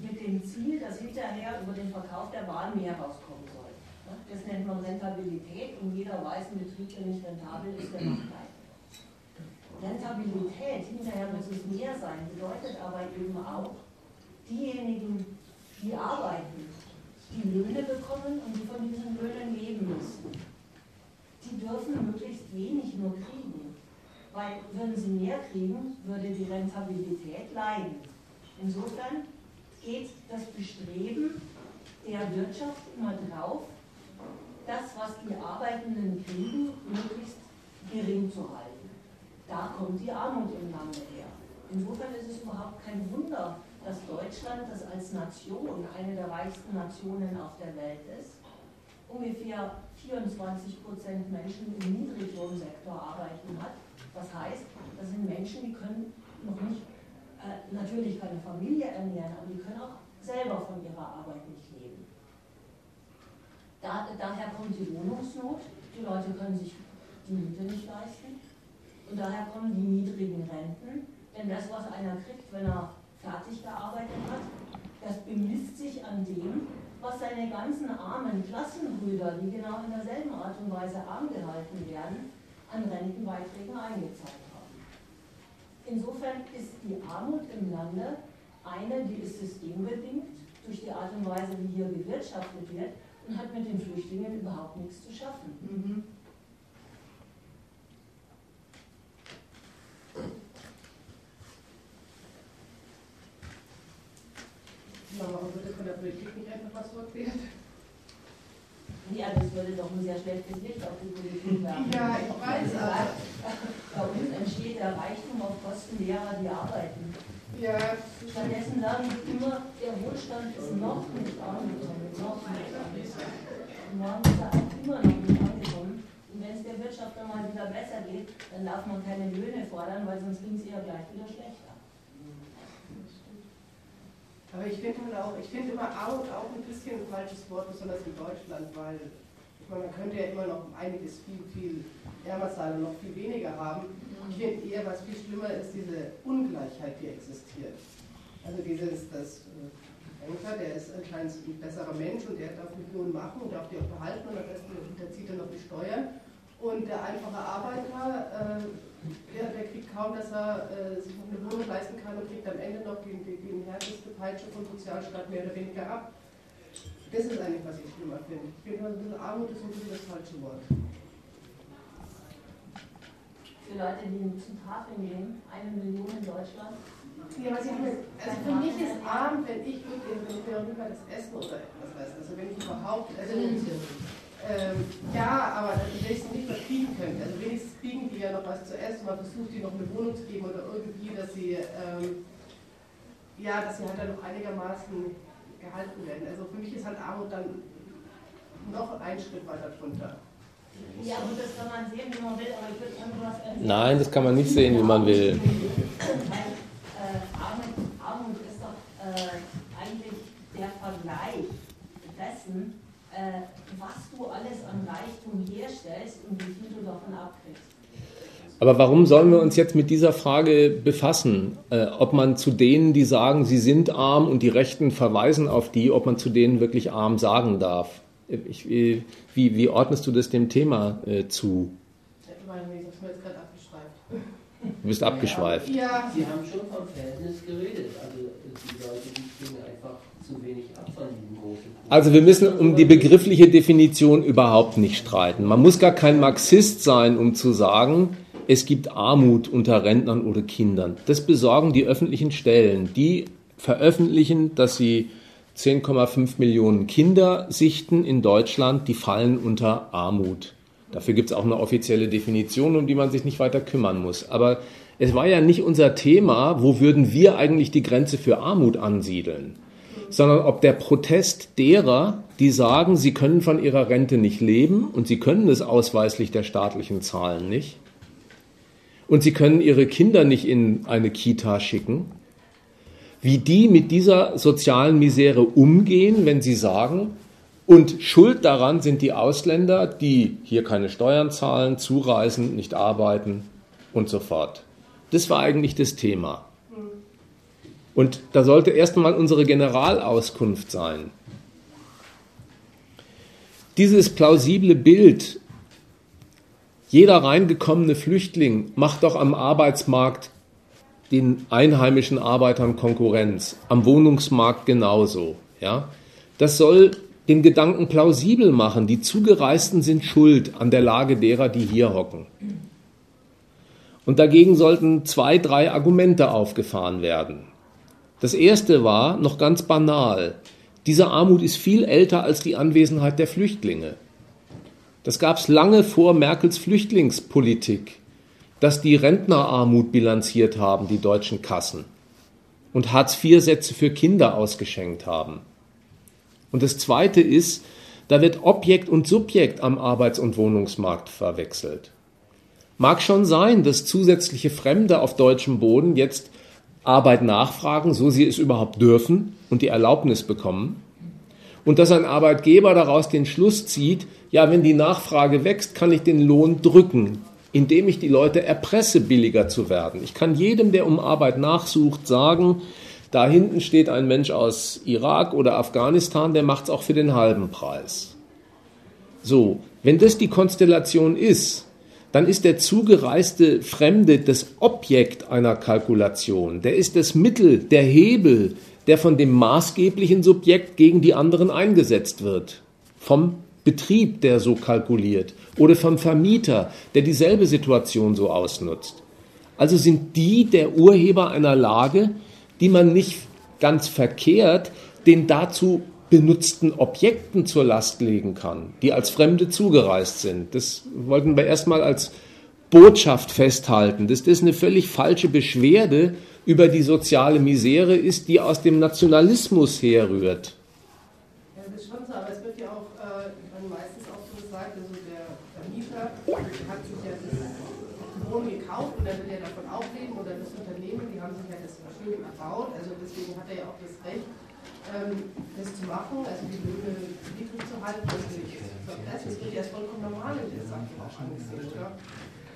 mit dem Ziel, dass hinterher über den Verkauf der Waren mehr rauskommen soll. Das nennt man Rentabilität und jeder weiß, ein Betrieb, der nicht rentabel ist, der macht pleite. Rentabilität, hinterher muss es mehr sein, bedeutet aber eben auch, diejenigen, die arbeiten, die Löhne bekommen und die von diesen Löhnen leben müssen, die dürfen möglichst wenig nur kriegen. Weil würden sie mehr kriegen, würde die Rentabilität leiden. Insofern geht das Bestreben der Wirtschaft immer drauf, das, was die Arbeitenden kriegen, möglichst gering zu halten. Da kommt die Armut im Lande her. Insofern ist es überhaupt kein Wunder, dass Deutschland, das als Nation eine der reichsten Nationen auf der Welt ist, ungefähr 24 Prozent Menschen im Niedriglohnsektor arbeiten hat. Das heißt, das sind Menschen, die können noch nicht, äh, natürlich keine Familie ernähren, aber die können auch selber von ihrer Arbeit nicht da, daher kommt die Wohnungsnot. Die Leute können sich die Miete nicht leisten. Und daher kommen die niedrigen Renten. Denn das, was einer kriegt, wenn er fertig gearbeitet hat, das bemisst sich an dem, was seine ganzen armen Klassenbrüder, die genau in derselben Art und Weise arm gehalten werden, an Rentenbeiträgen eingezahlt haben. Insofern ist die Armut im Lande eine, die ist systembedingt durch die Art und Weise, wie hier gewirtschaftet wird, und hat mit den Flüchtlingen überhaupt nichts zu schaffen. Mhm. Warum würde von der Politik nicht einfach was fortwählen? Ja, das würde doch ein sehr schlechtes Licht auf die Politik werfen. Ja, ich weiß. Aber bei uns entsteht der Reichtum auf Kosten derer, die arbeiten. Ja. Stattdessen sagen wir immer, der Wohlstand ist noch nicht angekommen, noch nicht angekommen. Morgen ist er auch immer noch nicht angekommen. Und wenn es der Wirtschaft dann mal wieder besser geht, dann darf man keine Löhne fordern, weil sonst ging es eher gleich wieder schlechter. Aber ich finde auch, ich finde immer Armut auch ein bisschen ein falsches Wort, besonders in Deutschland, weil ich meine, man könnte ja immer noch einiges viel, viel ärmer sein und noch viel weniger haben. Ich finde eher, was viel schlimmer ist, diese Ungleichheit, die existiert. Also dieses, das Banker, der ist anscheinend ein besserer Mensch und der darf Millionen machen und darf die auch behalten und am besten hinterzieht er noch die Steuern. Und der einfache Arbeiter, äh, der, der kriegt kaum, dass er äh, sich noch eine Wohnung leisten kann und kriegt am Ende noch die, die, die härteste Peitsche vom Sozialstaat mehr oder weniger ab. Das ist eigentlich, was ich schlimmer finde. Ich finde, ein bisschen Armut ist ein bisschen das falsche Wort. Für Leute, die zum Tafeln gehen, eine Million in Deutschland. Ja, was ich also für mich ist arm, wenn ich wirklich, wenn ich mir auch das Essen oder etwas weiß. Also wenn ich überhaupt, also ähm, ja, aber wenn ich es nicht mehr kriegen könnte, also wenigstens kriegen die ja noch was zu essen, man versucht die noch eine Wohnung zu geben oder irgendwie, dass sie, ähm, ja, dass sie halt dann noch einigermaßen gehalten werden. Also für mich ist halt Armut dann noch ein Schritt weiter drunter. Ja, gut, das kann man sehen, wie man will, aber ich würde einfach was erzählen. Nein, das kann man nicht sehen, wie man will. Weil äh, Armut, Armut ist doch äh, eigentlich der Vergleich dessen, äh, was du alles an Reichtum herstellst und wie viel du davon abkriegst. Aber warum sollen wir uns jetzt mit dieser Frage befassen? Äh, ob man zu denen, die sagen, sie sind arm und die Rechten verweisen auf die, ob man zu denen wirklich arm sagen darf? Ich, wie, wie ordnest du das dem Thema äh, zu? Du bist abgeschweift. Ja. Sie haben schon vom Verhältnis geredet. Also die Leute, die kriegen einfach zu wenig ab von diesem großen Also wir müssen um die begriffliche Definition überhaupt nicht streiten. Man muss gar kein Marxist sein, um zu sagen, es gibt Armut unter Rentnern oder Kindern. Das besorgen die öffentlichen Stellen. Die veröffentlichen, dass sie 10,5 Millionen Kinder sichten in Deutschland, die fallen unter Armut. Dafür gibt es auch eine offizielle Definition, um die man sich nicht weiter kümmern muss. Aber es war ja nicht unser Thema, wo würden wir eigentlich die Grenze für Armut ansiedeln, sondern ob der Protest derer, die sagen, sie können von ihrer Rente nicht leben und sie können es ausweislich der staatlichen Zahlen nicht und sie können ihre Kinder nicht in eine Kita schicken, wie die mit dieser sozialen Misere umgehen, wenn sie sagen, und schuld daran sind die Ausländer, die hier keine Steuern zahlen, zureisen, nicht arbeiten und so fort. Das war eigentlich das Thema. Und da sollte erst einmal unsere Generalauskunft sein. Dieses plausible Bild, jeder reingekommene Flüchtling macht doch am Arbeitsmarkt den einheimischen Arbeitern Konkurrenz, am Wohnungsmarkt genauso. Ja? Das soll den Gedanken plausibel machen. Die Zugereisten sind schuld an der Lage derer, die hier hocken. Und dagegen sollten zwei, drei Argumente aufgefahren werden. Das erste war noch ganz banal. Diese Armut ist viel älter als die Anwesenheit der Flüchtlinge. Das gab es lange vor Merkels Flüchtlingspolitik dass die Rentnerarmut bilanziert haben, die deutschen Kassen, und Hartz-IV-Sätze für Kinder ausgeschenkt haben. Und das Zweite ist, da wird Objekt und Subjekt am Arbeits- und Wohnungsmarkt verwechselt. Mag schon sein, dass zusätzliche Fremde auf deutschem Boden jetzt Arbeit nachfragen, so sie es überhaupt dürfen und die Erlaubnis bekommen. Und dass ein Arbeitgeber daraus den Schluss zieht, ja, wenn die Nachfrage wächst, kann ich den Lohn drücken, indem ich die Leute erpresse, billiger zu werden. Ich kann jedem, der um Arbeit nachsucht, sagen, da hinten steht ein Mensch aus Irak oder Afghanistan, der macht es auch für den halben Preis. So, wenn das die Konstellation ist, dann ist der zugereiste Fremde das Objekt einer Kalkulation. Der ist das Mittel, der Hebel, der von dem maßgeblichen Subjekt gegen die anderen eingesetzt wird. Vom Betrieb, der so kalkuliert, oder vom Vermieter, der dieselbe Situation so ausnutzt. Also sind die der Urheber einer Lage, die man nicht ganz verkehrt den dazu benutzten Objekten zur Last legen kann, die als Fremde zugereist sind. Das wollten wir erstmal als Botschaft festhalten, das eine völlig falsche Beschwerde über die soziale Misere ist, die aus dem Nationalismus herrührt. hat sich ja Wohnung gekauft und er will ja davon auch leben oder das Unternehmen, die haben sich ja das schön erbaut, also deswegen hat er ja auch das Recht, ähm, das zu machen, also die Löhne niedrig zu halten, das ich das wird ja vollkommen normal in der Sache auch angesehen. Oder?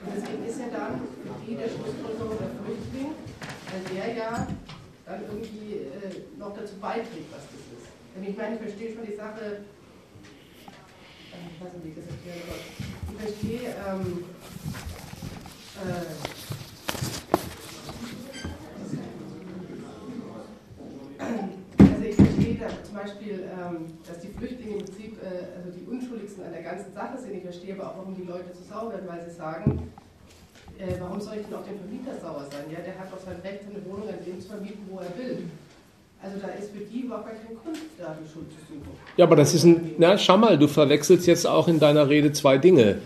Deswegen ist ja dann die der Schlussfolgerung der Flüchtling, weil der ja dann irgendwie äh, noch dazu beiträgt, was das ist. Denn ich meine, ich verstehe schon die Sache, äh, ich weiß nicht, wie ich das erklären soll. Ich verstehe, ähm, äh, da zum Beispiel, ähm, dass die Flüchtlinge im Prinzip äh, also die Unschuldigsten an der ganzen Sache sind. Ich verstehe aber auch, warum die Leute zu sauer werden, weil sie sagen, äh, warum soll ich denn auf den Vermieter sauer sein? Ja, der hat doch sein Recht, eine Wohnung an dem zu vermieten, wo er will. Also da ist für die überhaupt kein Grund, da die Schuld zu suchen. Ja, aber das ist ein, na schau mal, du verwechselst jetzt auch in deiner Rede zwei Dinge.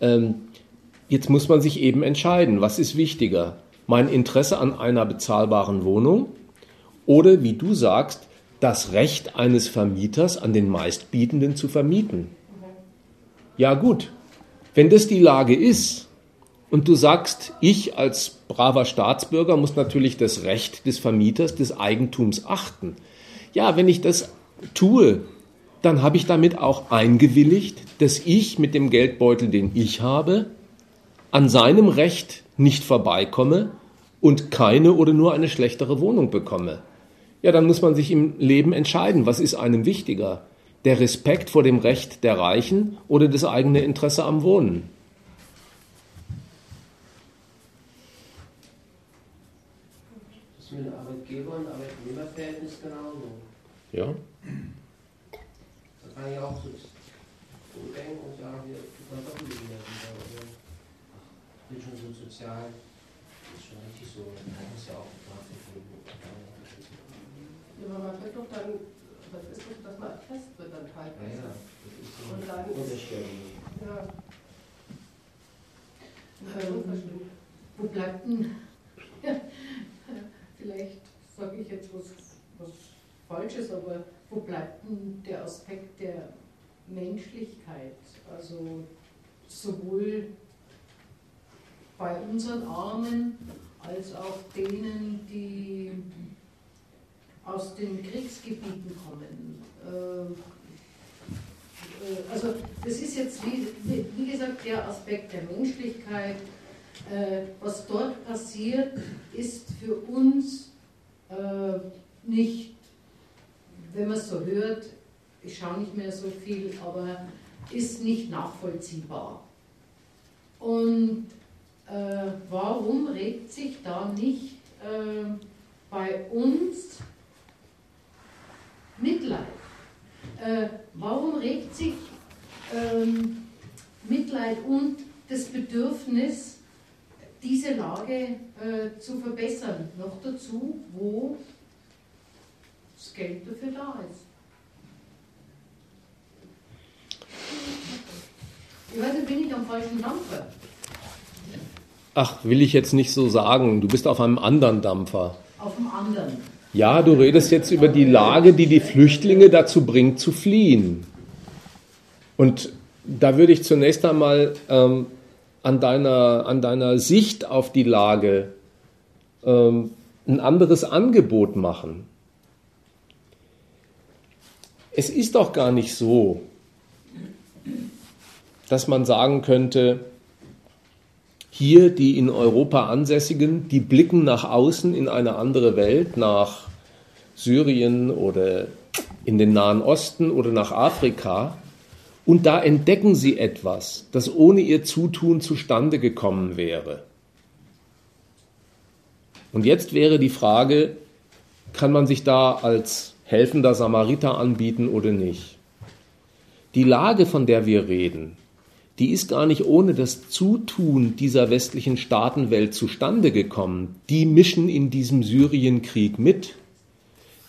Ähm, jetzt muss man sich eben entscheiden, was ist wichtiger? Mein Interesse an einer bezahlbaren Wohnung oder, wie du sagst, das Recht eines Vermieters an den Meistbietenden zu vermieten. Ja gut, wenn das die Lage ist, und du sagst, ich als braver Staatsbürger muss natürlich das Recht des Vermieters, des Eigentums achten. Ja, wenn ich das tue, dann habe ich damit auch eingewilligt, dass ich mit dem Geldbeutel, den ich habe, an seinem Recht nicht vorbeikomme und keine oder nur eine schlechtere Wohnung bekomme. Ja, dann muss man sich im Leben entscheiden, was ist einem wichtiger? Der Respekt vor dem Recht der Reichen oder das eigene Interesse am Wohnen? ist mit dem Arbeitgeber- und Arbeitnehmerverhältnis genauso. Ja. Da kann ich auch so denken und sagen, wir können doch nicht mehr wieder. Oder? Ich bin schon so sozial, das ist schon richtig so. Das ist ja auch nachzufinden. Ja, aber man wird doch dann, das ist doch, dass man erfasst wird dann teilweise. Ja, ja, das ist so Und dann unterstellt. Ja. Ähm, wo bleibt denn, vielleicht sage ich jetzt was, was Falsches, aber wo bleibt denn der Aspekt der Menschlichkeit? Also sowohl bei unseren Armen als auch denen, die aus den Kriegsgebieten kommen. Äh, äh, also das ist jetzt wie, wie gesagt der Aspekt der Menschlichkeit. Äh, was dort passiert, ist für uns äh, nicht, wenn man es so hört, ich schaue nicht mehr so viel, aber ist nicht nachvollziehbar. Und äh, warum regt sich da nicht äh, bei uns Mitleid? Äh, warum regt sich ähm, Mitleid und das Bedürfnis, diese Lage äh, zu verbessern? Noch dazu, wo das Geld dafür da ist. Ich weiß nicht, bin ich am falschen Dampfer? Ach, will ich jetzt nicht so sagen. Du bist auf einem anderen Dampfer. Auf dem anderen. Ja, du redest jetzt über die Lage, die die Flüchtlinge dazu bringt, zu fliehen. Und da würde ich zunächst einmal ähm, an, deiner, an deiner Sicht auf die Lage ähm, ein anderes Angebot machen. Es ist doch gar nicht so, dass man sagen könnte, hier die in Europa Ansässigen, die blicken nach außen in eine andere Welt, nach Syrien oder in den Nahen Osten oder nach Afrika, und da entdecken sie etwas, das ohne ihr Zutun zustande gekommen wäre. Und jetzt wäre die Frage, kann man sich da als helfender Samariter anbieten oder nicht? Die Lage, von der wir reden, die ist gar nicht ohne das Zutun dieser westlichen Staatenwelt zustande gekommen. Die mischen in diesem Syrienkrieg mit.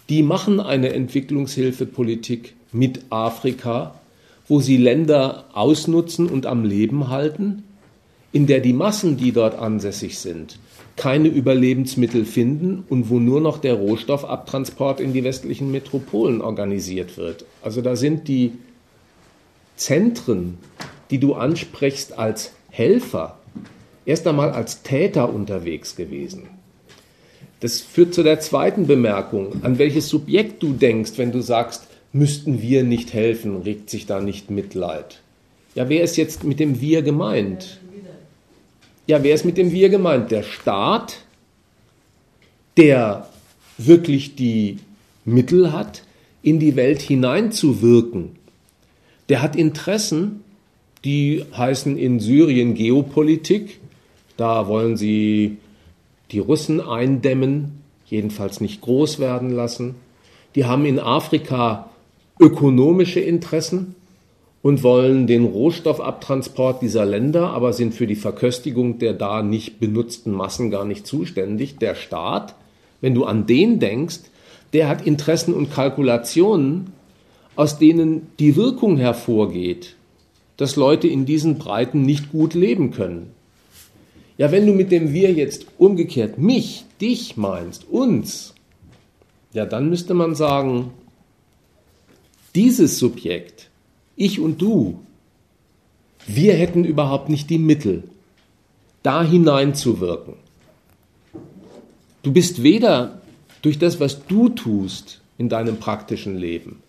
Die machen eine Entwicklungshilfepolitik mit Afrika, wo sie Länder ausnutzen und am Leben halten, in der die Massen, die dort ansässig sind, keine Überlebensmittel finden und wo nur noch der Rohstoffabtransport in die westlichen Metropolen organisiert wird. Also da sind die Zentren die du ansprichst als Helfer, erst einmal als Täter unterwegs gewesen. Das führt zu der zweiten Bemerkung. An welches Subjekt du denkst, wenn du sagst, müssten wir nicht helfen, regt sich da nicht Mitleid. Ja, wer ist jetzt mit dem Wir gemeint? Ja, wer ist mit dem Wir gemeint? Der Staat, der wirklich die Mittel hat, in die Welt hineinzuwirken. Der hat Interessen, die heißen in Syrien Geopolitik. Da wollen sie die Russen eindämmen, jedenfalls nicht groß werden lassen. Die haben in Afrika ökonomische Interessen und wollen den Rohstoffabtransport dieser Länder, aber sind für die Verköstigung der da nicht benutzten Massen gar nicht zuständig. Der Staat, wenn du an den denkst, der hat Interessen und Kalkulationen, aus denen die Wirkung hervorgeht, dass Leute in diesen Breiten nicht gut leben können. Ja, wenn du mit dem Wir jetzt umgekehrt mich, dich meinst, uns, ja, dann müsste man sagen, dieses Subjekt, ich und du, wir hätten überhaupt nicht die Mittel, da hineinzuwirken. Du bist weder durch das, was du tust in deinem praktischen Leben,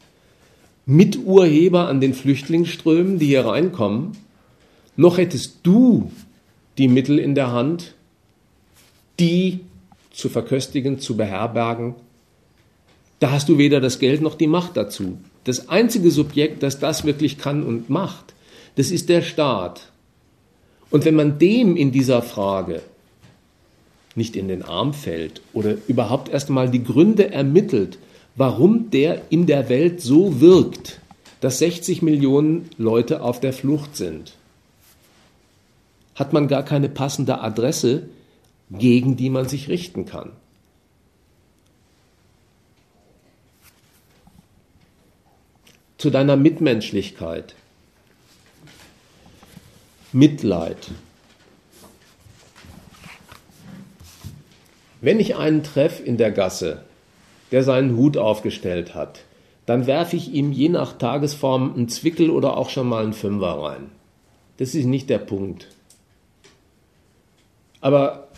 Miturheber an den Flüchtlingsströmen, die hier reinkommen, noch hättest du die Mittel in der Hand, die zu verköstigen, zu beherbergen. Da hast du weder das Geld noch die Macht dazu. Das einzige Subjekt, das das wirklich kann und macht, das ist der Staat. Und wenn man dem in dieser Frage nicht in den Arm fällt oder überhaupt erstmal die Gründe ermittelt, warum der in der Welt so wirkt, dass 60 Millionen Leute auf der Flucht sind, hat man gar keine passende Adresse, gegen die man sich richten kann. Zu deiner Mitmenschlichkeit. Mitleid. Wenn ich einen treffe in der Gasse, der seinen Hut aufgestellt hat, dann werfe ich ihm je nach Tagesform einen Zwickel oder auch schon mal einen Fünfer rein. Das ist nicht der Punkt. Aber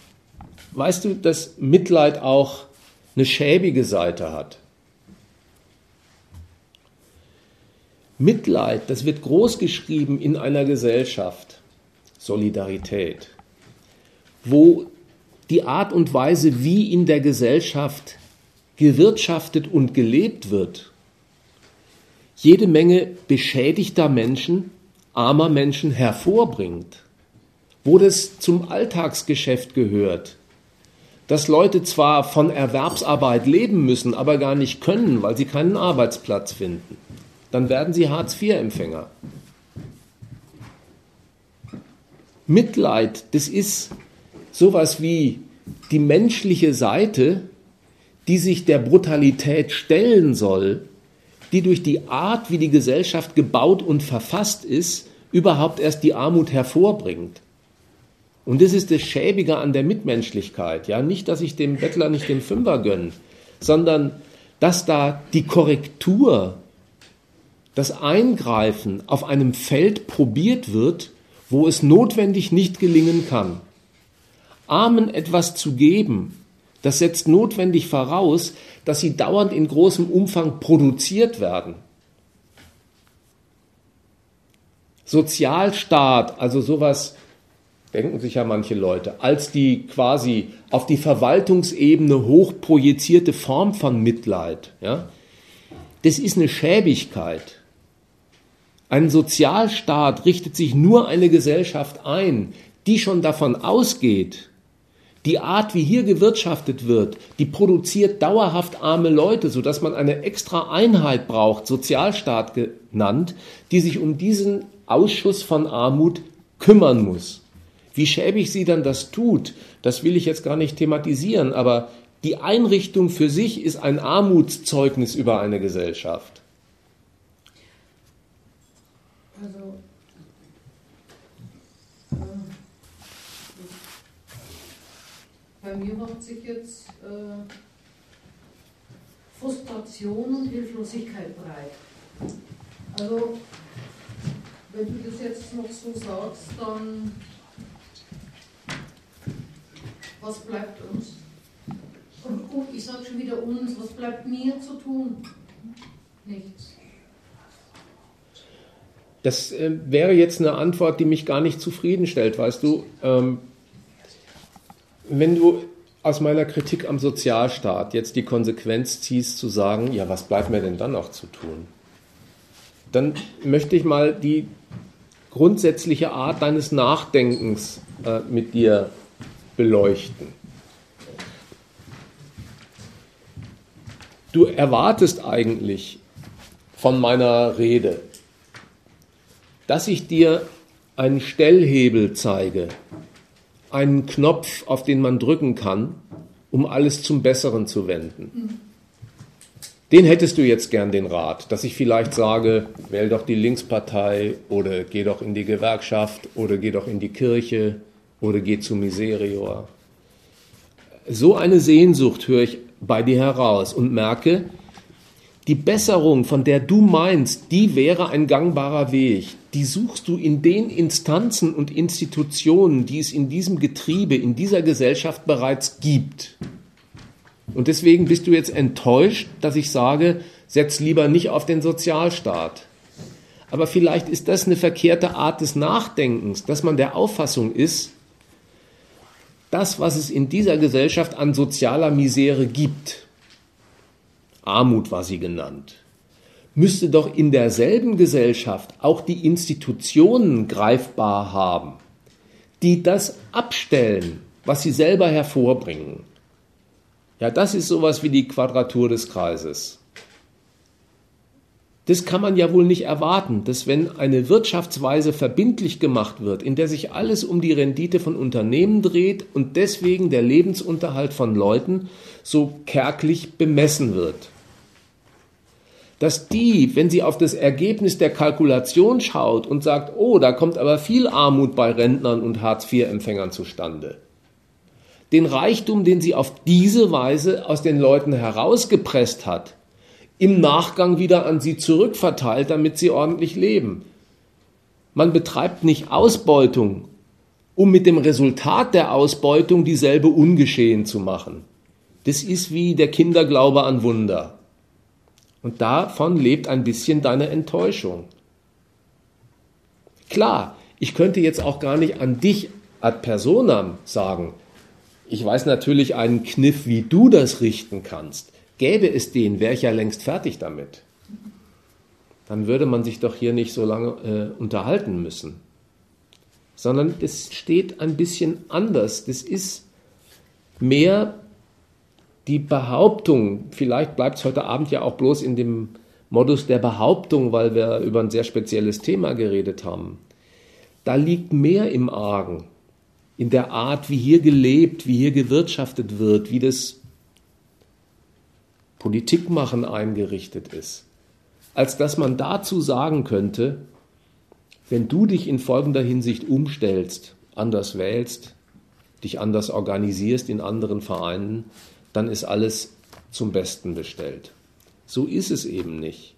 weißt du, dass Mitleid auch eine schäbige Seite hat? Mitleid, das wird groß geschrieben in einer Gesellschaft, Solidarität, wo die Art und Weise, wie in der Gesellschaft gewirtschaftet und gelebt wird, jede Menge beschädigter Menschen, armer Menschen hervorbringt, wo das zum Alltagsgeschäft gehört, dass Leute zwar von Erwerbsarbeit leben müssen, aber gar nicht können, weil sie keinen Arbeitsplatz finden, dann werden sie Hartz-IV-Empfänger. Mitleid, das ist sowas wie die menschliche Seite die sich der Brutalität stellen soll, die durch die Art, wie die Gesellschaft gebaut und verfasst ist, überhaupt erst die Armut hervorbringt. Und das ist das Schäbige an der Mitmenschlichkeit. Ja, nicht, dass ich dem Bettler nicht den Fünfer gönne, sondern dass da die Korrektur, das Eingreifen auf einem Feld probiert wird, wo es notwendig nicht gelingen kann. Armen etwas zu geben, das setzt notwendig voraus, dass sie dauernd in großem Umfang produziert werden. Sozialstaat, also sowas, denken sich ja manche Leute, als die quasi auf die Verwaltungsebene hochprojizierte Form von Mitleid, ja, das ist eine Schäbigkeit. Ein Sozialstaat richtet sich nur eine Gesellschaft ein, die schon davon ausgeht, die Art, wie hier gewirtschaftet wird, die produziert dauerhaft arme Leute, sodass man eine extra Einheit braucht, Sozialstaat genannt, die sich um diesen Ausschuss von Armut kümmern muss. Wie schäbig sie dann das tut, das will ich jetzt gar nicht thematisieren, aber die Einrichtung für sich ist ein Armutszeugnis über eine Gesellschaft. Also bei mir macht sich jetzt äh, Frustration und Hilflosigkeit breit. Also, wenn du das jetzt noch so sagst, dann Was bleibt uns? Und, ich sage schon wieder uns, was bleibt mir zu tun? Nichts. Das äh, wäre jetzt eine Antwort, die mich gar nicht zufriedenstellt, weißt du. Ähm, wenn du aus meiner Kritik am Sozialstaat jetzt die Konsequenz ziehst, zu sagen, ja, was bleibt mir denn dann noch zu tun? Dann möchte ich mal die grundsätzliche Art deines Nachdenkens äh, mit dir beleuchten. Du erwartest eigentlich von meiner Rede, dass ich dir einen Stellhebel zeige, einen Knopf, auf den man drücken kann, um alles zum Besseren zu wenden. Den hättest du jetzt gern den Rat, dass ich vielleicht sage, wähl doch die Linkspartei oder geh doch in die Gewerkschaft oder geh doch in die Kirche oder geh zu Miserior. So eine Sehnsucht höre ich bei dir heraus und merke, die Besserung, von der du meinst, die wäre ein gangbarer Weg, die suchst du in den Instanzen und Institutionen, die es in diesem Getriebe, in dieser Gesellschaft bereits gibt. Und deswegen bist du jetzt enttäuscht, dass ich sage, setz lieber nicht auf den Sozialstaat. Aber vielleicht ist das eine verkehrte Art des Nachdenkens, dass man der Auffassung ist, das, was es in dieser Gesellschaft an sozialer Misere gibt, Armut war sie genannt, müsste doch in derselben Gesellschaft auch die Institutionen greifbar haben, die das abstellen, was sie selber hervorbringen. Ja, das ist sowas wie die Quadratur des Kreises. Das kann man ja wohl nicht erwarten, dass wenn eine Wirtschaftsweise verbindlich gemacht wird, in der sich alles um die Rendite von Unternehmen dreht und deswegen der Lebensunterhalt von Leuten so kärglich bemessen wird, dass die, wenn sie auf das Ergebnis der Kalkulation schaut und sagt, oh, da kommt aber viel Armut bei Rentnern und Hartz-IV-Empfängern zustande, den Reichtum, den sie auf diese Weise aus den Leuten herausgepresst hat, im Nachgang wieder an sie zurückverteilt, damit sie ordentlich leben. Man betreibt nicht Ausbeutung, um mit dem Resultat der Ausbeutung dieselbe ungeschehen zu machen. Das ist wie der Kinderglaube an Wunder. Und davon lebt ein bisschen deine Enttäuschung. Klar, ich könnte jetzt auch gar nicht an dich ad personam sagen. Ich weiß natürlich einen Kniff, wie du das richten kannst. Gäbe es den, wäre ich ja längst fertig damit. Dann würde man sich doch hier nicht so lange äh, unterhalten müssen. Sondern es steht ein bisschen anders. Das ist mehr die Behauptung, vielleicht bleibt es heute Abend ja auch bloß in dem Modus der Behauptung, weil wir über ein sehr spezielles Thema geredet haben. Da liegt mehr im Argen, in der Art, wie hier gelebt, wie hier gewirtschaftet wird, wie das Politikmachen eingerichtet ist, als dass man dazu sagen könnte, wenn du dich in folgender Hinsicht umstellst, anders wählst, dich anders organisierst in anderen Vereinen, dann ist alles zum Besten bestellt. So ist es eben nicht.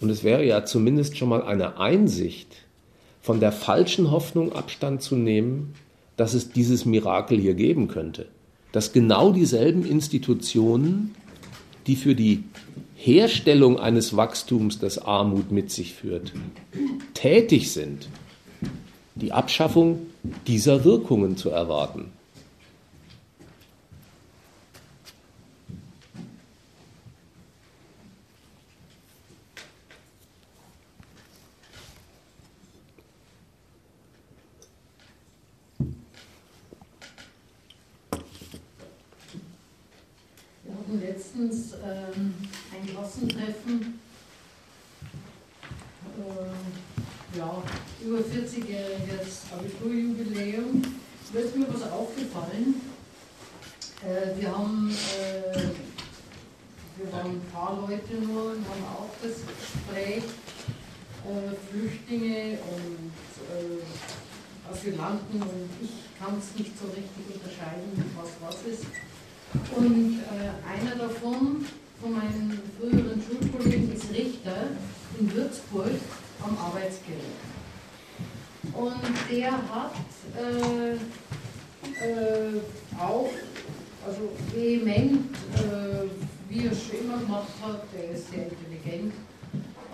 Und es wäre ja zumindest schon mal eine Einsicht, von der falschen Hoffnung Abstand zu nehmen, dass es dieses Mirakel hier geben könnte. Dass genau dieselben Institutionen die für die Herstellung eines Wachstums, das Armut mit sich führt, tätig sind, die Abschaffung dieser Wirkungen zu erwarten. Letztens ähm, ein Klassentreffen, äh, ja, über 40-jähriges Abiturjubiläum. Da ist mir was aufgefallen. Äh, wir, haben, äh, wir waren ein paar Leute nur und haben auch das Gespräch äh, Flüchtlinge und äh, Asylanten und ich kann es nicht so richtig unterscheiden, was was ist. Und äh, einer davon, von meinen früheren Schulkollegen, ist Richter in Würzburg am Arbeitsgericht. Und der hat äh, äh, auch also vehement, äh, wie er schon immer gemacht hat, der ist sehr intelligent,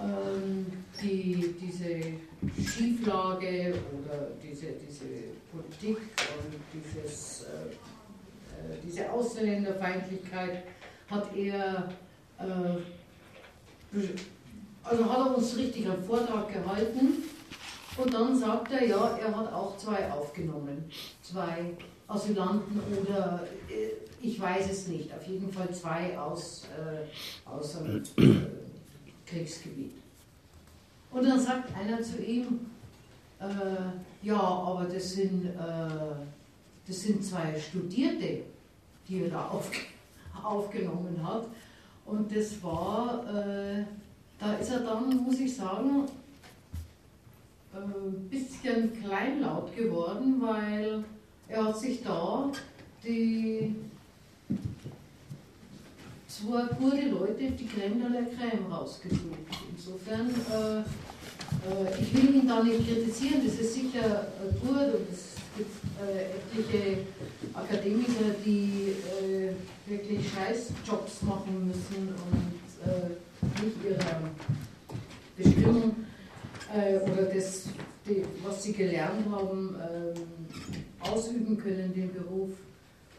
ähm, die, diese Schieflage oder diese, diese Politik und dieses, äh diese Ausländerfeindlichkeit hat er, äh, also hat er uns richtig einen Vortrag gehalten. Und dann sagt er, ja, er hat auch zwei aufgenommen, zwei Asylanten oder äh, ich weiß es nicht, auf jeden Fall zwei aus, äh, aus einem äh, Kriegsgebiet. Und dann sagt einer zu ihm, äh, ja, aber das sind, äh, das sind zwei Studierte, die er da auf, aufgenommen hat. Und das war, äh, da ist er dann, muss ich sagen, ein bisschen kleinlaut geworden, weil er hat sich da die zwei gute Leute, die Creme de la Creme rausgesucht. Insofern, äh, äh, ich will ihn da nicht kritisieren, das ist sicher äh, gut und gibt äh, etliche Akademiker, die äh, wirklich Scheißjobs machen müssen und äh, nicht ihrer Bestimmung oder das, was sie gelernt haben, ähm, ausüben können, den Beruf.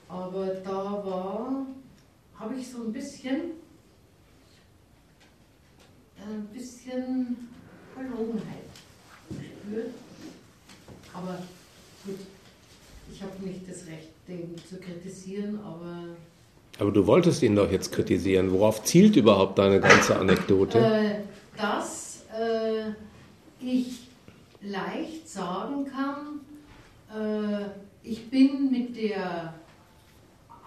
Aber da war, habe ich so ein bisschen, ein bisschen Verlogenheit gespürt. Aber gut, ich habe nicht das Recht, den zu kritisieren, aber. Aber du wolltest ihn doch jetzt kritisieren. Worauf zielt überhaupt deine ganze Anekdote? Äh, dass äh, ich leicht sagen kann, äh, ich bin mit der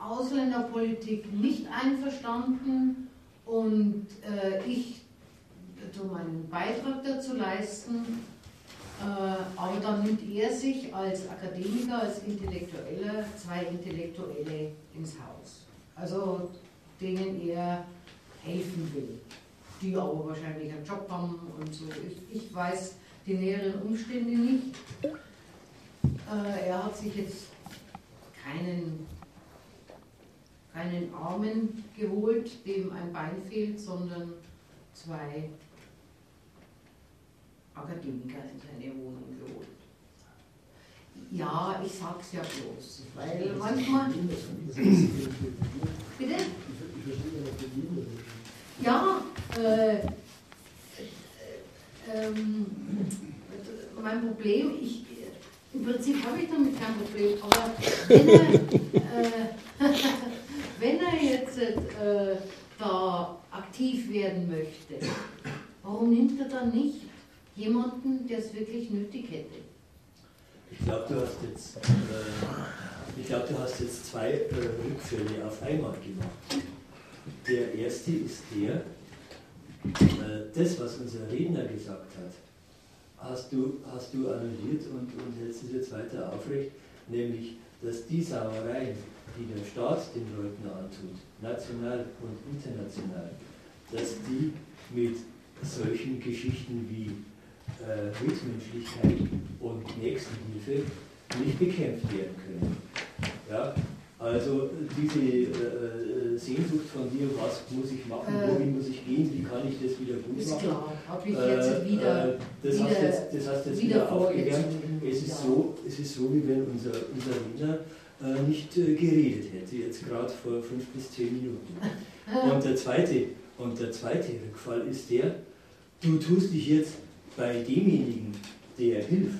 Ausländerpolitik nicht einverstanden und äh, ich tue meinen Beitrag dazu leisten, aber dann nimmt er sich als Akademiker, als Intellektueller zwei Intellektuelle ins Haus. Also denen er helfen will, die aber wahrscheinlich einen Job haben und so. Ich, ich weiß die näheren Umstände nicht. Äh, er hat sich jetzt keinen, keinen Armen geholt, dem ein Bein fehlt, sondern zwei Akademiker in seine Wohnung geholt. Ja, ich sag's ja bloß, weil manchmal. Bitte? Ja, äh, äh, ähm, mein Problem, ich, im Prinzip habe ich damit kein Problem, aber wenn er, äh, wenn er jetzt äh, da aktiv werden möchte, warum nimmt er dann nicht jemanden, der es wirklich nötig hätte? Ich glaube, du hast jetzt, äh, ich glaube, du hast jetzt zwei äh, Rückfälle auf einmal gemacht. Der erste ist der, äh, das, was unser Redner gesagt hat, hast du, hast du annulliert und, und hältst es jetzt weiter aufrecht, nämlich, dass die Sauereien, die der Staat den Leuten antut, national und international, dass die mit solchen Geschichten wie äh, Mitmenschlichkeit und Nächstenhilfe nicht bekämpft werden können. Ja? Also diese äh, äh, Sehnsucht von dir, was muss ich machen, äh, wohin muss ich gehen, wie kann ich das wieder gut ist machen? Klar, habe ich jetzt äh, wieder, das, wieder, hast jetzt, das hast jetzt wieder, wieder aufgewärmt. Es ist, ja. so, es ist so, wie wenn unser, unser Wiener äh, nicht äh, geredet hätte, jetzt gerade vor fünf bis zehn Minuten. Und der, zweite, und der zweite Rückfall ist der, du tust dich jetzt bei demjenigen, der hilft,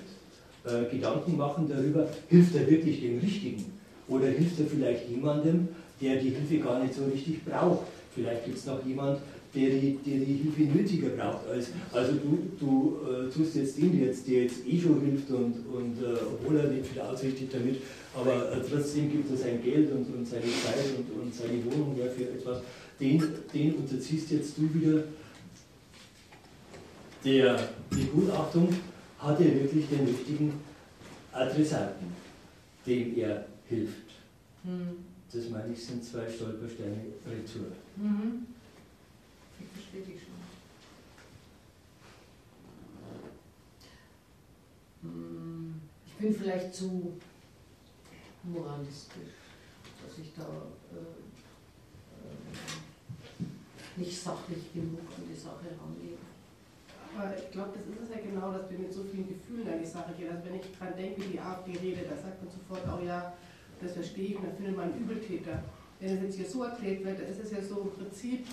Gedanken machen darüber, hilft er wirklich dem Richtigen? Oder hilft er vielleicht jemandem, der die Hilfe gar nicht so richtig braucht? Vielleicht gibt es noch jemand, der die, der die Hilfe nötiger braucht. Als, also du, du äh, tust jetzt den jetzt, der jetzt eh schon hilft und, und äh, obwohl er nicht viel ausrichtet damit, aber äh, trotzdem gibt er sein Geld und, und seine Zeit und, und seine Wohnung ja, für etwas, den, den unterziehst jetzt du wieder der Begutachtung, hat er wirklich den richtigen Adressaten, dem er hilft. Mhm. Das meine ich, sind zwei Stolpersteine retour. Mhm. Ich verstehe dich schon. Hm, ich bin vielleicht zu moralistisch. dass ich da äh, äh, nicht sachlich genug an die Sache rangehe. Aber ich glaube, das ist es ja genau, dass wir mit so vielen Gefühlen an die Sache gehen. Also wenn ich dran denke, wie die AfD redet, da sagt man sofort, oh ja, das verstehe ich, und dann findet man einen Übeltäter. Wenn es jetzt hier so erklärt wird, dann ist es ja so im Prinzip,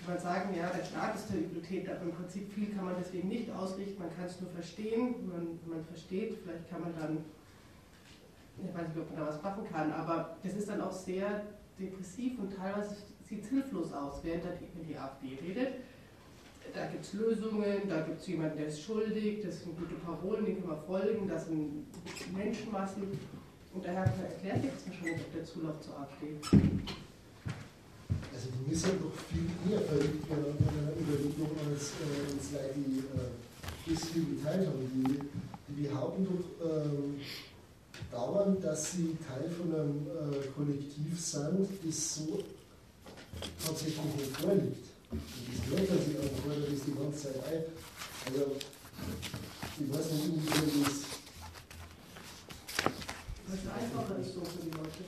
kann man sagen, ja, der Staat ist der Übeltäter, aber im Prinzip viel kann man deswegen nicht ausrichten, man kann es nur verstehen, man, man versteht, vielleicht kann man dann, ich weiß nicht, ob man da was machen kann, aber das ist dann auch sehr depressiv und teilweise sieht es hilflos aus, während wenn die AfD redet da gibt es Lösungen, da gibt es jemanden, der ist schuldig, das sind gute Parolen, denen können wir folgen, das sind Menschenmassen. Und daher erklärt jetzt wahrscheinlich auch der Zulauf zur AfD. Also die müssen doch viel eher verliebt werden an einer Überlegung als, äh, als Leute, die äh, viel geteilt haben. Die, die behaupten doch ähm, dauernd, dass sie Teil von einem äh, Kollektiv sind, das so tatsächlich nicht vorliegt. Das merken sie auch, weil das die ganze Zeit ein. Also, ich weiß nicht, wie das. Was einfacher ist so für die Leute.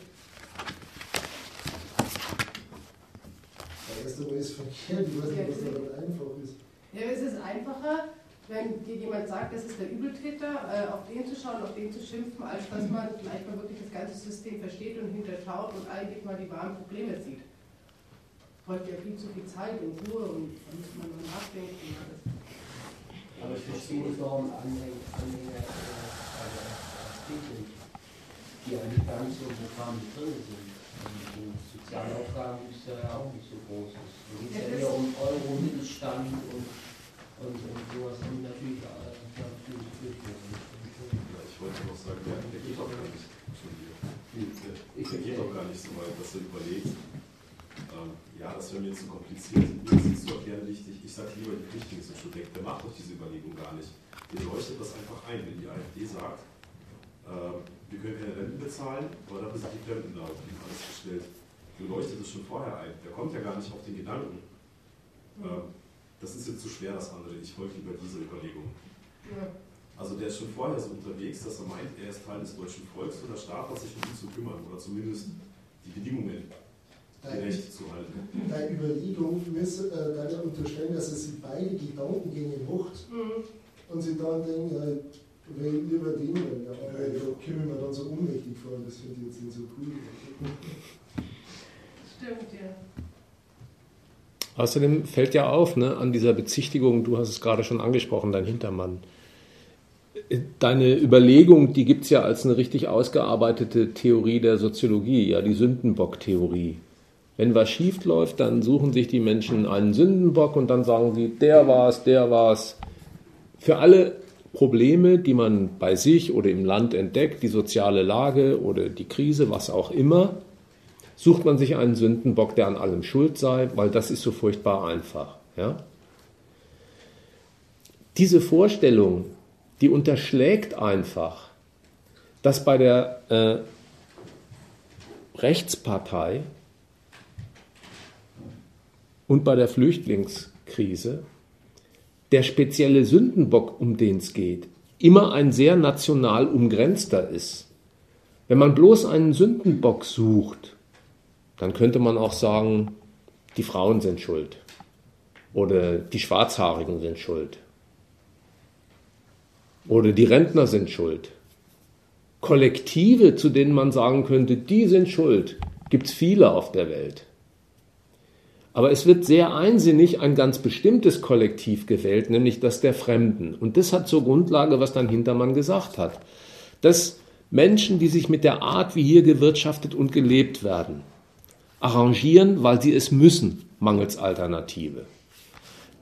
Ja, erst einmal ist verkehrt, ich weiß nicht, was daran einfach ist. Ja, es ist einfacher, wenn dir jemand sagt, das ist der Übeltäter, äh, auf den zu schauen, auf den zu schimpfen, als dass man vielleicht mal wirklich das ganze System versteht und hinterschaut und eigentlich mal die wahren Probleme sieht bräuchte ja viel zu viel Zeit und Ruhe und da müsste man mal nachdenken. Aber ich verstehe warum Anhänger, Anhänger also täglich, die eigentlich gar nicht so im Programm drin sind. Also die Sozialaufgaben ist ja auch nicht so groß. Da geht es ja eher um Euro, Mittelstand und, und, und sowas. Und natürlich äh, natürlich Ich wollte noch sagen, der, der geht doch gar nicht. Der, der geht doch gar nicht so weit, dass er überlegt, ähm, ja, das wäre mir zu kompliziert. Mir ist zu erklären wichtig. Ich sage lieber, die Flüchtlinge sind schon weg. Der macht doch diese Überlegung gar nicht. Der leuchtet das einfach ein. Wenn die AfD sagt, äh, wir können keine Renten bezahlen, aber dafür sind die Fremden da, die alles gestellt. Du leuchtet es schon vorher ein. Der kommt ja gar nicht auf den Gedanken. Äh, das ist jetzt zu schwer, das andere. Ich folge lieber diese Überlegung. Ja. Also der ist schon vorher so unterwegs, dass er meint, er ist Teil des deutschen Volks und der Staat hat sich um ihn zu kümmern oder zumindest die Bedingungen halten. Deine Überlegung äh, ja unterstellen, dass er sich beide Gedankengänge macht mhm. und sie dann denken, ja, weil lieber den, ja, aber ja, da kommen wir dann so ohnmächtig vor, das finde ich jetzt nicht so cool. Stimmt, ja. Außerdem fällt ja auf, ne, an dieser Bezichtigung, du hast es gerade schon angesprochen, dein Hintermann. Deine Überlegung, die gibt es ja als eine richtig ausgearbeitete Theorie der Soziologie, ja, die Sündenbock-Theorie. Wenn was schief läuft, dann suchen sich die Menschen einen Sündenbock und dann sagen sie, der war's, der war's. Für alle Probleme, die man bei sich oder im Land entdeckt, die soziale Lage oder die Krise, was auch immer, sucht man sich einen Sündenbock, der an allem schuld sei, weil das ist so furchtbar einfach. Ja? Diese Vorstellung, die unterschlägt einfach, dass bei der äh, Rechtspartei und bei der Flüchtlingskrise der spezielle Sündenbock, um den es geht, immer ein sehr national umgrenzter ist. Wenn man bloß einen Sündenbock sucht, dann könnte man auch sagen, die Frauen sind schuld oder die Schwarzhaarigen sind schuld oder die Rentner sind schuld. Kollektive, zu denen man sagen könnte, die sind schuld, gibt es viele auf der Welt. Aber es wird sehr einsinnig ein ganz bestimmtes Kollektiv gewählt, nämlich das der Fremden. Und das hat zur Grundlage, was dann Hintermann gesagt hat. Dass Menschen, die sich mit der Art, wie hier gewirtschaftet und gelebt werden, arrangieren, weil sie es müssen, mangels Alternative.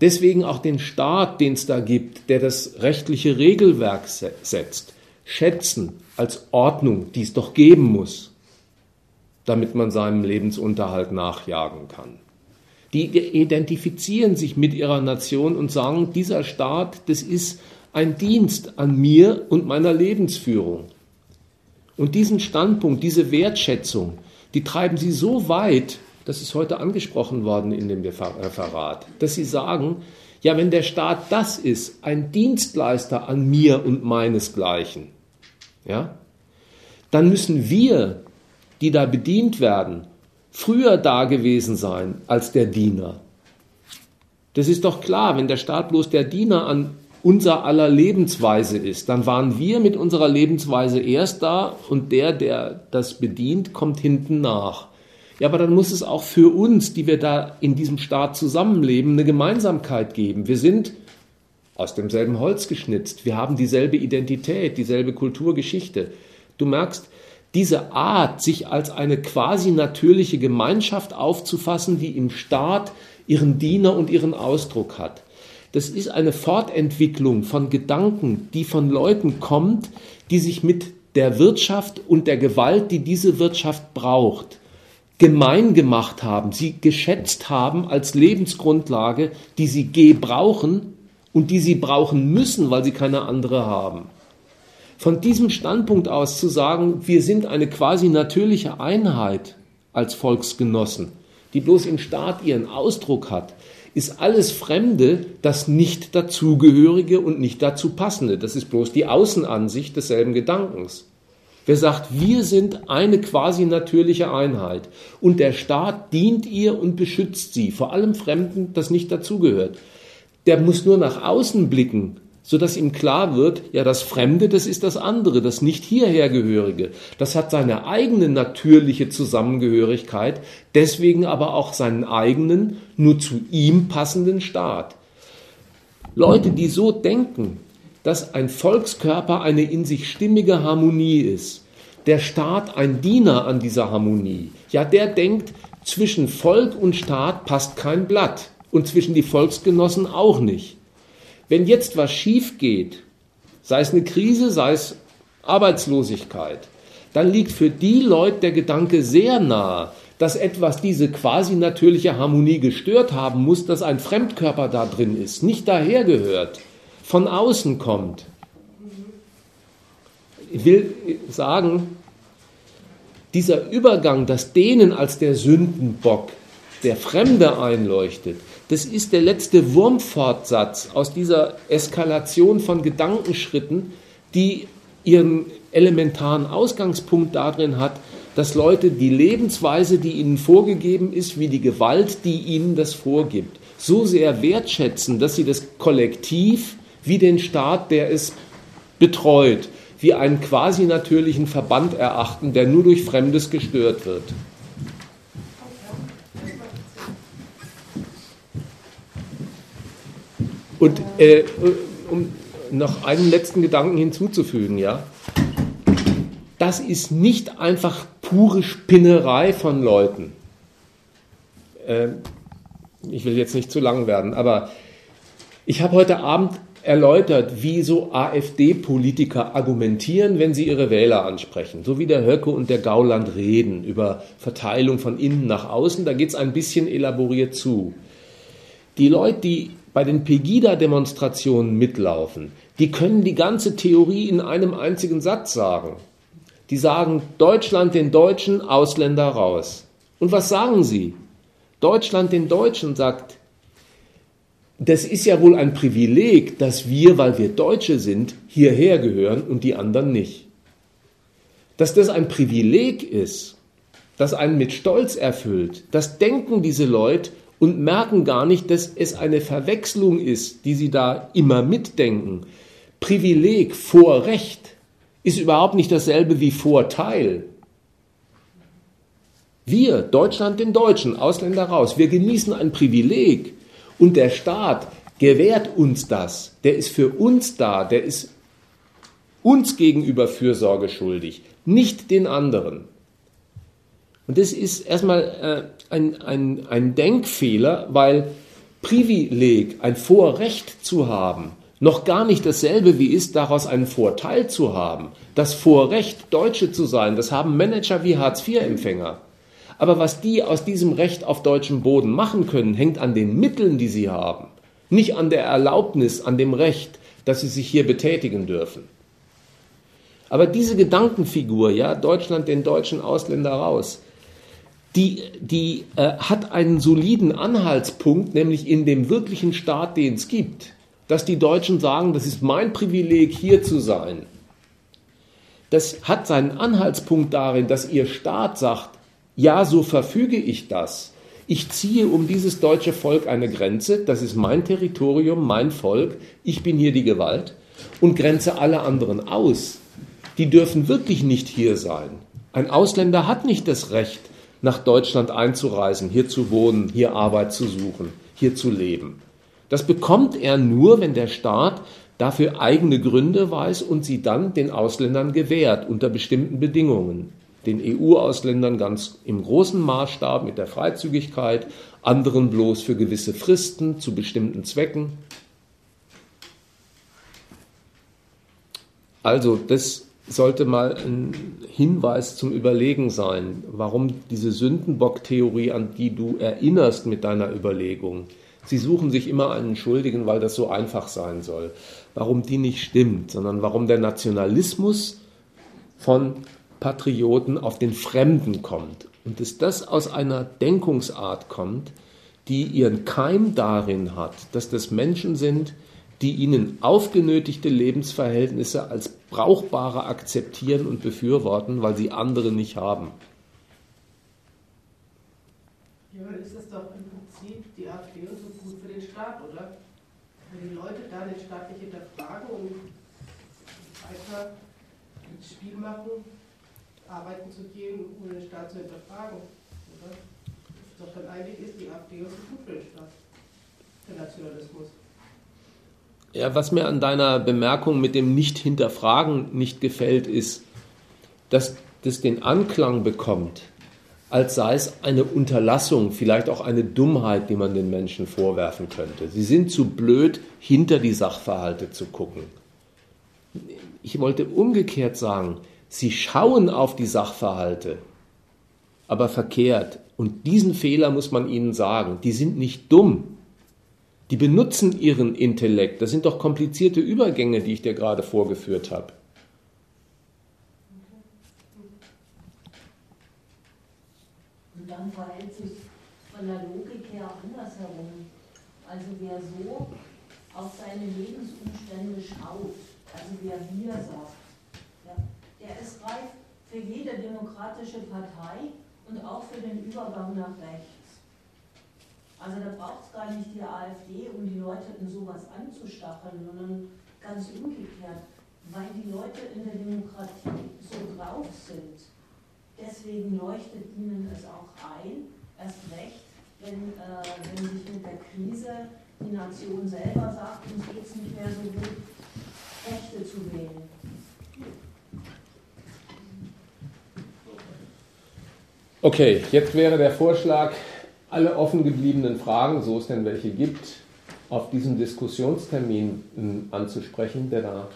Deswegen auch den Staat, den es da gibt, der das rechtliche Regelwerk setzt, schätzen als Ordnung, die es doch geben muss, damit man seinem Lebensunterhalt nachjagen kann. Die identifizieren sich mit ihrer Nation und sagen, dieser Staat, das ist ein Dienst an mir und meiner Lebensführung. Und diesen Standpunkt, diese Wertschätzung, die treiben sie so weit, das ist heute angesprochen worden in dem Referat, dass sie sagen, ja, wenn der Staat das ist, ein Dienstleister an mir und meinesgleichen, ja, dann müssen wir die da bedient werden, früher da gewesen sein als der Diener. Das ist doch klar, wenn der Staat bloß der Diener an unser aller Lebensweise ist, dann waren wir mit unserer Lebensweise erst da und der, der das bedient, kommt hinten nach. Ja, aber dann muss es auch für uns, die wir da in diesem Staat zusammenleben, eine Gemeinsamkeit geben. Wir sind aus demselben Holz geschnitzt. Wir haben dieselbe Identität, dieselbe Kulturgeschichte. Du merkst, diese Art, sich als eine quasi natürliche Gemeinschaft aufzufassen, die im Staat ihren Diener und ihren Ausdruck hat. Das ist eine Fortentwicklung von Gedanken, die von Leuten kommt, die sich mit der Wirtschaft und der Gewalt, die diese Wirtschaft braucht, gemein gemacht haben, sie geschätzt haben als Lebensgrundlage, die sie gebrauchen und die sie brauchen müssen, weil sie keine andere haben. Von diesem Standpunkt aus zu sagen, wir sind eine quasi natürliche Einheit als Volksgenossen, die bloß im Staat ihren Ausdruck hat, ist alles Fremde das nicht dazugehörige und nicht dazu passende. Das ist bloß die Außenansicht desselben Gedankens. Wer sagt, wir sind eine quasi natürliche Einheit und der Staat dient ihr und beschützt sie, vor allem Fremden, das nicht dazugehört, der muss nur nach außen blicken sodass ihm klar wird, ja, das Fremde, das ist das andere, das nicht hierhergehörige. Das hat seine eigene natürliche Zusammengehörigkeit, deswegen aber auch seinen eigenen, nur zu ihm passenden Staat. Leute, die so denken, dass ein Volkskörper eine in sich stimmige Harmonie ist, der Staat ein Diener an dieser Harmonie, ja, der denkt, zwischen Volk und Staat passt kein Blatt und zwischen die Volksgenossen auch nicht. Wenn jetzt was schief geht, sei es eine Krise, sei es Arbeitslosigkeit, dann liegt für die Leute der Gedanke sehr nahe, dass etwas diese quasi natürliche Harmonie gestört haben muss, dass ein Fremdkörper da drin ist, nicht dahergehört, von außen kommt. Ich will sagen, dieser Übergang, dass denen als der Sündenbock der Fremde einleuchtet, das ist der letzte Wurmfortsatz aus dieser Eskalation von Gedankenschritten, die ihren elementaren Ausgangspunkt darin hat, dass Leute die Lebensweise, die ihnen vorgegeben ist, wie die Gewalt, die ihnen das vorgibt, so sehr wertschätzen, dass sie das Kollektiv wie den Staat, der es betreut, wie einen quasi natürlichen Verband erachten, der nur durch Fremdes gestört wird. Und äh, um noch einen letzten Gedanken hinzuzufügen, ja, das ist nicht einfach pure Spinnerei von Leuten. Äh, ich will jetzt nicht zu lang werden, aber ich habe heute Abend erläutert, wie so AfD-Politiker argumentieren, wenn sie ihre Wähler ansprechen. So wie der Höcke und der Gauland reden über Verteilung von innen nach außen, da geht es ein bisschen elaboriert zu. Die Leute, die bei den Pegida-Demonstrationen mitlaufen, die können die ganze Theorie in einem einzigen Satz sagen. Die sagen Deutschland den Deutschen, Ausländer raus. Und was sagen sie? Deutschland den Deutschen sagt, das ist ja wohl ein Privileg, dass wir, weil wir Deutsche sind, hierher gehören und die anderen nicht. Dass das ein Privileg ist, das einen mit Stolz erfüllt, das denken diese Leute und merken gar nicht, dass es eine Verwechslung ist, die sie da immer mitdenken. Privileg vor Recht ist überhaupt nicht dasselbe wie Vorteil. Wir, Deutschland den Deutschen, Ausländer raus, wir genießen ein Privileg und der Staat gewährt uns das. Der ist für uns da, der ist uns gegenüber Fürsorge schuldig, nicht den anderen. Und das ist erstmal äh, ein, ein, ein Denkfehler, weil Privileg, ein Vorrecht zu haben, noch gar nicht dasselbe wie ist, daraus einen Vorteil zu haben. Das Vorrecht, Deutsche zu sein, das haben Manager wie Hartz-IV-Empfänger. Aber was die aus diesem Recht auf deutschem Boden machen können, hängt an den Mitteln, die sie haben, nicht an der Erlaubnis, an dem Recht, dass sie sich hier betätigen dürfen. Aber diese Gedankenfigur, ja, Deutschland den deutschen Ausländer raus, die, die äh, hat einen soliden Anhaltspunkt, nämlich in dem wirklichen Staat, den es gibt, dass die Deutschen sagen, das ist mein Privileg, hier zu sein. Das hat seinen Anhaltspunkt darin, dass Ihr Staat sagt, ja, so verfüge ich das. Ich ziehe um dieses deutsche Volk eine Grenze, das ist mein Territorium, mein Volk, ich bin hier die Gewalt und grenze alle anderen aus. Die dürfen wirklich nicht hier sein. Ein Ausländer hat nicht das Recht, nach Deutschland einzureisen, hier zu wohnen, hier Arbeit zu suchen, hier zu leben. Das bekommt er nur, wenn der Staat dafür eigene Gründe weiß und sie dann den Ausländern gewährt unter bestimmten Bedingungen. Den EU-Ausländern ganz im großen Maßstab mit der Freizügigkeit, anderen bloß für gewisse Fristen zu bestimmten Zwecken. Also das sollte mal ein Hinweis zum Überlegen sein, warum diese Sündenbock-Theorie, an die du erinnerst mit deiner Überlegung, sie suchen sich immer einen Schuldigen, weil das so einfach sein soll, warum die nicht stimmt, sondern warum der Nationalismus von Patrioten auf den Fremden kommt. Und dass das aus einer Denkungsart kommt, die ihren Keim darin hat, dass das Menschen sind, die ihnen aufgenötigte Lebensverhältnisse als brauchbare akzeptieren und befürworten, weil sie andere nicht haben. Ja, aber ist es doch im Prinzip die AfD und so gut für den Staat, oder? Wenn die Leute da den Staat nicht hinterfragen und weiter ins Spiel machen, arbeiten zu gehen, ohne den Staat zu hinterfragen, oder? Ist doch dann eigentlich ist die AfD und so gut für den Staat, der Nationalismus. Ja, was mir an deiner Bemerkung mit dem Nicht-Hinterfragen nicht gefällt, ist, dass das den Anklang bekommt, als sei es eine Unterlassung, vielleicht auch eine Dummheit, die man den Menschen vorwerfen könnte. Sie sind zu blöd, hinter die Sachverhalte zu gucken. Ich wollte umgekehrt sagen, sie schauen auf die Sachverhalte, aber verkehrt. Und diesen Fehler muss man ihnen sagen. Die sind nicht dumm, die benutzen ihren Intellekt. Das sind doch komplizierte Übergänge, die ich dir gerade vorgeführt habe. Und dann verhält sich von der Logik her andersherum. Also wer so auf seine Lebensumstände schaut, also wer wir sagt, ja, der ist reif für jede demokratische Partei und auch für den Übergang nach rechts. Also da braucht es gar nicht die AfD, um die Leute in sowas anzustacheln, sondern ganz umgekehrt, weil die Leute in der Demokratie so drauf sind. Deswegen leuchtet ihnen es auch ein, erst recht, wenn, äh, wenn sich mit der Krise die Nation selber sagt, uns geht es nicht mehr so gut, Rechte zu wählen. Okay, jetzt wäre der Vorschlag, alle offen gebliebenen Fragen, so es denn welche gibt, auf diesem Diskussionstermin hm, anzusprechen, der da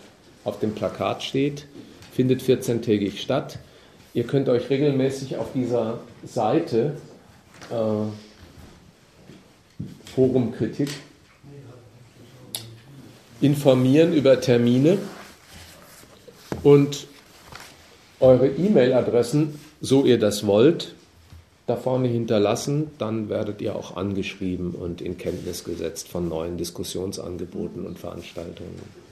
auf dem Plakat steht, findet 14-tägig statt. Ihr könnt euch regelmäßig auf dieser Seite äh, Forum Kritik informieren über Termine und eure E-Mail-Adressen, so ihr das wollt, da vorne hinterlassen, dann werdet ihr auch angeschrieben und in Kenntnis gesetzt von neuen Diskussionsangeboten und Veranstaltungen.